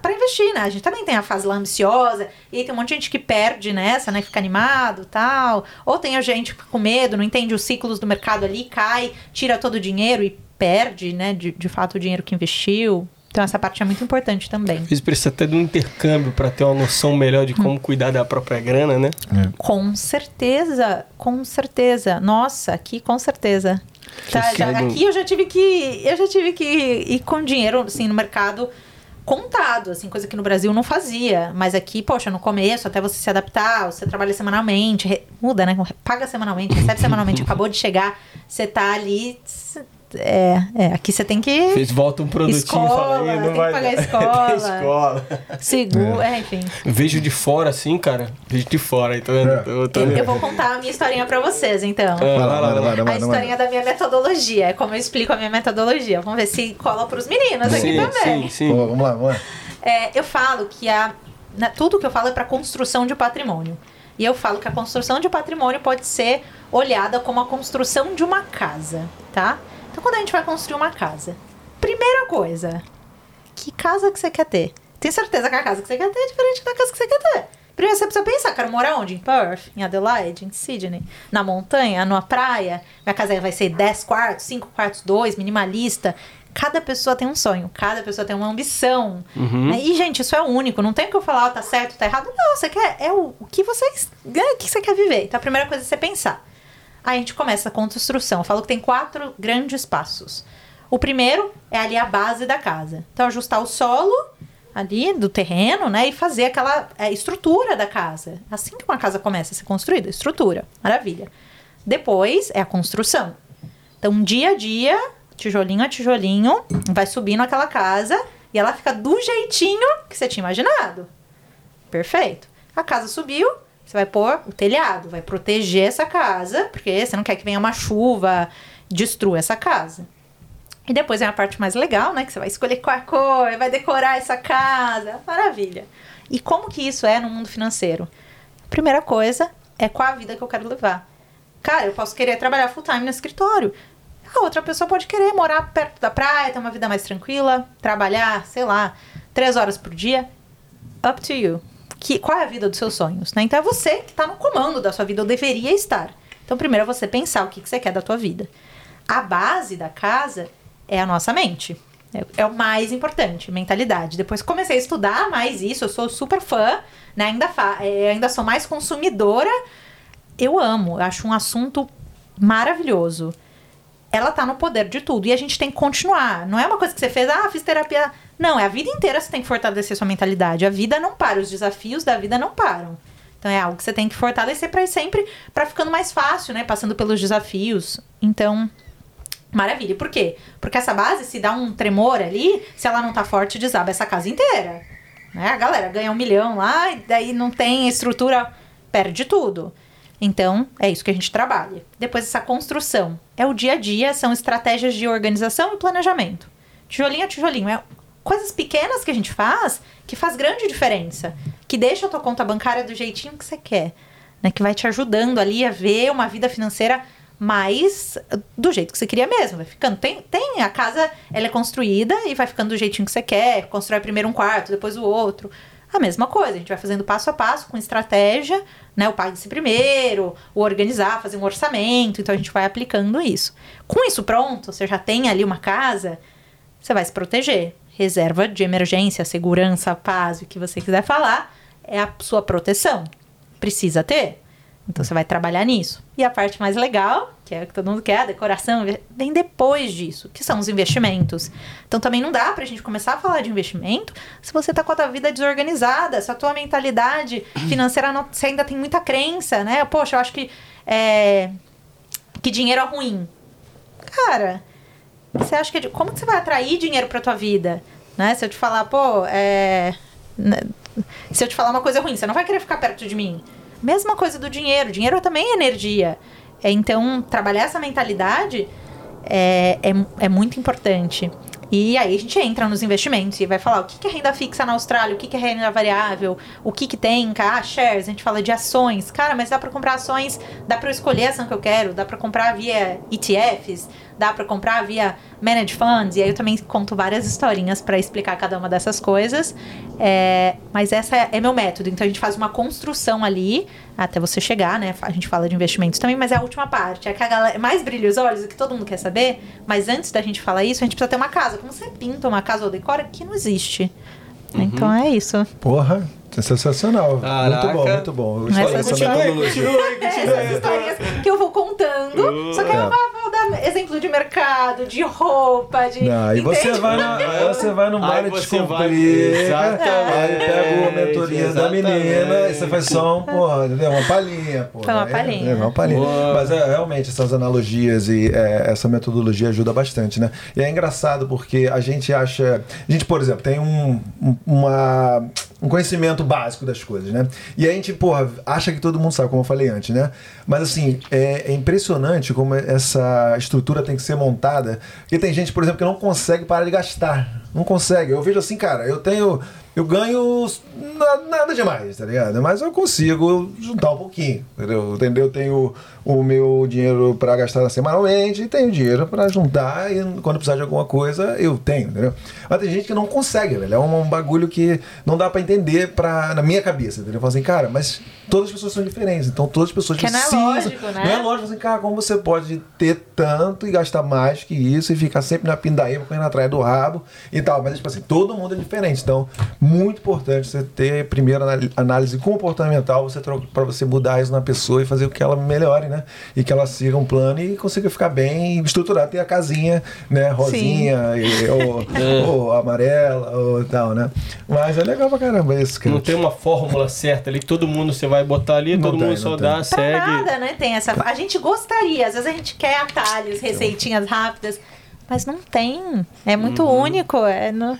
Para investir, né? A gente também tem a fase lá ambiciosa, e tem um monte de gente que perde nessa, né? Fica animado tal. Ou tem a gente com medo, não entende os ciclos do mercado ali, cai, tira todo o dinheiro e perde, né? De, de fato, o dinheiro que investiu. Então essa parte é muito importante também. Às vezes precisa até de um intercâmbio pra ter uma noção melhor de como cuidar da própria grana, né? Com certeza, com certeza. Nossa, aqui com certeza. Tá, já- aqui eu já tive que eu já tive que ir com dinheiro assim no mercado contado, assim, coisa que no Brasil não fazia, mas aqui, poxa, no começo, até você se adaptar, você trabalha semanalmente, re- muda, né? Paga semanalmente, recebe semanalmente, (laughs) acabou de chegar, você tá ali, é, é, aqui você tem que Vocês voltam um produtinho Escola, "Ih, não tem que vai pagar dar." (laughs) escola. Tem escola. seguro, é, enfim. Vejo de fora assim, cara. Vejo de fora, vendo? É. Eu tô- Eu vou contar a minha historinha pra vocês, então. É, Vai lá, vai lá, vai lá, a vai lá. historinha da minha metodologia, é como eu explico a minha metodologia. Vamos ver se cola pros meninos aqui Sim, também. sim, sim. Ó, vamos lá, vamos lá. É, eu falo que a, na- tudo que eu falo é para construção de patrimônio. E eu falo que a construção de patrimônio pode ser olhada como a construção de uma casa, tá? Então, quando a gente vai construir uma casa, primeira coisa, que casa que você quer ter? Tem certeza que a casa que você quer ter é diferente da casa que você quer ter. Primeiro você precisa pensar, quero morar onde? Em Perth, em Adelaide, em Sydney, na montanha, numa praia. Minha casa vai ser 10 quartos, 5 quartos, 2, minimalista. Cada pessoa tem um sonho, cada pessoa tem uma ambição. Né? E, gente, isso é único. Não tem o que eu falar, ó, tá certo, tá errado. Não, você quer. É o, o que você. É, o que você quer viver. Então a primeira coisa é você pensar. A gente começa a construção. Eu falo que tem quatro grandes passos. O primeiro é ali a base da casa. Então, ajustar o solo ali do terreno, né? E fazer aquela é, estrutura da casa. Assim que uma casa começa a ser construída, estrutura. Maravilha. Depois é a construção. Então, dia a dia, tijolinho a tijolinho, vai subindo aquela casa e ela fica do jeitinho que você tinha imaginado. Perfeito. A casa subiu, você vai pôr o telhado, vai proteger essa casa, porque você não quer que venha uma chuva, destrua essa casa. E depois é a parte mais legal, né? Que você vai escolher qual a cor, vai decorar essa casa. Maravilha. E como que isso é no mundo financeiro? Primeira coisa é qual a vida que eu quero levar. Cara, eu posso querer trabalhar full time no escritório. A outra pessoa pode querer morar perto da praia, ter uma vida mais tranquila, trabalhar, sei lá, três horas por dia. Up to you. Que, qual é a vida dos seus sonhos, né? Então é você que está no comando da sua vida, ou deveria estar. Então primeiro é você pensar o que, que você quer da tua vida. A base da casa é a nossa mente. É, é o mais importante, mentalidade. Depois comecei a estudar mais isso, eu sou super fã, né? Ainda, é, ainda sou mais consumidora. Eu amo, eu acho um assunto maravilhoso. Ela tá no poder de tudo e a gente tem que continuar. Não é uma coisa que você fez, ah, fiz terapia. Não, é a vida inteira você tem que fortalecer sua mentalidade. A vida não para, os desafios da vida não param. Então é algo que você tem que fortalecer para sempre para ficando mais fácil, né? Passando pelos desafios. Então, Maravilha. Por quê? Porque essa base, se dá um tremor ali, se ela não tá forte, desaba essa casa inteira. Né? A galera ganha um milhão lá, e daí não tem estrutura, perde tudo. Então, é isso que a gente trabalha. Depois, essa construção. É o dia a dia, são estratégias de organização e planejamento. Tijolinho a tijolinho. É coisas pequenas que a gente faz que faz grande diferença. Que deixa a tua conta bancária do jeitinho que você quer. Né? Que vai te ajudando ali a ver uma vida financeira mais do jeito que você queria mesmo. Vai ficando. Tem, tem a casa, ela é construída e vai ficando do jeitinho que você quer. Constrói primeiro um quarto, depois o outro. A mesma coisa, a gente vai fazendo passo a passo com estratégia, né? O pague-se primeiro, o organizar, fazer um orçamento. Então a gente vai aplicando isso. Com isso pronto, você já tem ali uma casa, você vai se proteger. Reserva de emergência, segurança, paz, o que você quiser falar, é a sua proteção. Precisa ter. Então você vai trabalhar nisso. E a parte mais legal, que é o que todo mundo quer, a decoração, vem depois disso, que são os investimentos. Então também não dá pra gente começar a falar de investimento se você tá com a tua vida desorganizada, se a tua mentalidade (clears throat) financeira não, você ainda tem muita crença, né? Poxa, eu acho que é, que dinheiro é ruim. Cara, você acha que é como que você vai atrair dinheiro para tua vida, né? Se eu te falar, pô, é, né, se eu te falar uma coisa ruim, você não vai querer ficar perto de mim. Mesma coisa do dinheiro. Dinheiro também é energia. É, então, trabalhar essa mentalidade é, é, é muito importante. E aí a gente entra nos investimentos e vai falar o que, que é renda fixa na Austrália, o que, que é renda variável, o que, que tem, ah, shares, a gente fala de ações. Cara, mas dá para comprar ações, dá para eu escolher a ação que eu quero, dá para comprar via ETFs, dá para comprar via managed funds. E aí eu também conto várias historinhas para explicar cada uma dessas coisas. É, mas essa é meu método. Então a gente faz uma construção ali até você chegar, né? A gente fala de investimentos também, mas é a última parte. É que a galera mais brilha os olhos, o que todo mundo quer saber. Mas antes da gente falar isso, a gente precisa ter uma casa. Como você pinta uma casa ou decora que não existe. Então é isso. Porra, sensacional. Caraca. Muito bom, muito bom. Eu Mas essa continua-. (laughs) (laughs) Essas que eu vou contando. Só que eu É. vou dar exemplo de mercado, de roupa, de. Não, aí você vai, na, você vai no Aí mar de você vai- descomplica, Exatamente, aí pega a mentoria da menina e você faz só um, porra, entendeu? uma palhinha. Porra, Foi uma Aí- palhinha. É, uma palhinha. Mas é, realmente essas analogias e é, essa metodologia ajuda bastante, né? E é engraçado porque a gente acha... A gente, por exemplo, tem um, um- uma, um conhecimento básico das coisas, né? E a gente, porra, acha que todo mundo sabe, como eu falei antes, né? Mas assim, é, é impressionante como essa estrutura tem que ser montada. Porque tem gente, por exemplo, que não consegue parar de gastar. Não consegue. Eu vejo assim, cara, eu tenho. Eu ganho na- nada demais, tá ligado? Mas eu consigo juntar um pouquinho, entendeu? entendeu? Eu tenho o meu dinheiro para gastar semanalmente e tenho dinheiro para juntar e quando precisar de alguma coisa eu tenho, entendeu? Mas tem gente que não consegue, velho. É um, um bagulho que não dá para entender pra, na minha cabeça, entendeu? Eu falo assim, cara, mas todas as pessoas são diferentes, então todas as pessoas Que não é precisam. lógico, né? Não é lógico assim, cara, como você pode ter tanto e gastar mais que isso e ficar sempre na pindaíba, correndo atrás do rabo e tal. Mas, tipo assim, todo mundo é diferente. Então, muito importante você ter primeiro análise comportamental você para você mudar isso na pessoa e fazer com que ela melhore, né? E que ela siga um plano e consiga ficar bem estruturada. Tem a casinha, né? Rosinha, e- ou, (laughs) ou amarela, ou tal, né? Mas é legal pra caramba isso, cara. Não tem uma fórmula certa ali que todo mundo você vai botar ali, Não todo tem, mundo só tem. dá, Pra segue. nada, né? Tem essa. A gente gostaria, às vezes a gente quer atalhos, receitinhas rápidas, mas não tem. É muito Uhum. único. É no...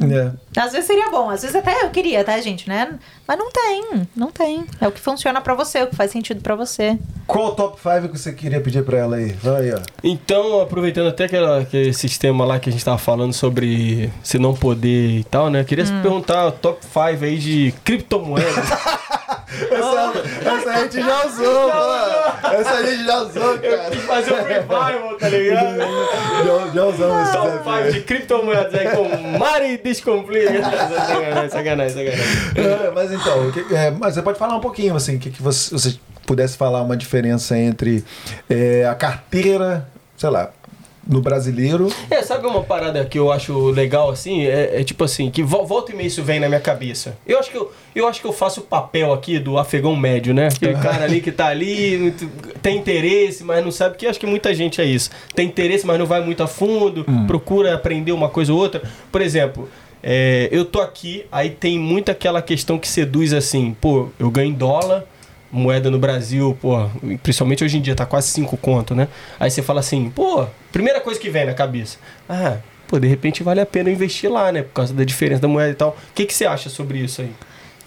É. Às vezes seria bom, às vezes até eu queria, tá, gente, né? Mas não tem, não tem. É o que funciona pra você, o que faz sentido pra você. Qual o top 5 que você queria pedir pra ela aí? Vai aí, ó. Então, aproveitando até aquela, aquele sistema lá que a gente tava falando sobre se não poder e tal, né? Eu queria Hum. perguntar o top 5 aí de criptomoedas. (laughs) Essa, essa a gente já usou, pô. Essa a gente já usou, cara. Fazer um revival, tá ligado? (laughs) Já, já usamos esse Top desafio. 5 de criptomoedas aí com Mari Descomplica. Sacanagem, sacanagem, sacanagem. É, mas então, que- é, mas você pode falar um pouquinho, assim, o que, que você, você pudesse falar uma diferença entre é, a carteira, sei lá, no brasileiro. É, sabe uma parada que eu acho legal assim? É, é tipo assim, que vo- volta e meia isso vem na minha cabeça. Eu acho que eu, eu acho que eu faço o papel aqui do afegão médio, né? Aquele cara ali que tá ali, tem interesse, mas não sabe, que acho que muita gente é isso. Tem interesse, mas não vai muito a fundo, procura aprender uma coisa ou outra. Por exemplo, é, eu tô aqui, aí tem muito aquela questão que seduz assim, pô, eu ganho dólar, moeda no Brasil, pô, principalmente hoje em dia tá quase 5 conto, né? Aí você fala assim, pô, primeira coisa que vem na cabeça, ah, pô, de repente vale a pena investir lá, né? Por causa da diferença da moeda e tal. O que, que você acha sobre isso aí?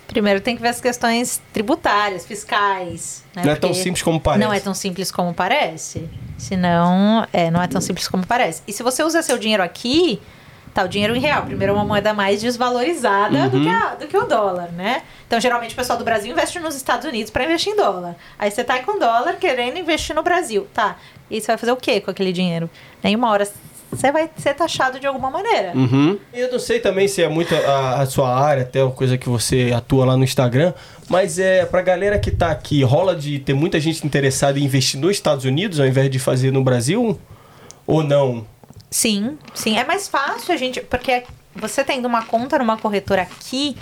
Primeiro tem que ver as questões tributárias, fiscais. Né? Não é tão simples como parece. Não é tão simples como parece. Senão, é, não é tão simples como parece. E se você usa seu dinheiro aqui, tá, o dinheiro em real. Primeiro é uma moeda mais desvalorizada do, que Uhum. a- do que o dólar, né? Então, geralmente, o pessoal do Brasil investe nos Estados Unidos para investir em dólar. Aí você tá aí com dólar querendo investir no Brasil. Tá. E você vai fazer o quê com aquele dinheiro? Nenhuma hora você vai ser taxado de alguma maneira. Uhum. Eu não sei também se é muito a, a sua área, até uma coisa que você atua lá no Instagram, mas é pra galera que tá aqui, rola de ter muita gente interessada em investir nos Estados Unidos ao invés de fazer no Brasil? Ou não? Sim, sim. É mais fácil a gente. Porque você tendo uma conta numa corretora aqui.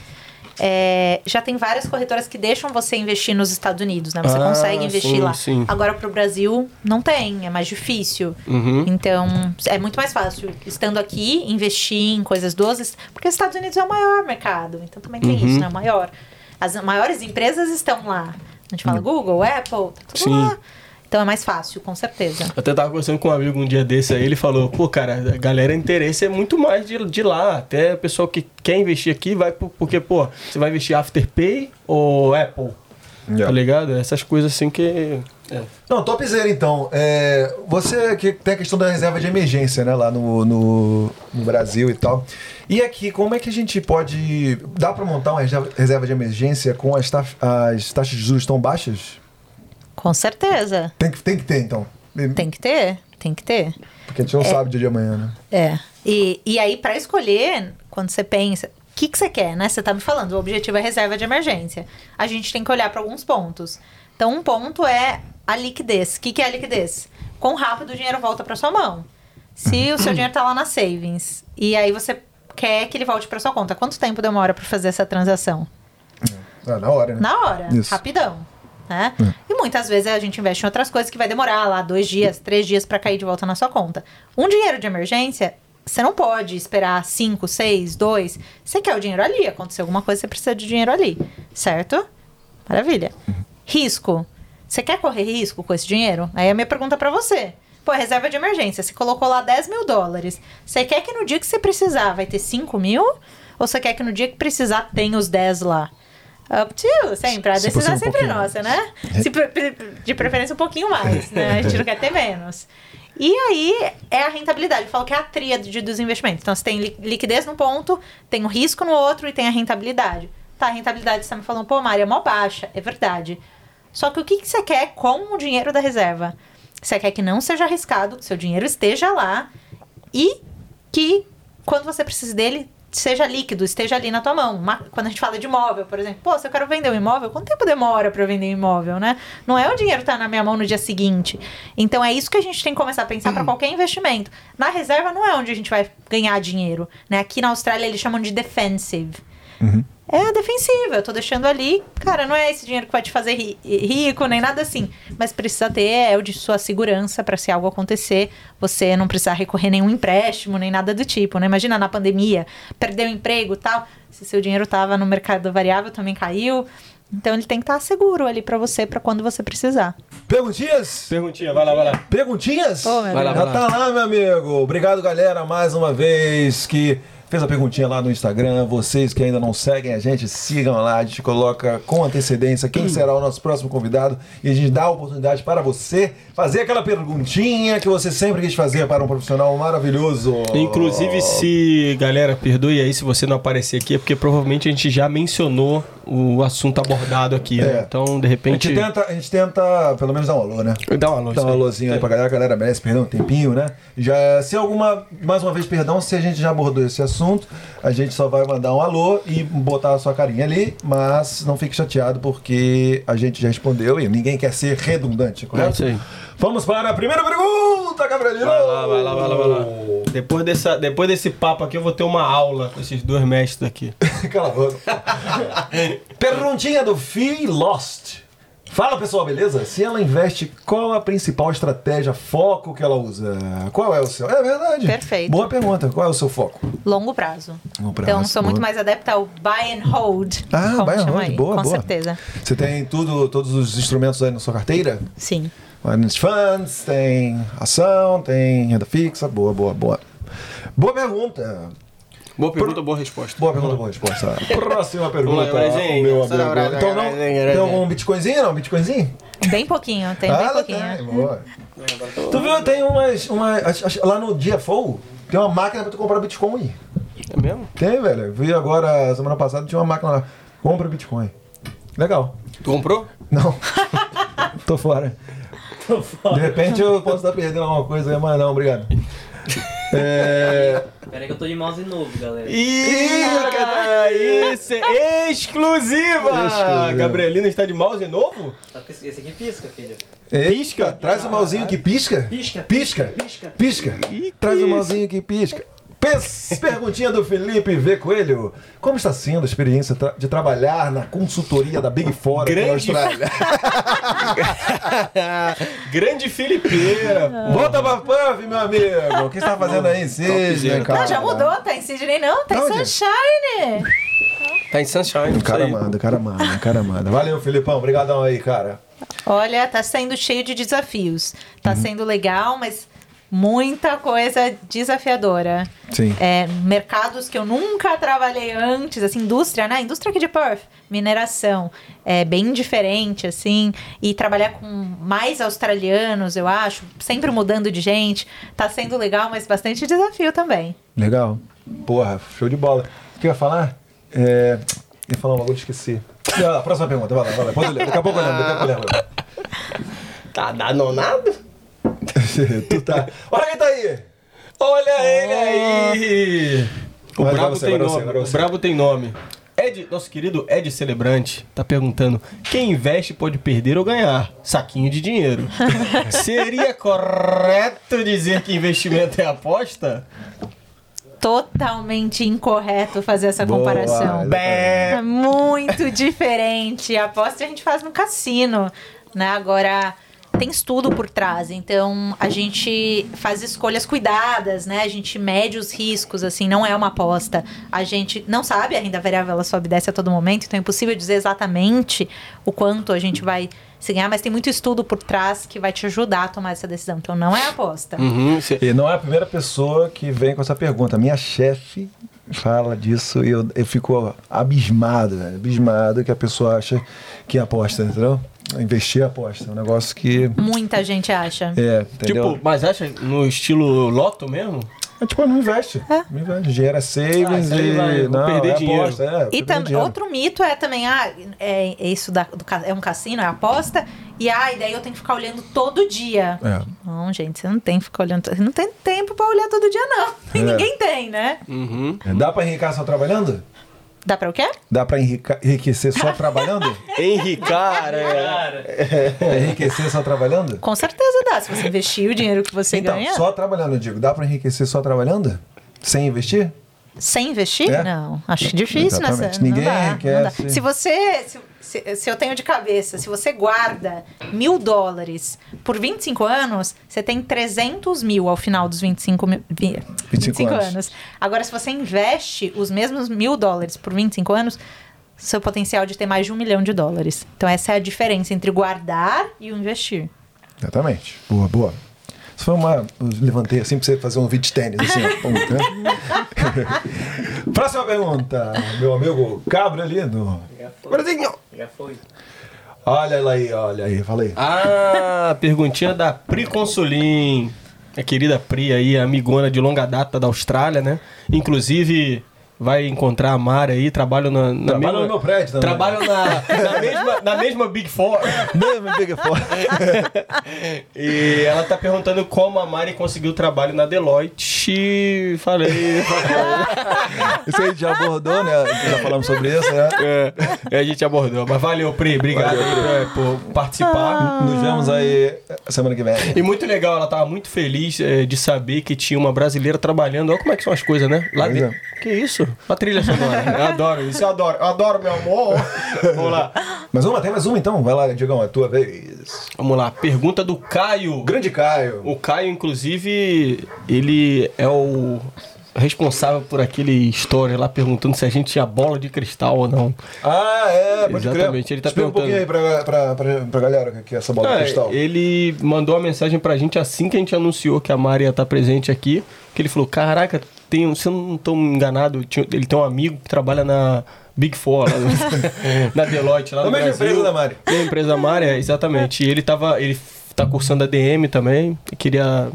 é, já tem várias corretoras que deixam você investir nos Estados Unidos, né? Você Ah, consegue investir sim, lá. sim. Agora pro Brasil não tem, é mais difícil. Uhum. Então, é muito mais fácil estando aqui, investir em coisas dos. Porque os Estados Unidos é o maior mercado. Então também tem Uhum. isso, né? O maior. As maiores empresas estão lá. A gente fala Google, Apple, tá tudo Sim. lá. Então é mais fácil, com certeza. Eu até tava conversando com um amigo um dia desse aí, ele falou, pô, cara, a galera interesse é muito mais de, de lá. Até o pessoal que quer investir aqui vai por- porque, pô, você vai investir Afterpay ou Apple? Tá ligado? Essas coisas assim que. É. Não, topzera então. É, você que tem a questão da reserva de emergência, né, lá no, no, no Brasil e tal. E aqui, como é que a gente pode. Dá pra montar uma reserva, reserva de emergência com as, taf- as taxas de juros tão baixas? Com certeza. Tem que, tem que ter, então. Tem que ter, tem que ter. Porque a gente não sabe dia de amanhã, né? É. E, e aí, pra escolher, quando você pensa, o que, que você quer, né? Você tá me falando, o objetivo é reserva de emergência. A gente tem que olhar pra alguns pontos. Então, um ponto é a liquidez. O que, que é a liquidez? Quão rápido o dinheiro volta pra sua mão. Se o seu dinheiro tá lá na savings e aí você quer que ele volte pra sua conta, quanto tempo demora pra fazer essa transação? Ah, na hora, né? Na hora, Isso. rapidão. Né? E muitas vezes a gente investe em outras coisas que vai demorar lá dois dias, três dias pra cair de volta na sua conta. Um dinheiro de emergência, você não pode esperar cinco, seis, dois. Você quer o dinheiro ali, aconteceu alguma coisa, você precisa de dinheiro ali, certo? Maravilha. Risco. Você quer correr risco com esse dinheiro? Aí é a minha pergunta pra você. Pô, é reserva de emergência. Você colocou lá 10 mil dólares. Você quer que no dia que você precisar vai ter 5 mil? Ou você quer que no dia que precisar tenha os 10 lá? Up to you, sempre. A Se decisão é um sempre pouquinho nossa, né? Se de preferência um pouquinho mais, né? A gente não quer ter menos. E aí é a rentabilidade. Eu falo que é a tríade dos investimentos. Então você tem li- liquidez num ponto, tem o risco no outro e tem a rentabilidade. Tá, a rentabilidade você tá me falando, pô, Mari, é mó baixa. É verdade. Só que o que, que você quer com o dinheiro da reserva? Você quer que não seja arriscado, que seu dinheiro esteja lá e que quando você precisa dele, seja líquido, esteja ali na tua mão. Uma- quando a gente fala de imóvel, por exemplo, pô, se eu quero vender um imóvel, quanto tempo demora para vender um imóvel, né? Não é o dinheiro estar na minha mão no dia seguinte. Então é isso que a gente tem que começar a pensar para qualquer investimento. Na reserva não é onde a gente vai ganhar dinheiro, né? Aqui na Austrália eles chamam de defensive. É a defensiva, eu tô deixando ali. Cara, não é esse dinheiro que vai te fazer ri- rico, nem nada assim. Mas precisa ter, é o de sua segurança para se algo acontecer, você não precisar recorrer nenhum empréstimo, nem nada do tipo, né? Imagina na pandemia, perdeu o emprego e tal. Se seu dinheiro tava no mercado variável, também caiu. Então ele tem que estar seguro ali para você, para quando você precisar. Perguntinhas? Perguntinha, vai lá, vai lá. Perguntinhas? Ô, meu Vai lá, Já vai tá lá, meu amigo. Obrigado, galera, mais uma vez que fez a perguntinha lá no Instagram. Vocês que ainda não seguem a gente, sigam lá. A gente coloca com antecedência quem (clears throat) será o nosso próximo convidado e a gente dá a oportunidade para você fazer aquela perguntinha que você sempre quis fazer para um profissional maravilhoso. Inclusive, se. Galera, perdoe aí se você não aparecer aqui, é porque provavelmente a gente já mencionou o assunto abordado aqui, né? É. Então, de A repente. gente, tenta, a gente tenta, pelo menos, dar um alô, né? Dá uma luz. Dá um alôzinho aí pra galera, a galera merece, perdão, um tempinho, né? Já, se alguma, mais uma vez, perdão, se a gente já abordou esse assunto, a gente só vai mandar um alô e botar a sua carinha ali, mas não fique chateado porque a gente já respondeu e ninguém quer ser redundante, É correto? isso aí. Vamos para a primeira pergunta, Gabrielino! Vai lá, vai lá, vai lá, vai lá. Depois, dessa, depois desse papo aqui, eu vou ter uma aula com esses dois mestres aqui. (laughs) Cala a boca. (laughs) Perguntinha do Fee Lost. Fala pessoal, beleza? Se ela investe, qual a principal estratégia, foco que ela usa? Qual é o seu? É verdade. Perfeito. Boa pergunta. Qual é o seu foco? Longo prazo. Longo prazo, então sou boa. muito mais adepta ao buy and hold. Ah, buy and hold, aí. boa, Com boa. certeza. Você tem tudo, todos os instrumentos aí na sua carteira? Sim. Finance Funds, tem ação, tem renda fixa. Boa, boa, boa. Boa pergunta. Boa pergunta, boa resposta. Boa pergunta, boa resposta. (laughs) Próxima pergunta. Meu amigo. Então não, tem algum bitcoinzinho não? Bitcoinzinho? Bem pouquinho, tem bem Ah, pouquinho. tem, boa. Tu viu, tem umas, acho- lá no DFO, tem uma máquina pra tu comprar Bitcoin. É mesmo? Tem, velho. Eu vi agora, semana passada, tinha uma máquina lá. Compra Bitcoin. Legal. Tu comprou? Não. (laughs) Tô fora. De repente eu posso estar perdendo alguma coisa aí, mas não, obrigado. (laughs) É... Pera aí que eu tô de mouse novo, galera. Ih, cara, isso é exclusiva! Exclusiva. Gabrielina está de mouse novo? Esse esse aqui pisca, filho. Pisca? Traz o malzinho que pisca? Pisca. Pisca? Pisca. Pisca. Traz o malzinho que pisca. Perguntinha do Felipe V. Coelho. Como está sendo a experiência de trabalhar na consultoria da Big Four aqui na Grande. Austrália? (laughs) Grande Filipeira. Volta pra Puff, meu amigo. O que você tá fazendo aí, Cisne, Topzera. cara? Não, já mudou, tá em Sydney não, tá em. Sunshine. Tá em Sunshine. O cara manda, o cara manda, o cara manda. Valeu, Filipão. Obrigadão aí, cara. Olha, tá sendo cheio de desafios. Tá Uhum. sendo legal, mas muita coisa desafiadora. Sim. É, mercados que eu nunca trabalhei antes, assim, indústria, né? Indústria aqui de Perth, mineração. É bem diferente, assim. E trabalhar com mais australianos, eu acho, sempre mudando de gente. Tá sendo legal, mas bastante desafio também. Legal. Porra, show de bola. O que eu ia falar? É... Ia falar um bagulho, esqueci. Ah, próxima pergunta, vai lá, vai lá. Pode ler. Daqui a pouco eu lembro, daqui a pouco eu lembro. Tá danonado? Tu tá. Olha quem tá aí! Olha ele aí! O Vai, Brabo você, tem você, nome. vai O você. Brabo tem nome. Ed, nosso querido Ed Celebrante tá perguntando: quem investe pode perder ou ganhar? Saquinho de dinheiro. (laughs) Seria correto dizer que investimento é aposta? Totalmente incorreto fazer essa Boa, comparação. É muito diferente. A aposta a gente faz no cassino, né? Agora tem estudo por trás, então a gente faz escolhas cuidadas, né? A gente mede os riscos, assim, não é uma aposta. A gente não sabe, a renda variável ela sobe e desce a todo momento, então é impossível dizer exatamente o quanto a gente vai se ganhar, mas tem muito estudo por trás que vai te ajudar a tomar essa decisão. Então não é aposta. Uhum, E não é a primeira pessoa que vem com essa pergunta. Minha chefe fala disso e eu, eu fico abismado, velho, abismado que a pessoa acha que aposta, entendeu? Investir é aposta. É um negócio que. Muita gente acha. É, entendeu? Tipo, mas acha no estilo loto mesmo? É, tipo, não investe. Não investe. Dinheiro é Ah, savings aí e. vai, não, perder é dinheiro. aposta. É, E perder tam, dinheiro. outro mito é também, ah, é, é isso da, do é um cassino, é aposta, e ah, e daí eu tenho que ficar olhando todo dia. É. Não, gente, você não tem que ficar olhando, não tem tempo pra olhar todo dia, não. E É. (laughs) ninguém tem, né? Uhum. Dá pra enriquecer só trabalhando? Dá pra o quê? Dá pra enriquecer só trabalhando? (laughs) Henricar, é. É enriquecer só trabalhando? Com certeza dá. Se você investir o dinheiro que você então, ganha, só trabalhando, eu digo. Dá pra enriquecer só trabalhando? Sem investir? sem investir, É. não. Acho difícil nessa. Exatamente. Não Ninguém dá, não enriquece. dá. Se você. Se, se- se eu tenho de cabeça, se você guarda mil dólares por 25 anos, você tem 300 mil ao final dos 25, mil, vi- 25 anos. anos. Agora, se você investe os mesmos mil dólares por 25 anos, seu potencial de ter mais de um milhão de dólares. Então, essa é a diferença entre guardar e o investir. Exatamente. Boa, boa. Isso foi uma. Eu levantei assim pra você fazer um vídeo de tênis, assim, ó. Pum, né? (laughs) Próxima pergunta, meu amigo Cabra ali no. já foi. Brasil. Já foi. Olha ela aí, olha aí, fala aí. Ah, perguntinha da Pri Consolim. A querida Pri aí, amigona de longa data da Austrália, né? Inclusive, vai encontrar a Mara aí, trabalham na, na Trabalha mesma... no meu prédio também. Trabalham na, na, mesma, na mesma Big Four. Mesmo Big Four. (laughs) E ela tá perguntando como a Mari conseguiu trabalho na Deloitte. Falei. Isso aí a gente já abordou, né? Já falamos sobre isso, né? é, a gente abordou. Mas valeu, Pri. Obrigado Valeu, aí por, por participar. Nos vemos aí semana que vem. E muito legal, ela tava muito feliz eh, de saber que tinha uma brasileira trabalhando. Olha como é que são as coisas, né? Lá Pois dentro. Que isso? Uma trilha sonora. (laughs) Eu adoro isso, eu adoro. Eu adoro, meu amor. (laughs) Vamos lá. Mais uma? Tem mais uma então? Vai lá, Diegão, é tua vez. Vamos lá. Pergunta do Caio. Grande Caio. O Caio, inclusive, ele é o responsável por aquele story lá perguntando se a gente tinha bola de cristal ou não. Ah, é, pode Exatamente, crer. ele tá Explica um pouquinho aí pra, pra, pra, pra galera que é essa bola de Ah, cristal. ele mandou uma mensagem pra gente assim que a gente anunciou que a Mari ia estar presente aqui. Que ele falou: Caraca, tem, um- se eu não tô enganado, ele tem um amigo que trabalha na Big Four, lá no- (laughs) na Deloitte, lá no mesma Brasil. empresa da Mari. Na empresa da Mari, é, exatamente. E ele tava. Ele tá cursando a DM também. Queria.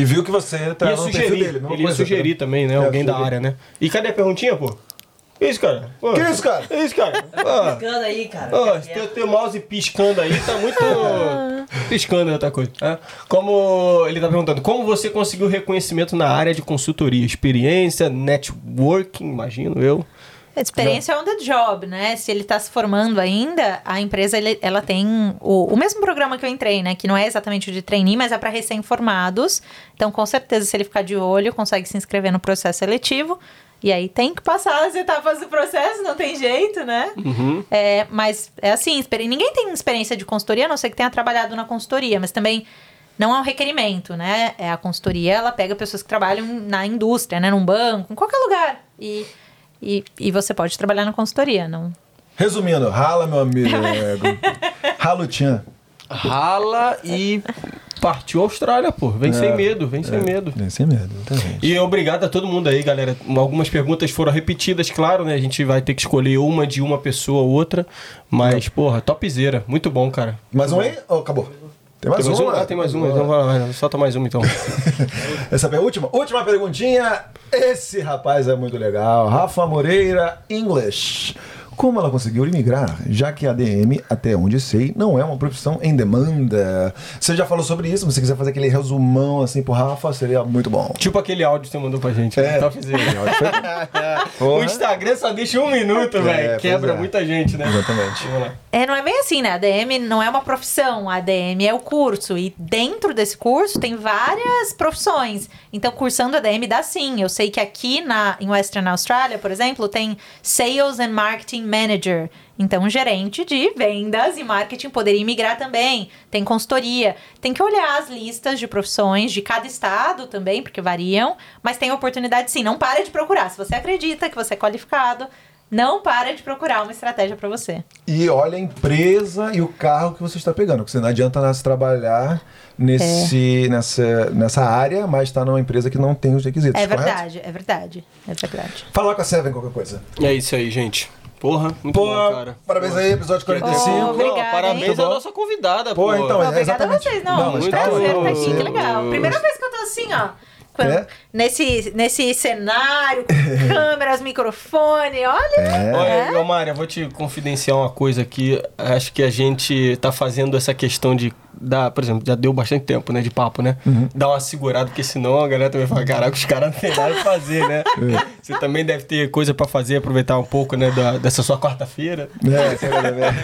E viu que você tá ia no perfil sugerir. dele. mesma ele ia sugerir também, né? É, alguém da área, né? E cadê a perguntinha, pô? Que isso, cara? Pô, Que isso, cara? Que isso, cara? Ah. Piscando aí, cara. Ó, teu mouse piscando aí, tá muito. (laughs) piscando é outra coisa. né? Como ele tá perguntando, como você conseguiu reconhecimento na área de consultoria? Experiência, networking, imagino eu. Experiência é on the job, né? Se ele tá se formando ainda, a empresa ele- ela tem o, o mesmo programa que eu entrei, né? Que não é exatamente o de trainee, mas é para recém-formados. Então, com certeza, se ele ficar de olho, consegue se inscrever no processo seletivo. E aí tem que passar as etapas do processo, não tem jeito, né? É, mas é assim, ninguém tem experiência de consultoria, a não ser que tenha trabalhado na consultoria, mas também não é um requerimento, né? É a consultoria, ela pega pessoas que trabalham na indústria, né? Num banco, em qualquer lugar. E, e, e você pode trabalhar na consultoria, não? Resumindo, rala, meu amigo. (laughs) rala o tchan. rala e partiu a Austrália, pô. Vem sem medo, vem sem medo. É, sem medo, exatamente. E obrigado a todo mundo aí, galera. Algumas perguntas foram repetidas, claro, né? A gente vai ter que escolher uma de uma pessoa ou outra. Mas, porra, topzera. Muito bom, cara. Mais um aí? Oh, acabou. Tem mais Tem mais uma? uma? Ah, tem mais uma. Então vai lá, solta mais uma então. (laughs) Essa é a última? Última perguntinha. Esse rapaz é muito legal. Rafa Moreira, English. Como ela conseguiu imigrar, já que a DM, até onde sei, não é uma profissão em demanda? Você já falou sobre isso, mas se quiser fazer aquele resumão assim pro Rafa, seria muito bom. tipo aquele áudio que você mandou pra gente. É. né? Topzera. (laughs) O Porra. Instagram só deixa um minuto, velho. pois Quebra é. muita gente, né? Exatamente. É, não é bem assim, né? A DM não é uma profissão, a ADM é o curso. E dentro desse curso tem várias profissões. Então, cursando ADM dá sim. Eu sei que aqui na, em Western Australia, por exemplo, tem Sales and Marketing Manager. Então, gerente de vendas e marketing poderia migrar também. Tem consultoria. Tem que olhar as listas de profissões de cada estado também, porque variam. Mas tem oportunidade sim. Não para de procurar. Se você acredita que você é qualificado, não para de procurar uma estratégia para você. E olha a empresa e o carro que você está pegando, porque você não adianta nada se trabalhar nesse, nessa, nessa área, mas está numa empresa que não tem os requisitos. É correto? verdade, é verdade, é verdade. Fala com a Seven qualquer coisa. É isso aí, gente. Porra, muito Pô, bom, cara. parabéns aí, episódio 45. Oh, obrigada, Não, parabéns à nossa convidada, Pô, pô. então, Não, é obrigada a exatamente. vocês, não. Não, muito prazer estar aqui, você- que legal. Primeira vez que eu tô assim, ó. É? Nesse, nesse cenário, com (laughs) câmeras, microfone, olha. É. Olha, ô Mária, vou te confidenciar uma coisa aqui. Acho que a gente tá fazendo essa questão de dar, por exemplo, já deu bastante tempo, né, de papo, né? Uhum. Dar uma segurada, porque senão a galera também fala, caraca, os caras não tem nada pra fazer, né? (laughs) É. Você também deve ter coisa pra fazer, aproveitar um pouco, né, da- dessa sua quarta-feira. É, vai ver.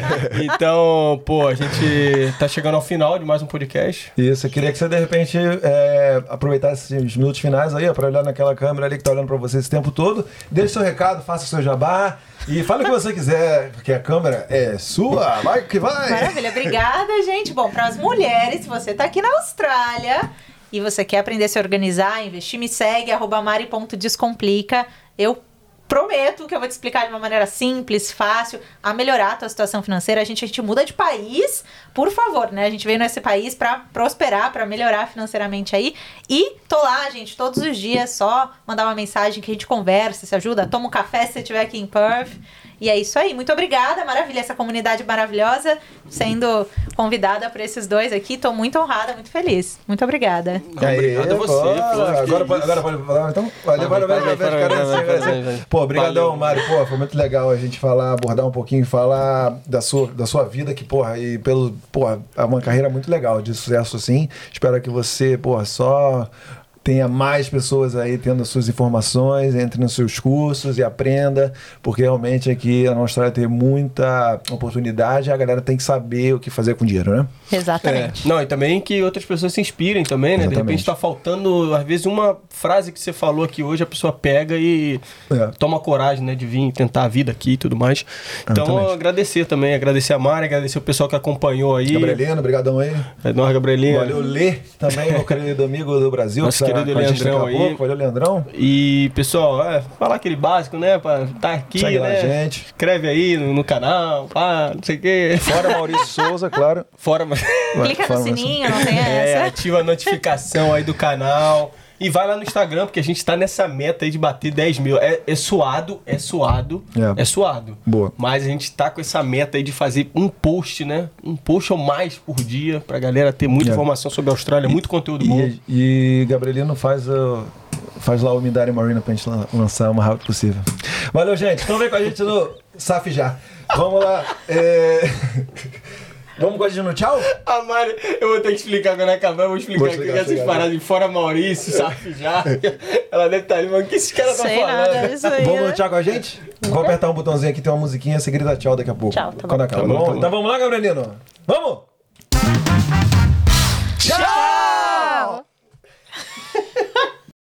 (laughs) Então, pô, a gente tá chegando ao final de mais um podcast. Isso, eu queria que você de repente é, aproveitasse os minutos finais aí, ó, pra olhar naquela câmera ali que tá olhando pra você esse tempo todo. Deixe seu recado, faça seu jabá e fale o que você quiser, porque a câmera é sua. Vai que vai! Maravilha, obrigada, gente. Bom, para as mulheres, se você tá aqui na Austrália e você quer aprender a se organizar, investir, me segue, arroba mari.descomplica. Eu prometo que eu vou te explicar de uma maneira simples, fácil, a melhorar a tua situação financeira. A gente, a gente muda de país, por favor, né? A gente veio nesse país para prosperar, para melhorar financeiramente aí. E tô lá, gente, todos os dias, só mandar uma mensagem que a gente conversa, se ajuda, toma um café se você estiver aqui em Perth. E é isso aí. Muito obrigada, maravilha, essa comunidade maravilhosa, sendo convidada por esses dois aqui. Tô muito honrada, muito feliz. Muito obrigada. Obrigado a você, Agora, agora, agora pode falar, então? Valeu, valeu, vai, valeu, valeu. Pô, obrigadão. Mário. Pô, foi muito legal a gente falar, abordar um pouquinho, falar da sua, da sua vida, que, porra, e pelo, porra, é uma carreira muito legal, de sucesso, assim. Espero que você, porra, só tenha mais pessoas aí tendo as suas informações, entre nos seus cursos e aprenda, porque realmente aqui na Austrália tem muita oportunidade e a galera tem que saber o que fazer com dinheiro, né? Exatamente. É. Não, e também que outras pessoas se inspirem também, né? De Exatamente. repente tá faltando, às vezes, uma frase que você falou aqui hoje, a pessoa pega e É. toma coragem, né? De vir tentar a vida aqui e tudo mais. Então, Exatamente. agradecer também, agradecer a Mari, agradecer o pessoal que acompanhou aí. Gabrielino, brigadão aí. É, nós, Gabrielinha. Valeu, Lê, também, meu querido amigo do Brasil. Nosso que tá querido com Leandrão aí. Valeu, Leandrão. E, pessoal, é, falar aquele básico, né? Pra estar aqui, Segue né? gente. Inscreve aí no, no canal, pá, não sei o quê. Fora Maurício Souza, claro. Fora. Clica no sininho, não tem É, essa. ativa a notificação aí do canal. E vai lá no Instagram, porque a gente tá nessa meta aí de bater 10 mil. É, é suado, é suado, É. é. suado. Boa. Mas a gente tá com essa meta aí de fazer um post, né? Um post ou mais por dia, pra galera ter muita É. informação sobre a Austrália, muito conteúdo bom. E, e Gabrielino faz, o- faz lá o Midari Marina pra gente lan- lançar o mais rápido possível. Valeu, gente. Então vem com a gente no SAF já. Vamos lá. É... (laughs) Vamos continuar no tchau? A (laughs) ah, Mari, eu vou ter que explicar quando acabar, eu vou explicar, explicar aqui essas paradas de fora Maurício, Safijá. (laughs) Ela deve estar ali, mano, o que esse cara tá Sei falando? Nada, é isso aí, vamos no né? tchau com a gente? Vou apertar um botãozinho aqui, tem uma musiquinha, você grita tchau daqui a pouco. Tchau, tá Quando. Tá, tá bom, tá bom. Então vamos lá, Gabrielino? Vamos! Tchau! tchau! (laughs)